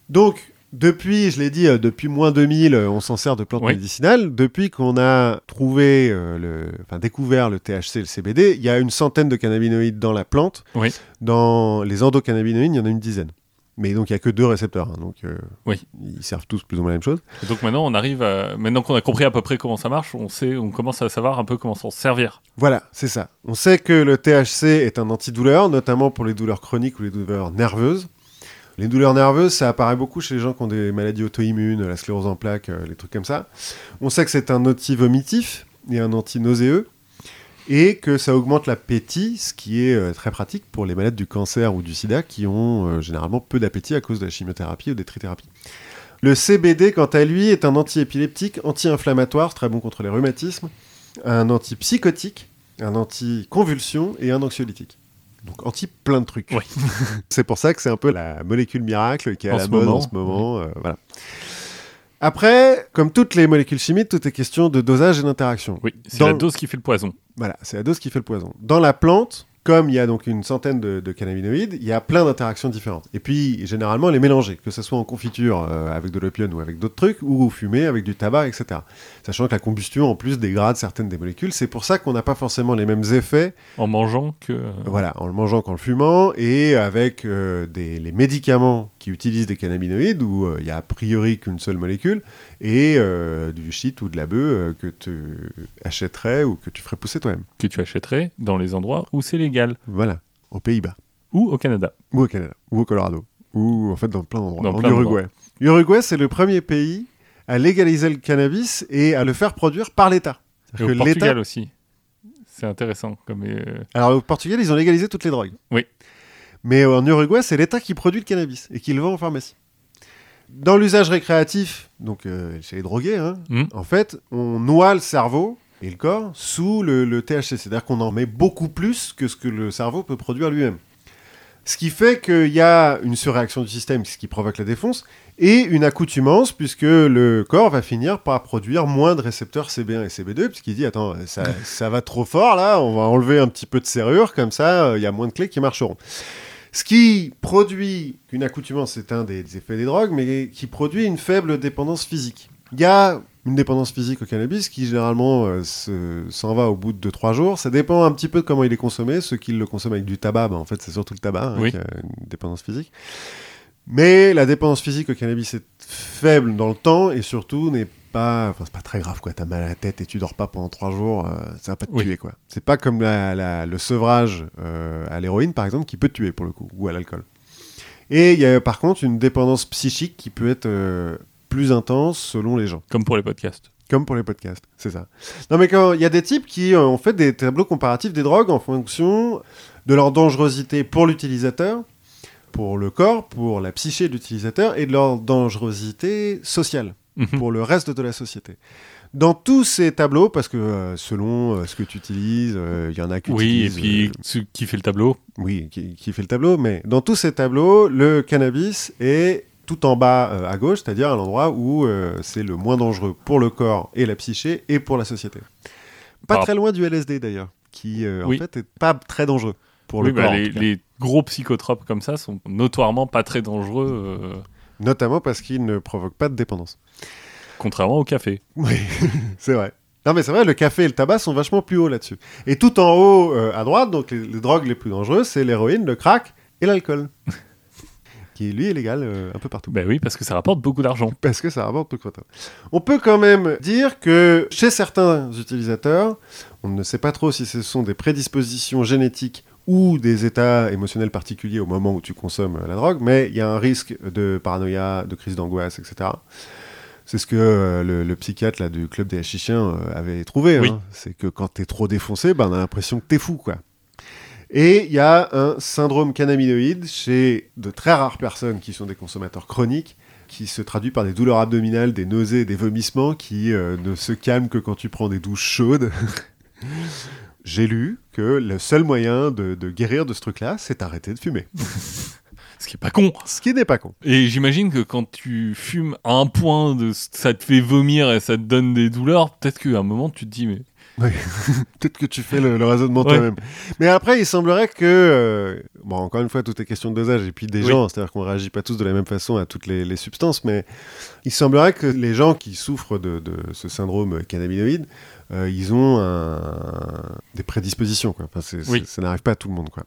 Donc, depuis, je l'ai dit, euh, depuis moins 2000, euh, on s'en sert de plantes Oui. médicinales. Depuis qu'on a trouvé, euh, le, enfin découvert le THC et le CBD, il y a une centaine de cannabinoïdes dans la plante. Oui. Dans les endocannabinoïdes, il y en a une dizaine. Mais donc, il n'y a que deux récepteurs. hein, donc, euh, Oui. ils servent tous plus ou moins la même chose. Et donc maintenant, on arrive à... Maintenant qu'on a compris à peu près comment ça marche, on sait, on commence à savoir un peu comment s'en servir. Voilà, c'est ça. On sait que le THC est un antidouleur, notamment pour les douleurs chroniques ou les douleurs nerveuses. Les douleurs nerveuses, ça apparaît beaucoup chez les gens qui ont des maladies auto-immunes, la sclérose en plaques, euh, les trucs comme ça. On sait que c'est un anti-vomitif et un anti-nauséeux, et que ça augmente l'appétit, ce qui est euh, très pratique pour les malades du cancer ou du sida qui ont euh, généralement peu d'appétit à cause de la chimiothérapie ou des trithérapies. Le CBD, quant à lui, est un anti-épileptique, anti-inflammatoire, très bon contre les rhumatismes, un antipsychotique, un anti-convulsion et un anxiolytique. Donc anti plein de trucs. Oui. c'est pour ça que c'est un peu la molécule miracle qui est à la mode moment. en ce moment. euh, voilà. Après, comme toutes les molécules chimiques, tout est question de dosage et d'interaction. Oui, c'est Dans- la dose qui fait le poison. Voilà, c'est la dose qui fait le poison. Dans la plante, comme il y a donc une centaine de, de cannabinoïdes, il y a plein d'interactions différentes. Et puis, généralement, les mélanger, que ce soit en confiture euh, avec de l'opium ou avec d'autres trucs, ou fumé avec du tabac, etc. Sachant que la combustion, en plus, dégrade certaines des molécules. C'est pour ça qu'on n'a pas forcément les mêmes effets En mangeant que. voilà, en le mangeant qu'en le fumant, et avec euh, des, les médicaments qui utilisent des cannabinoïdes, où euh, il y a a priori qu'une seule molécule, et euh, du shit ou de la bœuf euh, que tu achèterais ou que tu ferais pousser toi-même. que tu achèterais dans les endroits où c'est légal. Voilà, aux Pays-Bas, Ou au Canada. ou au Canada, ou au Colorado, ou en fait dans plein d'endroits. Dans en Uruguay. Uruguay, c'est le premier pays à légaliser le cannabis et à le faire produire par l'État. Et au Portugal aussi. C'est intéressant. Comme, euh, Alors au Portugal, ils ont légalisé toutes les drogues. Oui. Mais en Uruguay, c'est l'État qui produit le cannabis et qui le vend en pharmacie. Dans l'usage récréatif, donc euh, chez les drogués, hein, Hmm. en fait, on noie le cerveau et le corps sous le, le THC. C'est-à-dire qu'on en met beaucoup plus que ce que le cerveau peut produire lui-même. Ce qui fait qu'il y a une surréaction du système, ce qui provoque la défonce, et une accoutumance, puisque le corps va finir par produire moins de récepteurs CB1 et CB2, puisqu'il dit, attends, ça, ça va trop fort là, on va enlever un petit peu de serrure, comme ça, euh, il y a moins de clés qui marcheront. Ce qui produit une accoutumance, c'est un des, des effets des drogues, mais qui produit une faible dépendance physique. Il y a une dépendance physique au cannabis qui généralement euh, se- s'en va au bout de 2-3 jours. Ça dépend un petit peu de comment il est consommé. Ceux qui le consomment avec du tabac, ben, en fait, c'est surtout le tabac hein, Oui. qui a une dépendance physique. Mais la dépendance physique au cannabis est faible dans le temps et surtout n'est pas, enfin c'est pas très grave quoi. T'as mal à la tête et tu dors pas pendant trois jours, euh, ça va pas te Oui. tuer quoi. C'est pas comme la- la- le sevrage euh, à l'héroïne par exemple qui peut te tuer pour le coup ou à l'alcool. Et il y a par contre une dépendance psychique qui peut être euh, plus intense selon les gens. Comme pour les podcasts. Comme pour les podcasts, c'est ça. Non, mais quand il y a des types qui euh, ont fait des tableaux comparatifs des drogues en fonction de leur dangerosité pour l'utilisateur, pour le corps, pour la psyché de l'utilisateur et de leur dangerosité sociale Mhm. pour le reste de la société. Dans tous ces tableaux, parce que euh, selon euh, ce que tu utilises, euh, il y en a qui Oui, et puis euh, qui fait le tableau. oui, qui, qui fait le tableau, mais dans tous ces tableaux, le cannabis est tout en bas euh, à gauche, c'est-à-dire à, l'endroit où euh, c'est le moins dangereux pour le corps et la psyché et pour la société. Pas Par- très loin du LSD d'ailleurs, qui euh, Oui. en fait est pas très dangereux pour oui, le bah, corps. les, gros psychotropes comme ça sont notoirement pas très dangereux, Notamment parce qu'ils ne provoquent pas de dépendance. contrairement au café. Oui, c'est vrai. Non mais c'est vrai, le café et le tabac sont vachement plus hauts là-dessus. Et tout en haut à droite, donc les, les drogues les plus dangereuses, c'est l'héroïne, le crack et l'alcool. qui lui est légal euh, un peu partout. Ben oui, parce que ça rapporte beaucoup d'argent. Parce que ça rapporte tout quota. On peut quand même dire que chez certains utilisateurs, on ne sait pas trop si ce sont des prédispositions génétiques ou des états émotionnels particuliers au moment où tu consommes la drogue, mais il y a un risque de paranoïa, de crise d'angoisse, etc. C'est ce que euh, le, le psychiatre là, du club des hachichiens euh, avait trouvé. Oui. hein. C'est que quand t'es trop défoncé, ben, on a l'impression que t'es fou, quoi. Et il y a un syndrome cannabinoïde chez de très rares personnes qui sont des consommateurs chroniques, qui se traduit par des douleurs abdominales, des nausées, des vomissements qui euh, ne se calment que quand tu prends des douches chaudes. J'ai lu que le seul moyen de, de guérir de ce truc-là, c'est arrêter de fumer. Ce qui est pas con. Ce qui n'est pas con. Et j'imagine que quand tu fumes à un point de ça te fait vomir et ça te donne des douleurs, peut-être qu'à un moment tu te dis mais Peut-être que tu fais le, le raisonnement Ouais. toi-même. Mais après, il semblerait que... euh, bon, encore une fois, tout est question de dosage et puis des Oui. gens. C'est-à-dire qu'on réagit pas tous de la même façon à toutes les, les substances. Mais il semblerait que les gens qui souffrent de, de ce syndrome cannabinoïde, euh, ils ont un- des prédispositions. Quoi. Enfin, Oui. Ça n'arrive pas à tout le monde. Quoi.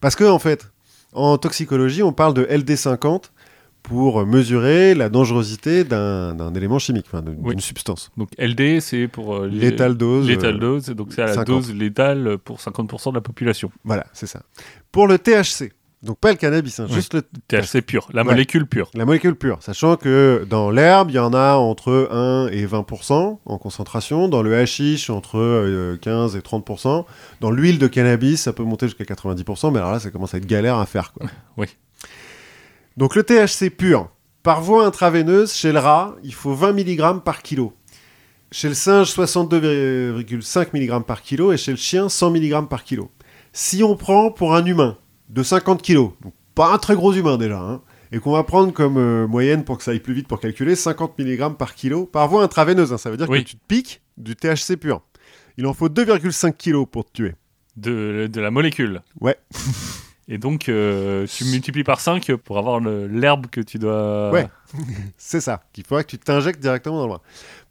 Parce que, en fait, en toxicologie, on parle de LD50 pour mesurer la dangerosité d'un élément chimique, d'une Oui. substance. donc LD c'est pour euh, Létale dose. Létale euh, dose, donc c'est à la 50. dose létale pour 50% de la population. Voilà, c'est ça. Pour le THC, donc pas le cannabis, hein, Oui. juste le- THC pur, la Ouais. molécule pure. la molécule pure. Sachant que dans l'herbe, il y en a entre 1 et 20% en concentration. Dans le hashish, entre euh, 15 et 30%. Dans l'huile de cannabis, ça peut monter jusqu'à 90%, mais alors là, ça commence à être galère à faire. Quoi. Oui. Donc le THC pur, par voie intraveineuse, chez le rat, il faut 20 mg par kilo. Chez le singe, 62,5 mg par kilo et chez le chien, 100 mg par kilo. Si on prend pour un humain de 50 kg, donc pas un très gros humain déjà, hein, et qu'on va prendre comme euh, moyenne pour que ça aille plus vite pour calculer, 50 mg par kilo par voie intraveineuse, hein, ça veut dire Oui. que tu te piques du THC pur. Il en faut 2,5 kg pour te tuer. De, de la molécule. Ouais. Et donc euh, tu multiplies par 5 pour avoir l'herbe que tu dois... Ouais. C'est ça, qu'il faudra que tu t'injectes directement dans le bras.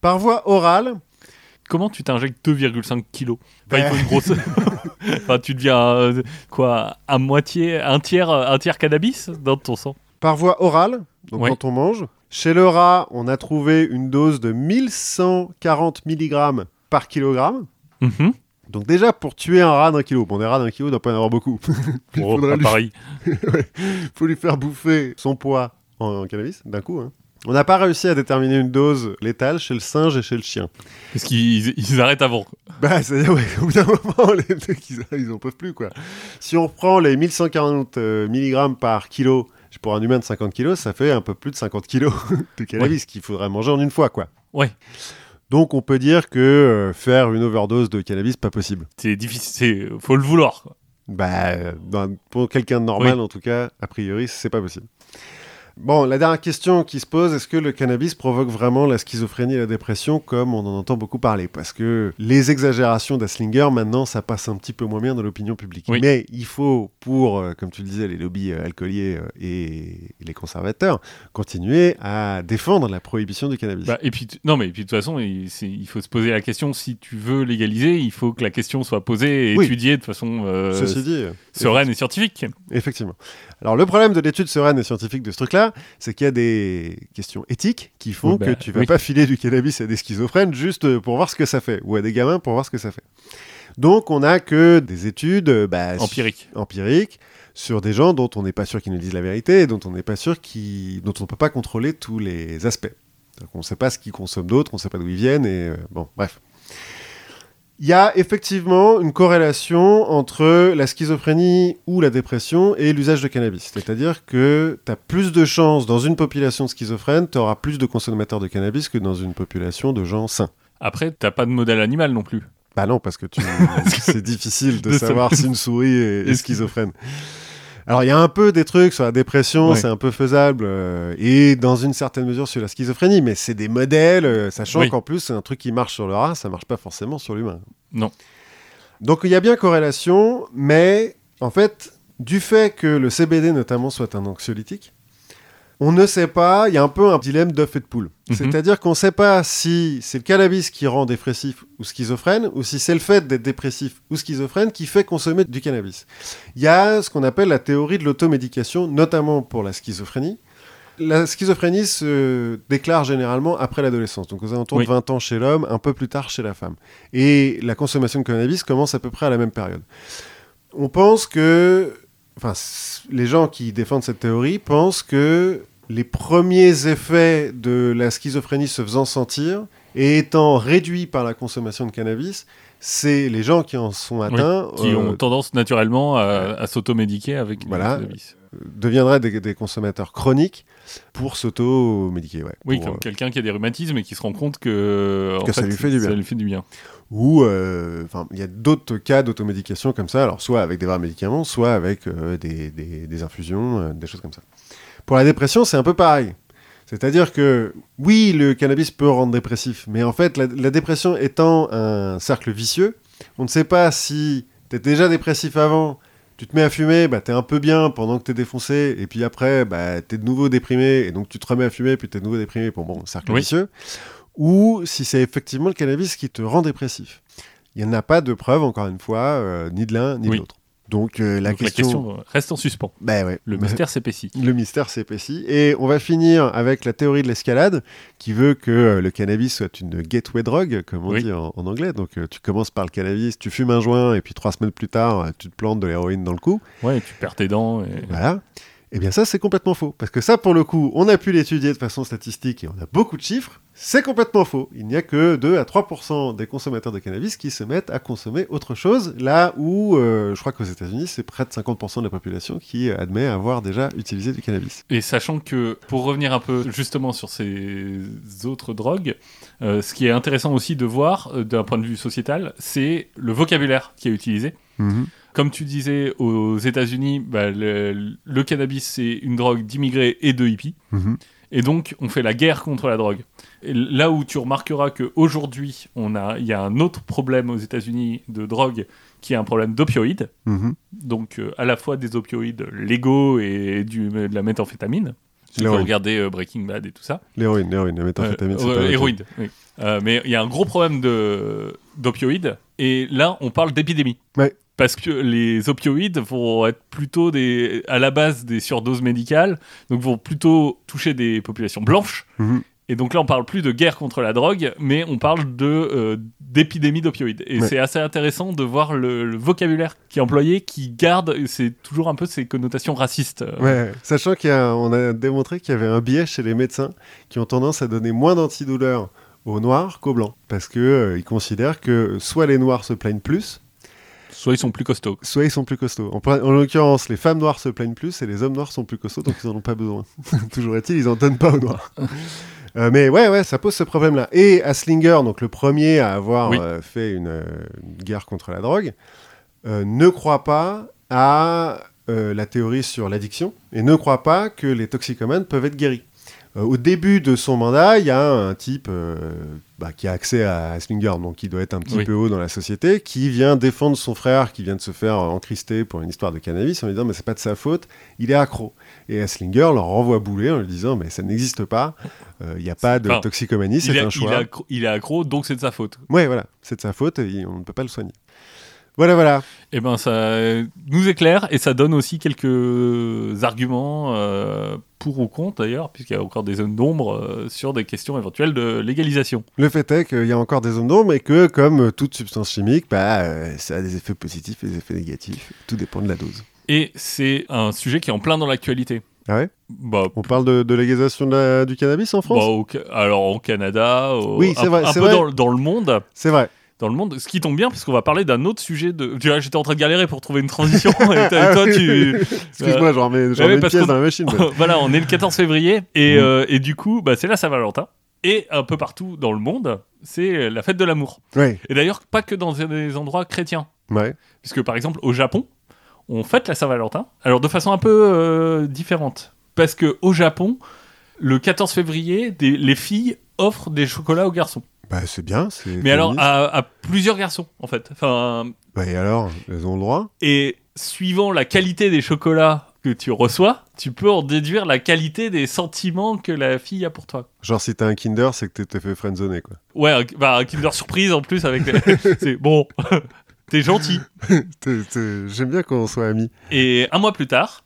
Par voie orale, Comment tu t'injectes 2,5 kilos? Enfin, il Ben. faut une grosse... enfin, tu deviens euh, quoi À moitié, un tiers, un tiers cannabis dans ton sang? Par voie orale, donc Ouais. quand on mange. Chez le rat, on a trouvé une dose de 1140 mg par kilogramme. Mhm. Donc déjà, pour tuer un rat d'un kilo, bon, des rats d'un kilo, il ne doit pas y en avoir beaucoup. Il Oh, pas lui- pareil. faut lui faire bouffer son poids en, en cannabis, d'un coup. hein. On n'a pas réussi à déterminer une dose létale chez le singe et chez le chien. Parce qu'ils ils arrêtent avant. Bah, c'est-à-dire, ouais, au bout d'un moment, les mecs, ils, ils en peuvent plus, quoi. Si on reprend les 1140 euh, mg par kilo pour un humain de 50 kg, ça fait un peu plus de 50 kg de cannabis qu'il faudrait manger en une fois, quoi. Ouais. Donc on peut dire que euh, faire une overdose de cannabis, pas possible. C'est difficile, c'est- faut le vouloir. quoi. Bah, euh, dans- pour quelqu'un de normal, en tout cas, a priori, c'est pas possible. Bon, la dernière question qui se pose, est-ce que le cannabis provoque vraiment la schizophrénie et la dépression comme on en entend beaucoup parler? Parce que les exagérations d'Aslinger, maintenant, ça passe un petit peu moins bien dans l'opinion publique. Oui. Mais il faut, pour, euh, comme tu le disais, les lobbies euh, alcooliers euh, et, les conservateurs, continuer à défendre la prohibition du cannabis. Bah, et puis, non, mais et puis de toute façon, il, faut se poser la question si tu veux légaliser, il faut que la question soit posée et Oui. étudiée de façon euh, Ceci dit, sereine et scientifique. Effectivement. Alors le problème de l'étude sereine et scientifique de ce truc-là, c'est qu'il y a des questions éthiques qui font Oui, bah, que tu vas oui. pas filer du cannabis à des schizophrènes juste pour voir ce que ça fait, ou à des gamins pour voir ce que ça fait. Donc on n'a que des études euh, bah, Empirique. empiriques sur des gens dont on n'est pas sûr qu'ils nous disent la vérité et dont on n'est pas sûr qu'ils, dont on ne peut pas contrôler tous les aspects. On ne sait pas ce qu'ils consomment d'autres, on ne sait pas d'où ils viennent et euh, bon, bref. Il y a effectivement une corrélation entre la schizophrénie ou la dépression et l'usage de cannabis. C'est-à-dire que tu as plus de chances dans une population schizophrène, tu auras plus de consommateurs de cannabis que dans une population de gens sains. Après, t'as pas de modèle animal non plus. Bah non, parce que tu... c'est difficile de, De savoir si une souris Est schizophrène. Alors il y a un peu des trucs sur la dépression, c'est un peu faisable, euh, et dans une certaine mesure sur la schizophrénie, mais c'est des modèles, euh, sachant Oui. qu'en plus c'est un truc qui marche sur le rat, ça marche pas forcément sur l'humain. Non. Donc il y a bien corrélation, mais en fait, du fait que le CBD notamment soit un anxiolytique, on ne sait pas, il y a un peu un dilemme d'œuf et de poule. Mhm. C'est-à-dire qu'on ne sait pas si c'est le cannabis qui rend dépressif ou schizophrène, ou si c'est le fait d'être dépressif ou schizophrène qui fait consommer du cannabis. Il y a ce qu'on appelle la théorie de l'automédication, notamment pour la schizophrénie. La schizophrénie se déclare généralement après l'adolescence, donc aux alentours Oui. de 20 ans chez l'homme, un peu plus tard chez la femme. Et la consommation de cannabis commence à peu près à la même période. On pense que, enfin, les gens qui défendent cette théorie pensent que les premiers effets de la schizophrénie se faisant sentir et étant réduits par la consommation de cannabis, c'est les gens qui en sont atteints qui euh, ont tendance naturellement à, à s'automédiquer avec Voilà. le cannabis. deviendraient des, des consommateurs chroniques pour s'auto-médiquer. Ouais, Oui, Pour, comme euh, quelqu'un qui a des rhumatismes et qui se rend compte que, en ça fait, lui fait du bien. Ça lui fait du bien. Ou euh, il y a d'autres cas d'automédication comme ça, alors soit avec des vrais médicaments, soit avec euh, des, des- des infusions, euh, des choses comme ça. Pour la dépression, c'est un peu pareil. C'est-à-dire que oui, le cannabis peut rendre dépressif, mais en fait, la, la dépression étant un cercle vicieux, on ne sait pas si tu es déjà dépressif avant, tu te mets à fumer, bah, tu es un peu bien pendant que tu es défoncé, et puis après, bah, tu es de nouveau déprimé, et donc tu te remets à fumer, puis tu es de nouveau déprimé, bon, bon, cercle Oui. vicieux. Ou si c'est effectivement le cannabis qui te rend dépressif. Il n'y en a pas de preuve, encore une fois, euh, ni de l'un ni Oui. de l'autre. Donc, euh, la, Donc, question... reste en suspens. Bah ouais. Le mystère s'épaissit. le mystère s'épaissit. Et on va finir avec la théorie de l'escalade, qui veut que euh, le cannabis soit une gateway drug, comme on Oui. dit en, en anglais. Donc euh, tu commences par le cannabis, tu fumes un joint, et puis trois semaines plus tard, euh, tu te plantes de l'héroïne dans le cou. Ouais, tu perds tes dents. Et... Voilà. Eh bien ça, c'est complètement faux. Parce que ça, pour le coup, on a pu l'étudier de façon statistique et on a beaucoup de chiffres. C'est complètement faux. Il n'y a que 2 à 3% des consommateurs de cannabis qui se mettent à consommer autre chose, là où euh, je crois qu'aux États-Unis, c'est près de 50% de la population qui admet avoir déjà utilisé du cannabis. Et sachant que, pour revenir un peu justement sur ces autres drogues, euh, ce qui est intéressant aussi de voir euh, d'un point de vue sociétal, c'est le vocabulaire qui est utilisé. Comme tu disais, aux États-Unis, bah, le, le cannabis, c'est une drogue d'immigrés et de hippies. Mhm. Et donc, on fait la guerre contre la drogue. Et là où tu remarqueras qu'aujourd'hui, il y a un autre problème aux États-Unis de drogue qui est un problème d'opioïdes. Mhm. Donc, euh, à la fois des opioïdes légaux et du, de la méthamphétamine. Si vous regardez euh, Breaking Bad et tout ça. L'héroïne, l'héroïne, la méthamphétamine, Euh, pas euh, héroïne, oui. Mais il y a un gros problème de- d'opioïdes. Et là, on parle d'épidémie. Ouais. Parce que les opioïdes vont être plutôt des, à la base des surdoses médicales, donc vont plutôt toucher des populations blanches. Mhm. Et donc là, on parle plus de guerre contre la drogue, mais on parle de euh, d'épidémie d'opioïdes. Et Ouais. c'est assez intéressant de voir le, le vocabulaire qui est employé, qui garde, c'est toujours un peu ces connotations racistes. euh. Ouais, sachant qu'on a, démontré qu'il y avait un biais chez les médecins qui ont tendance à donner moins d'antidouleurs aux noirs qu'aux blancs. Parce qu'ils ils considèrent que soit les noirs se plaignent plus, Soit ils sont plus costauds. soit ils sont plus costauds. En, en l'occurrence, les femmes noires se plaignent plus et les hommes noirs sont plus costauds, donc ils en ont pas besoin. Toujours est-il, ils en donnent pas aux noirs. Euh, mais ouais, ouais, ça pose ce problème-là. Et Aslinger, donc le premier à avoir Oui. euh, fait une, euh, une guerre contre la drogue, euh, ne croit pas à la théorie sur l'addiction et ne croit pas que les toxicomanes peuvent être guéris. Euh, au début de son mandat, il y a un type euh, bah, qui a accès à Aslinger, donc qui doit être un petit Oui. peu haut dans la société, qui vient défendre son frère qui vient de se faire encrister pour une histoire de cannabis en lui disant mais c'est pas de sa faute, il est accro. Et Aslinger leur renvoie bouler en lui disant mais ça n'existe pas, Euh, il n'y a pas de Enfin, toxicomanie, c'est est, un il, choix. est accro, il est accro, donc c'est de sa faute. Ouais, voilà, c'est de sa faute et on ne peut pas le soigner. Voilà, voilà. Eh ben, ça nous éclaire et ça donne aussi quelques arguments euh, pour ou contre d'ailleurs, puisqu'il y a encore des zones d'ombre euh, sur des questions éventuelles de légalisation. Le fait est qu'il y a encore des zones d'ombre et que, comme toute substance chimique, bah, euh, ça a des effets positifs et des effets négatifs. Tout dépend de la dose. Et c'est un sujet qui est en plein dans l'actualité. Ah ouais? Bah, On parle de, de légalisation de la- du cannabis en France? Bah, au alors au Canada, au- Oui, un, vrai, un peu vrai. Dans, dans le monde. C'est vrai. Dans le monde, ce qui tombe bien parce qu'on va parler d'un autre sujet de. Tu vois, j'étais en train de galérer pour trouver une transition et toi, Ah tu. Excuse-moi, j'en remets, j'en mets une pièce dans la machine. voilà, on est le 14 février et, Mm. euh, et du coup, bah, c'est la Saint-Valentin. Et un peu partout dans le monde, c'est la fête de l'amour. Et d'ailleurs, pas que dans des endroits chrétiens. ouais. Puisque par exemple, au Japon, on fête la Saint-Valentin. Alors de façon un peu euh, différente. Parce que au Japon, le 14 février, des- les filles offrent des chocolats aux garçons. Bah, c'est bien. c'est Mais alors à, à plusieurs garçons, en fait. Enfin, Bah, et alors, elles ont le droit et suivant la qualité des chocolats que tu reçois, tu peux en déduire la qualité des sentiments que la fille a pour toi. Genre, si t'as un Kinder, c'est que t'es fait friendzoner, quoi. Ouais, un, bah, un Kinder Surprise en plus avec. c'est bon, t'es gentil. J'aime bien qu'on soit amis. Et un mois plus tard,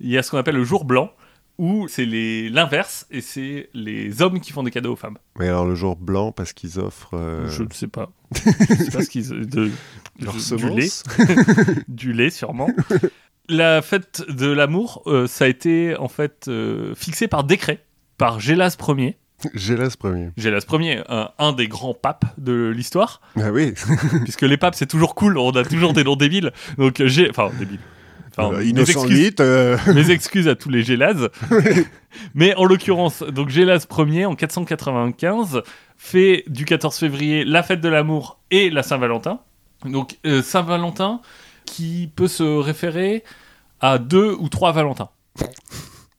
il y a ce qu'on appelle le jour blanc, où c'est les- l'inverse, et c'est les hommes qui font des cadeaux aux femmes. Mais alors, le jour blanc, parce qu'ils offrent euh, Je ne sais pas. Je sais pas ce qu'ils. De, leur je- du lait. Du lait, sûrement. La fête de l'amour, euh, ça a été en fait euh, fixé par décret par Gélas Ier. Gélas premier. Gélas Ier, un, un des grands papes de l'histoire, Ah oui, puisque les papes c'est toujours cool, on a toujours des noms débiles. Donc j'ai, enfin débiles. Enfin, Euh, mes excuses- euh, Mes excuses à tous les Gélas. Mais en l'occurrence, donc Gélas Ier en 495 fait du 14 février la fête de l'amour et la Saint-Valentin. Donc euh, Saint-Valentin qui peut se référer à deux ou trois Valentins.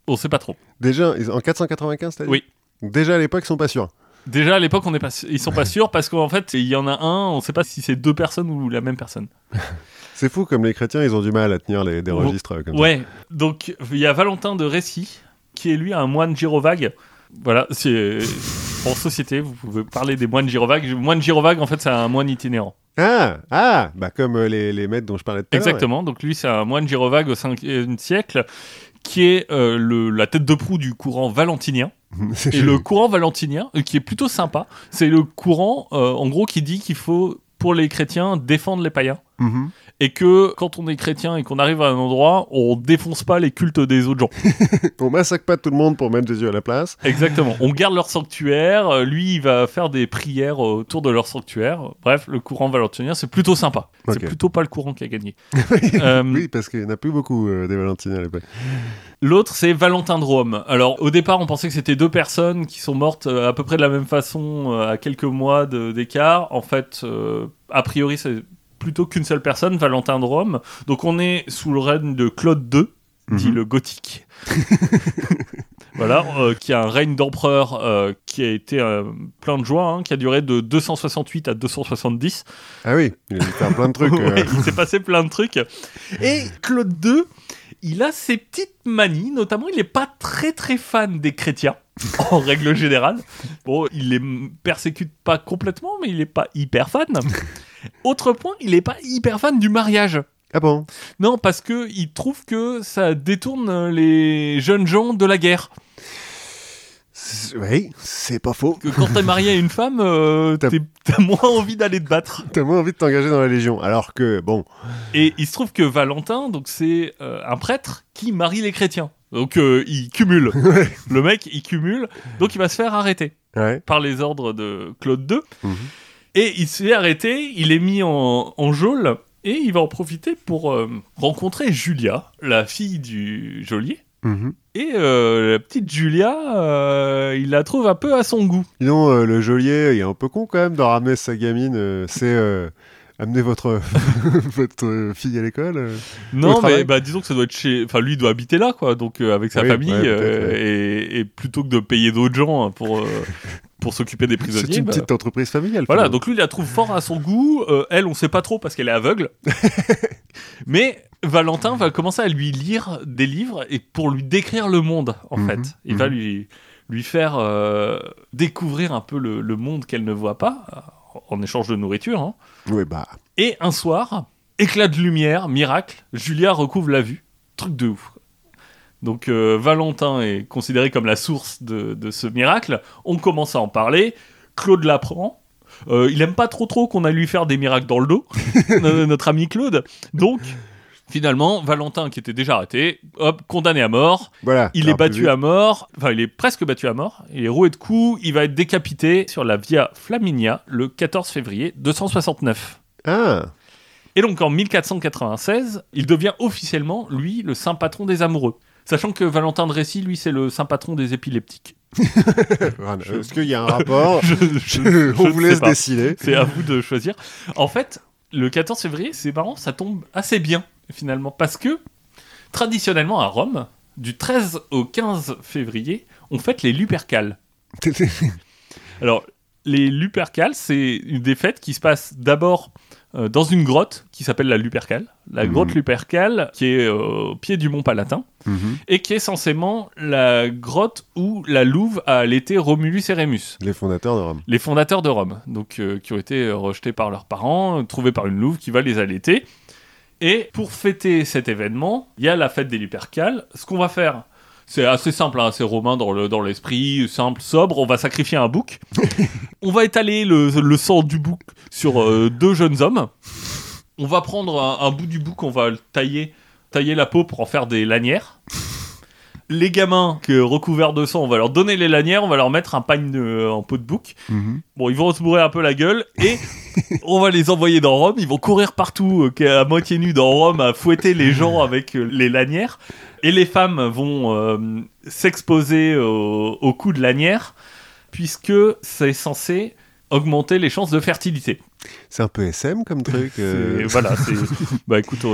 On sait pas trop. Déjà, en 495, t'as dit? Oui. Déjà à l'époque, ils sont pas sûrs. Déjà à l'époque, on n'est pas, ils sont pas sûrs parce qu'en fait, il y en a un, on sait pas si c'est deux personnes ou la même personne. C'est fou, comme les chrétiens, ils ont du mal à tenir les, des registres euh, comme Ouais, donc il y a Valentin de Récy, qui est lui un moine gyrovague. Voilà, c'est en société, vous pouvez parler des moines gyrovagues. Moine gyrovague, en fait, c'est un moine itinérant. Ah, ah, bah comme euh, les, les maîtres dont je parlais tout à l'heure. Exactement, donc lui, c'est un moine gyrovague au 5e siècle, qui est euh, le- la tête de proue du courant valentinien. Et le courant valentinien, euh, qui est plutôt sympa, c'est le courant, euh, en gros, qui dit qu'il faut, pour les chrétiens, défendre les païens. Mhm. Et que quand on est chrétien et qu'on arrive à un endroit, on défonce pas les cultes des autres gens. On massacre pas tout le monde pour mettre Jésus à la place. Exactement. On garde leur sanctuaire. euh, Lui, il va faire des prières autour de leur sanctuaire. Bref, le courant valentinien, c'est plutôt sympa. Ok. C'est plutôt pas le courant qui a gagné. Euh, Oui, parce qu'il n'y en a plus beaucoup euh, des Valentiniens à l'époque. L'autre, c'est Valentin de Rome. Alors, au départ, on pensait que c'était deux personnes qui sont mortes euh, à peu près de la même façon, à quelques mois d'écart. En fait, a priori, c'est plutôt qu'une seule personne, Valentin de Rome. Donc, on est sous le règne de Claude II, dit Mhm. le gothique. voilà, euh, qui a un règne d'empereur euh, qui a été euh, plein de joie, hein, qui a duré de 268 à 270. Ah oui, il a faire plein de trucs. Ouais, il s'est passé plein de trucs. Et Claude II, il a ses petites manies, notamment il n'est pas très très fan des chrétiens, en règle générale. Bon, il les persécute pas complètement, mais il n'est pas hyper fan. Autre point, il n'est pas hyper fan du mariage. Ah bon? Non, parce que il trouve que ça détourne les jeunes gens de la guerre. Oui, c'est pas faux. Que quand t'es marié à une femme, euh, T'as- moins envie d'aller te battre. T'as moins envie de t'engager dans la Légion. Alors que, bon, Et il se trouve que Valentin, donc c'est euh, un prêtre qui marie les chrétiens. Donc euh, il cumule. Le mec, il cumule. Donc il va se faire arrêter ouais. par les ordres de Claude II. Et il se fait arrêter, il est mis en, en geôle Et il va en profiter pour euh, rencontrer Julia, la fille du geôlier. Mhm. Et euh, la petite Julia, euh, il la trouve un peu à son goût. Sinon, euh, le geôlier, il est un peu con quand même de ramener sa gamine. euh, c'est euh, amener votre, votre fille à l'école. euh. Non, mais bah, disons que ça doit être chez. Enfin, lui il doit habiter là, quoi. Donc, euh, avec sa Oui, famille. ouais, peut-être, euh, ouais. et, et plutôt que de payer d'autres gens hein, pour, euh, pour s'occuper des C'est prisonniers. une bah, petite entreprise familiale. Voilà, donc lui, il la trouve fort à son goût. Euh, elle, on sait pas trop parce qu'elle est aveugle. Mais Valentin va commencer à lui lire des livres et pour lui décrire le monde, en Mhm, fait. Il va mhm. lui, lui faire euh, découvrir un peu le, le monde qu'elle ne voit pas, euh, en échange de nourriture. hein. Oui, bah. Et un soir, éclat de lumière, miracle, Julia recouvre la vue. Truc de ouf. Donc euh, Valentin est considéré comme la source de, de ce miracle. On commence à en parler. Claude l'apprend. Euh, il aime pas trop trop qu'on aille lui faire des miracles dans le dos, no- notre ami Claude. Donc finalement, Valentin qui était déjà arrêté, hop, condamné à mort. Voilà. Il est battu à mort, enfin il est presque battu à mort, il est roué de coups, il va être décapité sur la Via Flaminia le 14 février 269. Ah, Et donc en 1496, il devient officiellement, lui, le saint patron des amoureux. Sachant que Valentin de Récy, lui, c'est le saint patron des épileptiques. Est-ce qu'il y a un rapport Je- je- On vous laisse décider. C'est à vous de choisir. En fait, le 14 février, c'est marrant, ça tombe assez bien, finalement, parce que, traditionnellement à Rome, du 13 au 15 février, on fête les Lupercales. Alors, les Lupercales, c'est une des fêtes qui se passe d'abord euh, dans une grotte qui s'appelle la Lupercale. La grotte Mhm. Lupercale, qui est euh, au pied du mont Palatin, Mhm. et qui est censément la grotte où la Louve a allaité Romulus et Rémus Les fondateurs de Rome. les fondateurs de Rome, donc euh, qui ont été rejetés par leurs parents, trouvés par une louve qui va les allaiter. Et pour fêter cet événement, il y a la fête des Lupercales. Ce qu'on va faire, c'est assez simple, hein, c'est romain dans le- dans l'esprit, simple, sobre. On va sacrifier un bouc. on va étaler le, le sang du bouc sur euh, deux jeunes hommes. On va prendre un, un bout du bouc, on va le tailler, tailler la peau pour en faire des lanières. Les gamins que recouverts de sang, on va leur donner les lanières, on va leur mettre un pagne de- en peau de bouc. Mhm. Bon, ils vont se bourrer un peu la gueule et on va les envoyer dans Rome. Ils vont courir partout, euh, à moitié nus dans Rome, à fouetter les gens avec euh, les lanières. Et les femmes vont euh, s'exposer au, au coup de lanière, puisque c'est censé augmenter les chances de fertilité. C'est un peu SM comme truc. euh. Voilà, c'est. Bah écoute,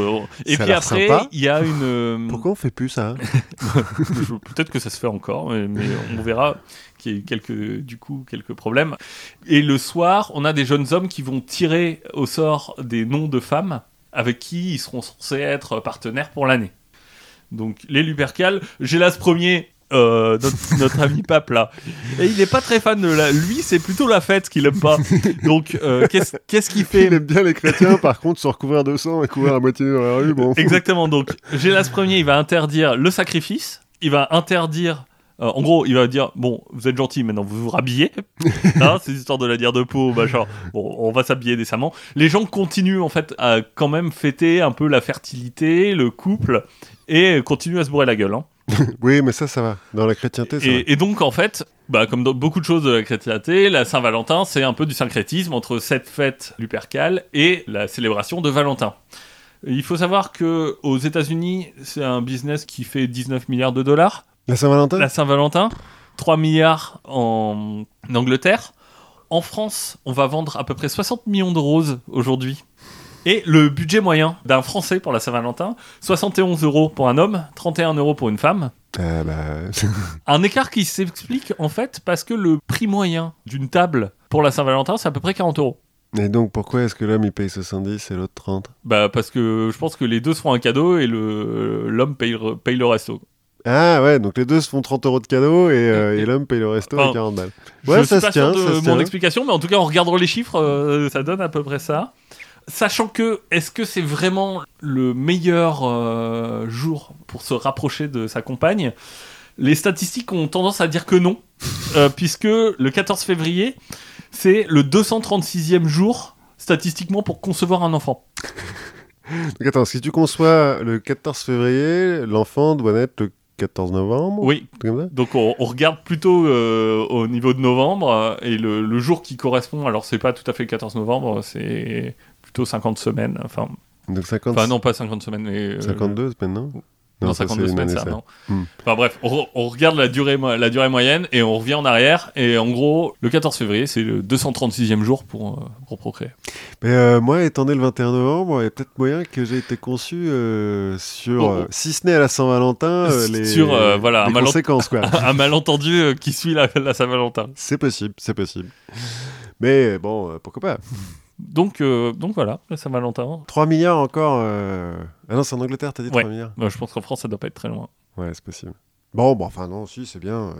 et Ça puis après, il y a une. euh, Pourquoi on fait plus ça je- Peut-être que ça se fait encore, mais, mais on verra qu'il y a eu quelques, du coup, quelques problèmes. Et le soir, on a des jeunes hommes qui vont tirer au sort des noms de femmes avec qui ils seront censés être partenaires pour l'année. Donc, les Lupercales, Gélas premier. euh, notre, notre ami Pape là, et il n'est pas très fan de la. Lui, c'est plutôt la fête qu'il aime pas. Donc, euh, qu'est-ce qu'il fait Il aime bien les chrétiens, par contre, se recouvrir de sang et courir à moitié nu dans la rue, bon. Exactement. Donc, Gélas Ier, il va interdire le sacrifice. Il va interdire. euh, en gros, il va dire bon, vous êtes gentil, maintenant vous vous rhabillez. hein, ces histoires de la dire de peau, machin. Bon, on va s'habiller décemment. Les gens continuent en fait à quand même fêter un peu la fertilité, le couple, et continuent à se bourrer la gueule. hein. Oui, mais ça, ça va. Dans la chrétienté, ça va. Et, et donc, en fait, bah, comme dans beaucoup de choses de la chrétienté, la Saint-Valentin, c'est un peu du syncrétisme entre cette fête lupercale et la célébration de Valentin. Il faut savoir que aux États-Unis, c'est un business qui fait 19 milliards de dollars. La Saint-Valentin? La Saint-Valentin, 3 milliards en Angleterre. En France, on va vendre à peu près 60 millions de roses aujourd'hui. Et le budget moyen d'un Français pour la Saint-Valentin, 71 euros pour un homme, 31 euros pour une femme. Ah bah... Un écart qui s'explique en fait parce que le prix moyen d'une table pour la Saint-Valentin, c'est à peu près 40 euros. Et donc, pourquoi est-ce que l'homme, il paye 70 et l'autre 30 Bah parce que je pense que les deux se font un cadeau et le l'homme paye, le- paye le resto. Ah ouais, donc les deux se font 30 euros de cadeau et, euh, Et- l'homme paye le resto Enfin, et 40 balles. je Ouais, suis ça pas se tient, sûr de ça se mon tient. explication, mais en tout cas en regardant les chiffres, euh, ça donne à peu près ça. Sachant que, est-ce que c'est vraiment le meilleur euh, jour pour se rapprocher de sa compagne Les statistiques ont tendance à dire que non, euh, puisque le 14 février, c'est le 236e jour statistiquement pour concevoir un enfant. Donc attends, si tu conçois le 14 février, l'enfant doit naître le 14 novembre Oui, donc on, on regarde plutôt euh, au niveau de novembre, euh, et le, le jour qui correspond, alors c'est pas tout à fait le 14 novembre, c'est plutôt 50 semaines, enfin Donc 50, Enfin, non, pas 50 semaines, mais. euh, 52 semaines, non Non, ça, 52 c'est une semaines, ça, non. Hmm. Enfin bref, on, on regarde la durée, mo- la durée moyenne et on revient en arrière. Et en gros, le 14 février, c'est le 236e jour pour, euh, pour procréer. Mais euh, moi, étant né le 21 novembre, il y a peut-être moyen que j'ai été conçu euh, sur, Oh, oh. euh, si ce n'est à la Saint-Valentin, euh, les, Sur, euh, voilà, les un conséquences, quoi. Un malentendu euh, qui suit la, la Saint-Valentin. c'est possible, c'est possible. Mais bon, euh, pourquoi pas? Donc, euh, donc voilà, la Saint-Valentin. 3 milliards encore. euh, Ah non, c'est en Angleterre, t'as dit Ouais. 3 milliards Bah, je pense qu'en France, ça doit pas être très loin. Ouais, c'est possible. Bon, bon, enfin non, si, c'est bien. euh.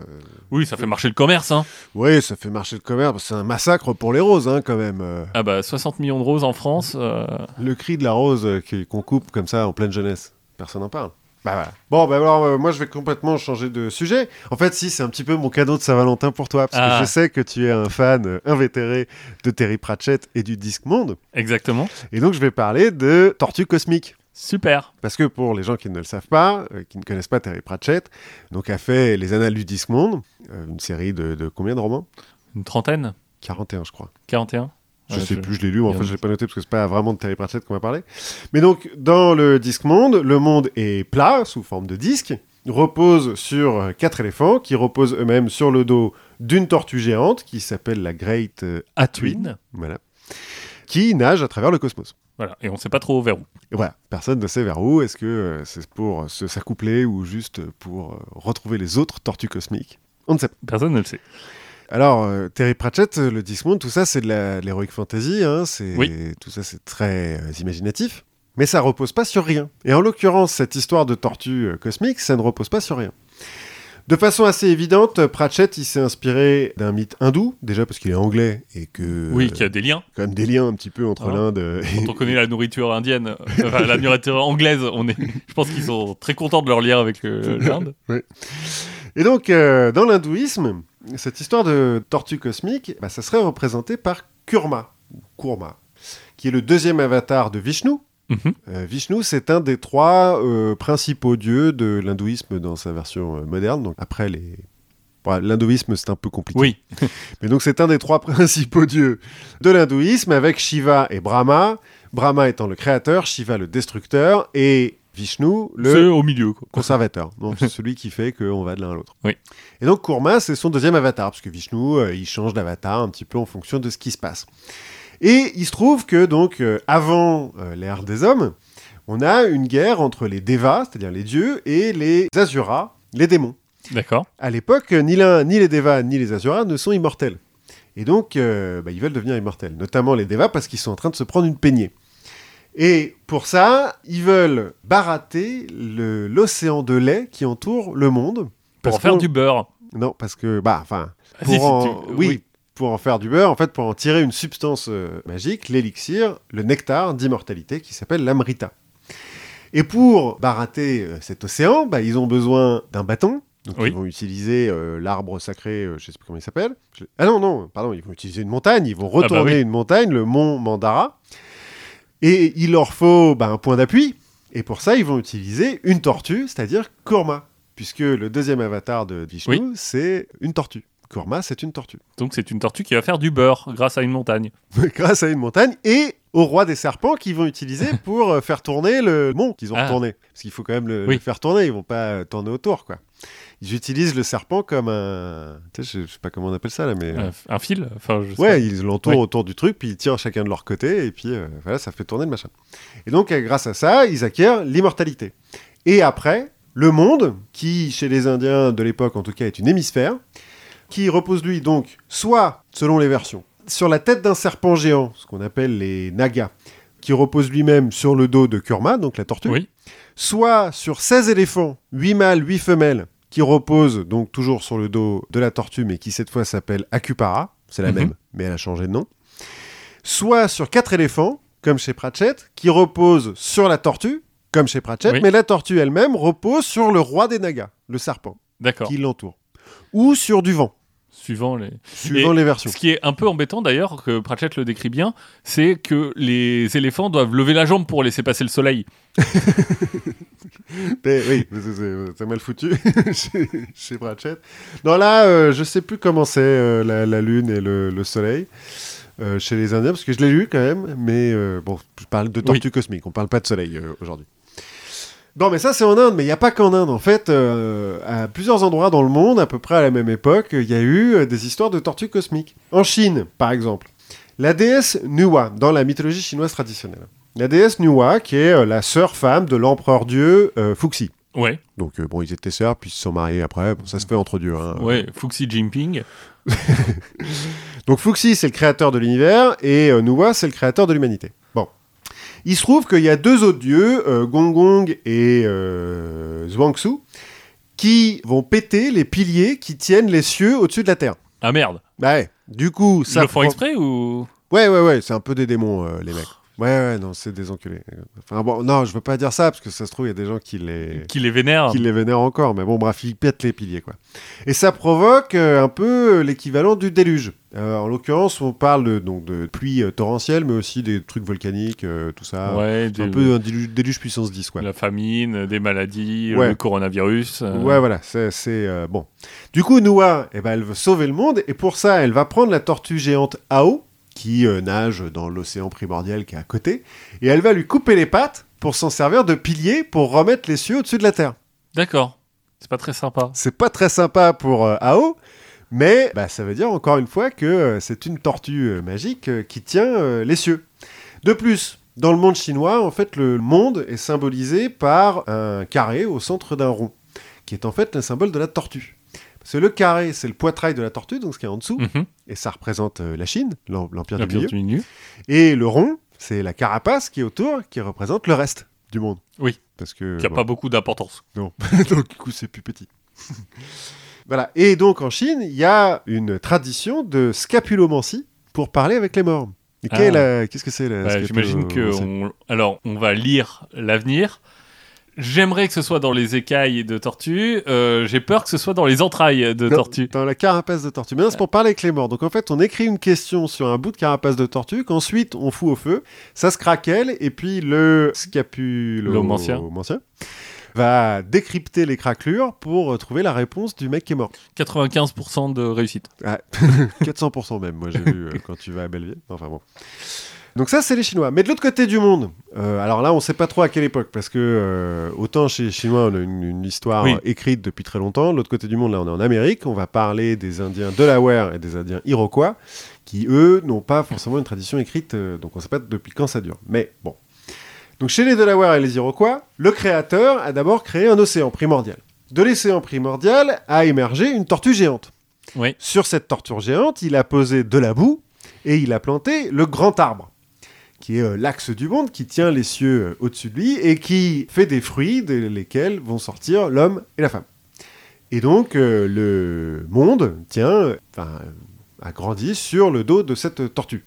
Oui, ça fait marcher le commerce. Hein. Oui, ça fait marcher le commerce. C'est un massacre pour les roses, hein, quand même. euh. Ah bah, 60 millions de roses en France. euh, Le cri de la rose euh, qui- qu'on coupe comme ça en pleine jeunesse. Personne n'en parle. Bah voilà. Bon, bah alors, euh, moi, je vais complètement changer de sujet. En fait, si, c'est un petit peu mon cadeau de Saint-Valentin pour toi, parce Ah. que je sais que tu es un fan euh, invétéré de Terry Pratchett et du Disque Monde. Exactement. Et donc, je vais parler de Tortue Cosmique. Super. Parce que pour les gens qui ne le savent pas, euh, qui ne connaissent pas Terry Pratchett, donc a fait Les Annales du Disque Monde, euh, une série de, de combien de romans? Une trentaine 41, je crois. 41 Je Ouais, sais je- plus, je l'ai lu, mais en fait je l'ai pas noté parce que c'est pas vraiment de Terry Pratchett qu'on va parler. Mais donc, dans le disque monde, le monde est plat, sous forme de disque, repose sur quatre éléphants qui reposent eux-mêmes sur le dos d'une tortue géante qui s'appelle la Great euh, Atwin. voilà, qui nage à travers le cosmos. Voilà. Et on sait pas trop vers où. Et voilà, personne ne sait vers où. Est-ce que euh, c'est pour euh, se s'accoupler ou juste pour retrouver les autres tortues cosmiques? On ne sait pas. Personne ne le sait. Alors, euh, Terry Pratchett, euh, le Discmon, tout ça, c'est de la- de l'heroic fantasy. Hein, c'est Oui. Tout ça, c'est très euh, imaginatif. Mais ça repose pas sur rien. Et en l'occurrence, cette histoire de tortue cosmique, ça ne repose pas sur rien. De façon assez évidente, Pratchett, il s'est inspiré d'un mythe hindou, déjà parce qu'il est anglais et que... Oui, qu'il y a des liens. quand même des liens un petit peu entre Hein l'Inde et... Quand on connaît la nourriture indienne, enfin, la nourriture anglaise, on est, je pense qu'ils sont très contents de leur lien avec l'Inde. Et donc, euh, dans l'hindouisme, cette histoire de tortue cosmique, bah, ça serait représenté par Kurma, ou Kurma, qui est le deuxième avatar de Vishnu. Mhm. Euh, Vishnu, c'est un des trois euh, principaux dieux de l'hindouisme dans sa version euh, moderne. Donc après les... L'hindouisme, c'est un peu compliqué. Oui, Mais donc c'est un des trois principaux dieux de l'hindouisme avec Shiva et Brahma. Brahma étant le créateur, Shiva le destructeur et Vishnu le au milieu. Quoi. conservateur. Donc c'est celui qui fait qu'on va de l'un à l'autre. Oui. Et donc Kurma, c'est son deuxième avatar, parce que Vishnu, euh, il change d'avatar un petit peu en fonction de ce qui se passe. Et il se trouve que donc euh, avant euh, l'ère des hommes, on a une guerre entre les Devas, c'est-à-dire les dieux, et les Asuras, les démons. D'accord. À l'époque, ni l'un, ni les Devas, ni les Asuras ne sont immortels. Et donc, bah, ils veulent devenir immortels. Notamment les Devas, parce qu'ils sont en train de se prendre une peignée. Et pour ça, ils veulent barater l'océan de lait qui entoure le monde. Pour en faire du beurre. Non, parce que, bah, enfin, Ah, pour si, si, en... tu- oui, pour en faire du beurre, en fait, pour en tirer une substance euh, magique, l'élixir, le nectar d'immortalité qui s'appelle l'amrita. Et pour barater euh, cet océan, bah, ils ont besoin d'un bâton. Donc Oui. ils vont utiliser euh, l'arbre sacré, je sais plus comment il s'appelle. Ah non, non, pardon, ils vont utiliser une montagne, ils vont bah retourner oui. une montagne, le mont Mandara. Et il leur faut bah, un point d'appui. Et pour ça, ils vont utiliser une tortue, c'est-à-dire Kurma. Puisque le deuxième avatar de Vishnu, Oui. c'est une tortue. Kurma, c'est une tortue. Donc c'est une tortue qui va faire du beurre grâce à une montagne. Grâce à une montagne et au roi des serpents qu'ils vont utiliser pour euh, faire tourner le mont qu'ils ont Ah. retourné. Parce qu'il faut quand même le, Oui. le faire tourner, ils vont pas tourner autour, quoi. Ils utilisent le serpent comme un... Tu sais, je, je sais pas comment on appelle ça, là, mais... Euh, un fil enfin, je sais Ouais, pas. ils l'entourent autour du truc, puis ils tirent chacun de leur côté, et puis euh, voilà, ça fait tourner le machin. Et donc, euh, grâce à ça, ils acquièrent l'immortalité. Et après, le monde, qui chez les Indiens de l'époque en tout cas est une hémisphère, qui repose lui donc soit, selon les versions, sur la tête d'un serpent géant, ce qu'on appelle les Nagas, qui repose lui-même sur le dos de Kurma, donc la tortue, Oui. soit sur 16 éléphants, 8 mâles, 8 femelles, qui reposent donc toujours sur le dos de la tortue, mais qui cette fois s'appelle Akupara, c'est la Mhm. même, mais elle a changé de nom, soit sur 4 éléphants, comme chez Pratchett, qui reposent sur la tortue, comme chez Pratchett, Oui. mais la tortue elle-même repose sur le roi des Nagas, le serpent, qui l'entoure. Ou sur du vent, Suivant les. suivant Et les versions. Ce qui est un peu embêtant d'ailleurs, que Pratchett le décrit bien, c'est que les éléphants doivent lever la jambe pour laisser passer le soleil. Oui, c'est- mal foutu chez, chez Pratchett. Non, là, euh, je sais plus comment c'est euh, la, la lune et le, le soleil. euh, chez les Indiens, parce que je l'ai lu quand même, mais euh, bon, je parle de tortues cosmiques, on parle pas de soleil aujourd'hui. Bon, mais ça c'est en Inde, mais il n'y a pas qu'en Inde. En fait, euh, à plusieurs endroits dans le monde, à peu près à la même époque, il y a eu euh, des histoires de tortues cosmiques. En Chine, par exemple, la déesse Nuwa, dans la mythologie chinoise traditionnelle. La déesse Nuwa, qui est euh, la sœur femme de l'empereur dieu euh, Fuxi. Ouais, Donc, bon, ils étaient sœurs, puis ils se sont mariés après. Bon, ça se fait entre dieux. hein. ouais, Fuxi Jinping. Donc Fuxi, c'est le créateur de l'univers, et Nuwa, c'est le créateur de l'humanité. Il se trouve qu'il y a deux autres dieux, euh, Gongong et euh, Zhuangzi, qui vont péter les piliers qui tiennent les cieux au-dessus de la terre. Ah merde. Bah ouais. Du coup, Ils ça... le font exprès ou Ouais, ouais, ouais, c'est un peu des démons, euh, les mecs. Ouais, ouais, non, c'est des enculés. Enfin bon, non, je veux pas dire ça, parce que ça se trouve, il y a des gens qui les... qui les vénèrent qui les vénèrent encore, mais bon, bref, ils pètent les piliers, quoi. Et ça provoque euh, un peu euh, l'équivalent du déluge. Euh, en l'occurrence, on parle de, donc, de pluie euh, torrentielle, mais aussi des trucs volcaniques, euh, tout ça. Ouais, un peu un déluge, déluge puissance 10, quoi. la famine, des maladies, Ouais. le coronavirus. Ouais, voilà, c'est bon. Du coup, Noah, eh ben, elle veut sauver le monde, et pour ça, elle va prendre la tortue géante Ao, qui euh, nage dans l'océan primordial qui est à côté, et elle va lui couper les pattes pour s'en servir de pilier pour remettre les cieux au-dessus de la terre. D'accord. C'est pas très sympa. C'est pas très sympa pour euh, Ao, mais bah, ça veut dire encore une fois que euh, c'est une tortue euh, magique qui tient les cieux. De plus, dans le monde chinois, en fait, le monde est symbolisé par un carré au centre d'un rond, qui est en fait le symbole de la tortue. Que le carré, c'est le poitrail de la tortue, donc ce qui est en dessous, Mhm. et ça représente euh, la Chine, l'em- l'empire du du milieu. Et le rond, c'est la carapace qui est autour, qui représente le reste du monde. Oui. Parce que Qui a bon, pas beaucoup d'importance. non. donc, du coup, c'est plus petit. voilà. Et donc, en Chine, il y a une tradition de scapulomancie pour parler avec les morts. Ah. Qu'est-ce que c'est la Ouais, J'imagine que on... alors on va lire l'avenir. J'aimerais que ce soit dans les écailles de tortue. Euh, J'ai peur que ce soit dans les entrailles de Non, tortue. Dans la carapace de tortue. Mais c'est pour parler avec les morts. Donc en fait, on écrit une question sur un bout de carapace de tortue qu'ensuite on fout au feu. Ça se craquelle et puis le scapulomancien Lomancien. va décrypter les craquelures pour trouver la réponse du mec qui est mort. 95% de réussite. Ah, 400% même, moi j'ai vu euh, quand tu vas à Belleville. Enfin bon. Donc ça, c'est les Chinois. Mais de l'autre côté du monde, euh, alors là, on sait pas trop à quelle époque, parce que euh, autant chez les Chinois, on a une, une histoire Oui. écrite depuis très longtemps. De l'autre côté du monde, là, on est en Amérique. On va parler des Indiens Delaware et des Indiens Iroquois, qui eux n'ont pas forcément une tradition écrite, euh, donc on sait pas depuis quand ça dure. Mais bon. Donc chez les Delaware et les Iroquois, le créateur a d'abord créé un océan primordial. De l'océan primordial a émergé une tortue géante. Oui. Sur cette torture géante, il a posé de la boue et il a planté le grand arbre, qui est euh, l'axe du monde, qui tient les cieux euh, au-dessus de lui et qui fait des fruits de lesquels vont sortir l'homme et la femme. Et donc, euh, le monde tient, enfin, a grandi sur le dos de cette tortue.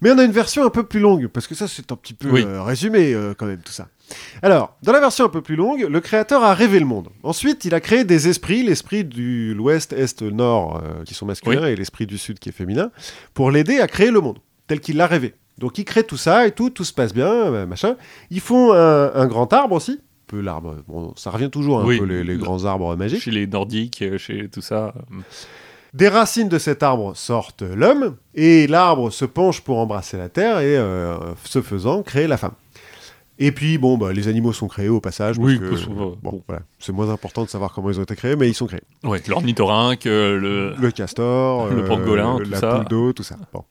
Mais on a une version un peu plus longue, parce que ça, c'est un petit peu Oui. euh, résumé euh, quand même tout ça. Alors, dans la version un peu plus longue, le créateur a rêvé le monde. Ensuite, il a créé des esprits, l'esprit de l'ouest, est, nord, euh, qui sont masculins, et l'esprit du sud qui est féminin, pour l'aider à créer le monde, tel qu'il l'a rêvé. Donc, il crée tout ça et tout, tout se passe bien, euh, machin. Ils font un, un grand arbre aussi. Un peu l'arbre, bon, ça revient toujours un Oui. peu les, les grands arbres magiques. Chez les Nordiques, euh, chez tout ça. euh, Des racines de cet arbre sortent l'homme, et l'arbre se penche pour embrasser la terre, et euh, ce faisant, créer la femme. Et puis, bon, bah, les animaux sont créés au passage. parce Oui, que, euh, bon. bon, voilà. C'est moins important de savoir comment ils ont été créés, mais ils sont créés. Ouais, l'ornithorynque, euh, le... Le castor, Le pangolin, tout la ça. poule d'eau, tout ça. Bon.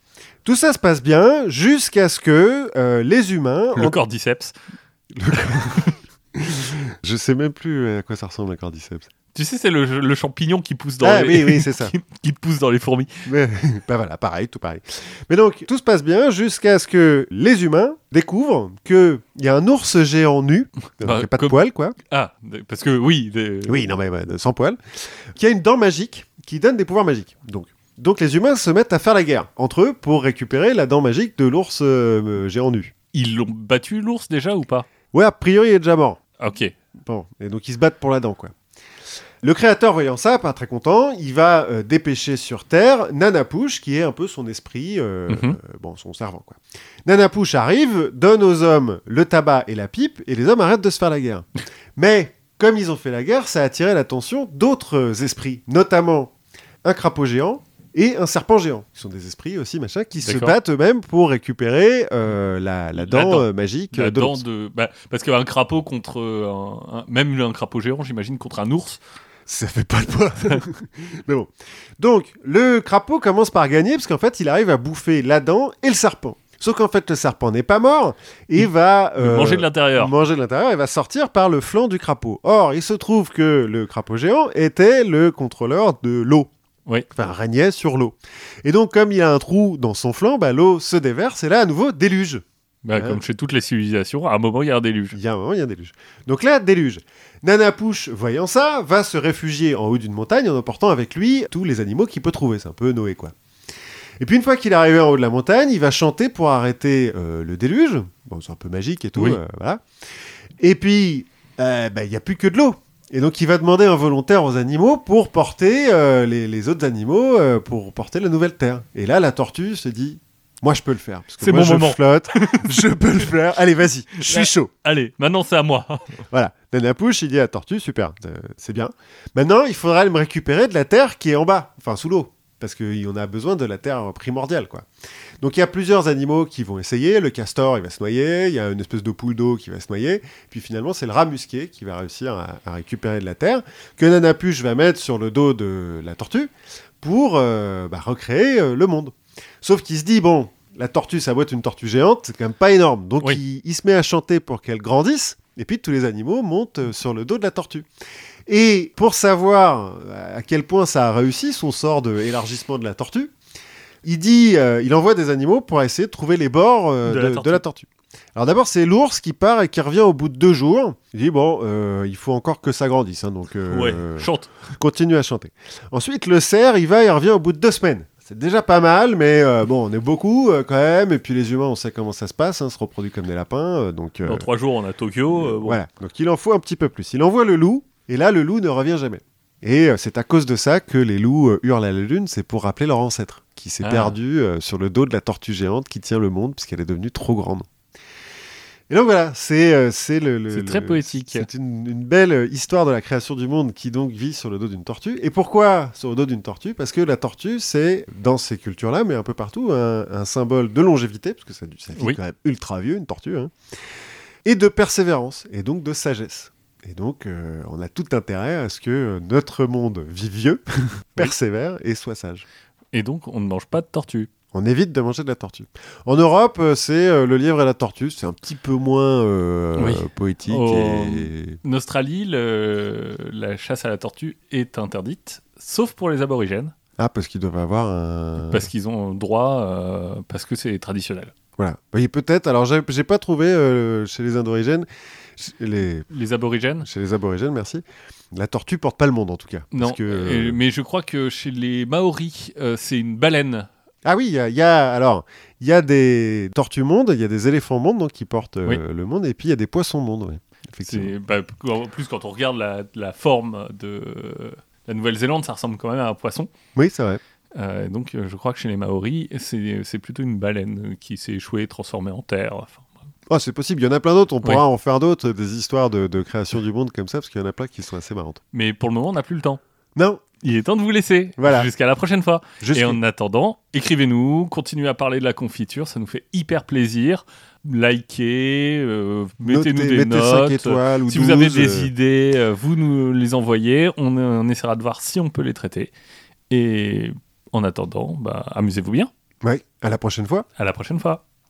Tout ça se passe bien jusqu'à ce que euh, les humains. le cordyceps. Je sais même plus à quoi ça ressemble un cordyceps. Tu sais, c'est le, le champignon qui pousse dans Ah les... oui, oui, c'est ça. qui, qui pousse dans les fourmis. Mais, bah voilà, pareil, tout pareil. Mais donc, tout se passe bien jusqu'à ce que les humains découvrent qu'il y a un ours géant nu, Bah, y a pas de poils, quoi. Ah, parce que oui. des- Oui, non, mais sans poils. Qui a une dent magique qui donne des pouvoirs magiques. Donc, donc les humains se mettent à faire la guerre entre eux pour récupérer la dent magique de l'ours euh, géant nu. Ils l'ont battu l'ours déjà ou pas? Ouais, a priori, il est déjà mort. Ok. Bon, et donc ils se battent pour la dent, quoi. Le créateur, voyant ça, pas très content, il va euh, dépêcher sur Terre Nanapouche, qui est un peu son esprit, euh, Mhm. euh, bon, son servant, quoi. Nanapouche arrive, donne aux hommes le tabac et la pipe, et les hommes arrêtent de se faire la guerre. Mais, comme ils ont fait la guerre, ça a attiré l'attention d'autres esprits, notamment un crapaud géant et un serpent géant, qui sont des esprits aussi, machin, qui se battent eux-mêmes pour récupérer euh, la, la dent, dent. euh, magique La de dent de. bah, parce qu'un crapaud contre. un- un- même un crapaud géant, j'imagine, contre un ours. Ça fait pas le poids. Mais bon. Donc, le crapaud commence par gagner parce qu'en fait, il arrive à bouffer la dent et le serpent. Sauf qu'en fait, le serpent n'est pas mort et Il- va euh, manger de l'intérieur. manger de l'intérieur et va sortir par le flanc du crapaud. Or, il se trouve que le crapaud géant était le contrôleur de l'eau. Oui. Enfin, régnait sur l'eau. Et donc, comme il a un trou dans son flanc, bah, l'eau se déverse et là, à nouveau, déluge. Bah, Ouais. Comme chez toutes les civilisations, à un moment, il y a un déluge. Il y a un moment, il y a un déluge. Donc là, déluge. Nana Pouche, voyant ça, va se réfugier en haut d'une montagne en emportant avec lui tous les animaux qu'il peut trouver. C'est un peu Noé, quoi. Et puis une fois qu'il est arrivé en haut de la montagne, il va chanter pour arrêter euh, le déluge. Bon, c'est un peu magique et tout, Oui. euh, voilà. Et puis, euh, bah, il n'y a plus que de l'eau. Et donc il va demander un volontaire aux animaux pour porter euh, les, les autres animaux, euh, pour porter la nouvelle terre. Et là, la tortue se dit, moi je peux le faire. parce que C'est moi, mon je moment. flotte, je peux le faire. Allez, vas-y, je suis chaud. Allez, maintenant c'est à moi. Voilà, Nana Pouche, il dit à la tortue, super, euh, c'est bien. Maintenant, il faudra me récupérer de la terre qui est en bas, enfin sous l'eau, parce qu'on a besoin de la terre primordiale, quoi. Donc il y a plusieurs animaux qui vont essayer, le castor, il va se noyer, il y a une espèce de poule d'eau qui va se noyer, puis finalement, c'est le rat musqué qui va réussir à, à récupérer de la terre, que Nana Pouche va mettre sur le dos de la tortue pour euh, bah, recréer euh, le monde. Sauf qu'il se dit, bon, la tortue, ça doit être une tortue géante, c'est quand même pas énorme. Donc Oui. il, il se met à chanter pour qu'elle grandisse, et puis tous les animaux montent euh, sur le dos de la tortue. Et pour savoir euh, à quel point ça a réussi, son sort d'élargissement de la tortue, il dit, euh, il envoie des animaux pour essayer de trouver les bords euh, De de, la de tortue. la tortue. Alors d'abord, c'est l'ours qui part et qui revient au bout de deux jours. Il dit, bon, euh, il faut encore que ça grandisse, hein, donc Ouais, chante. continue à chanter. Ensuite, le cerf, il va et revient au bout de deux semaines. C'est déjà pas mal, mais euh, bon, on est beaucoup euh, quand même. Et puis les humains, on sait comment ça se passe, hein, se reproduit comme des lapins. euh, donc Dans trois jours, on a Tokyo. bon. voilà. Donc il en faut un petit peu plus. Il envoie le loup, et là, le loup ne revient jamais. Et euh, c'est à cause de ça que les loups euh, hurlent à la lune, c'est pour rappeler leur ancêtre, qui s'est Ah. perdu euh, sur le dos de la tortue géante qui tient le monde, puisqu'elle est devenue trop grande. Et donc voilà, c'est c'est le, le- C'est le- très poétique. C'est une, une belle histoire de la création du monde qui donc vit sur le dos d'une tortue. Et pourquoi sur le dos d'une tortue? Parce que la tortue, c'est dans ces cultures-là, mais un peu partout, un, un symbole de longévité, parce que ça, ça vit Oui. quand même ultra vieux, une tortue, hein, et de persévérance, et donc de sagesse. Et donc, euh, on a tout intérêt à ce que notre monde vive vieux, persévère et soit sage. Et donc, on ne mange pas de tortue. On évite de manger de la tortue. En Europe, euh, c'est euh, le lièvre et la tortue. C'est un petit peu moins euh, Oui. poétique. Et... En Australie, le- la chasse à la tortue est interdite, sauf pour les aborigènes, Ah, parce qu'ils doivent avoir un. parce qu'ils ont droit, parce que c'est traditionnel. Voilà. Oui, peut-être. Alors, j'ai pas trouvé chez les Indoorigènes, chez les, Les aborigènes chez les Aborigènes, merci. La tortue porte pas le monde en tout cas. Non, Parce que, euh, mais je crois que chez les Maoris, euh, c'est une baleine. Ah oui, il y a, il y a- alors il y a des tortues mondes, il y a des éléphants mondes donc qui portent euh, Oui. le monde, et puis il y a des poissons mondes. Oui. Effectivement. Bah, en plus quand on regarde la, la forme de la Nouvelle-Zélande, ça ressemble quand même à un poisson. Oui, c'est vrai. Euh, donc euh, je crois que chez les Maoris, c'est c'est plutôt une baleine qui s'est échouée, transformée en terre. Enfin, Oh, c'est possible. Il y en a plein d'autres. On Oui. pourra en faire d'autres, des histoires de, de création du monde comme ça, parce qu'il y en a plein qui sont assez marrantes. Mais pour le moment, on n'a plus le temps. Non, Il est temps de vous laisser. Voilà. Jusqu'à la prochaine fois. Et en attendant, écrivez-nous, continuez à parler de la confiture, ça nous fait hyper plaisir. Likez, euh, mettez-nous des mettez notes. 5 étoiles ou Si vous avez 12, des euh, idées, euh, vous nous les envoyez. On, on essaiera de voir si on peut les traiter. Et en attendant, bah, amusez-vous bien. Ouais, à la prochaine fois. À la prochaine fois.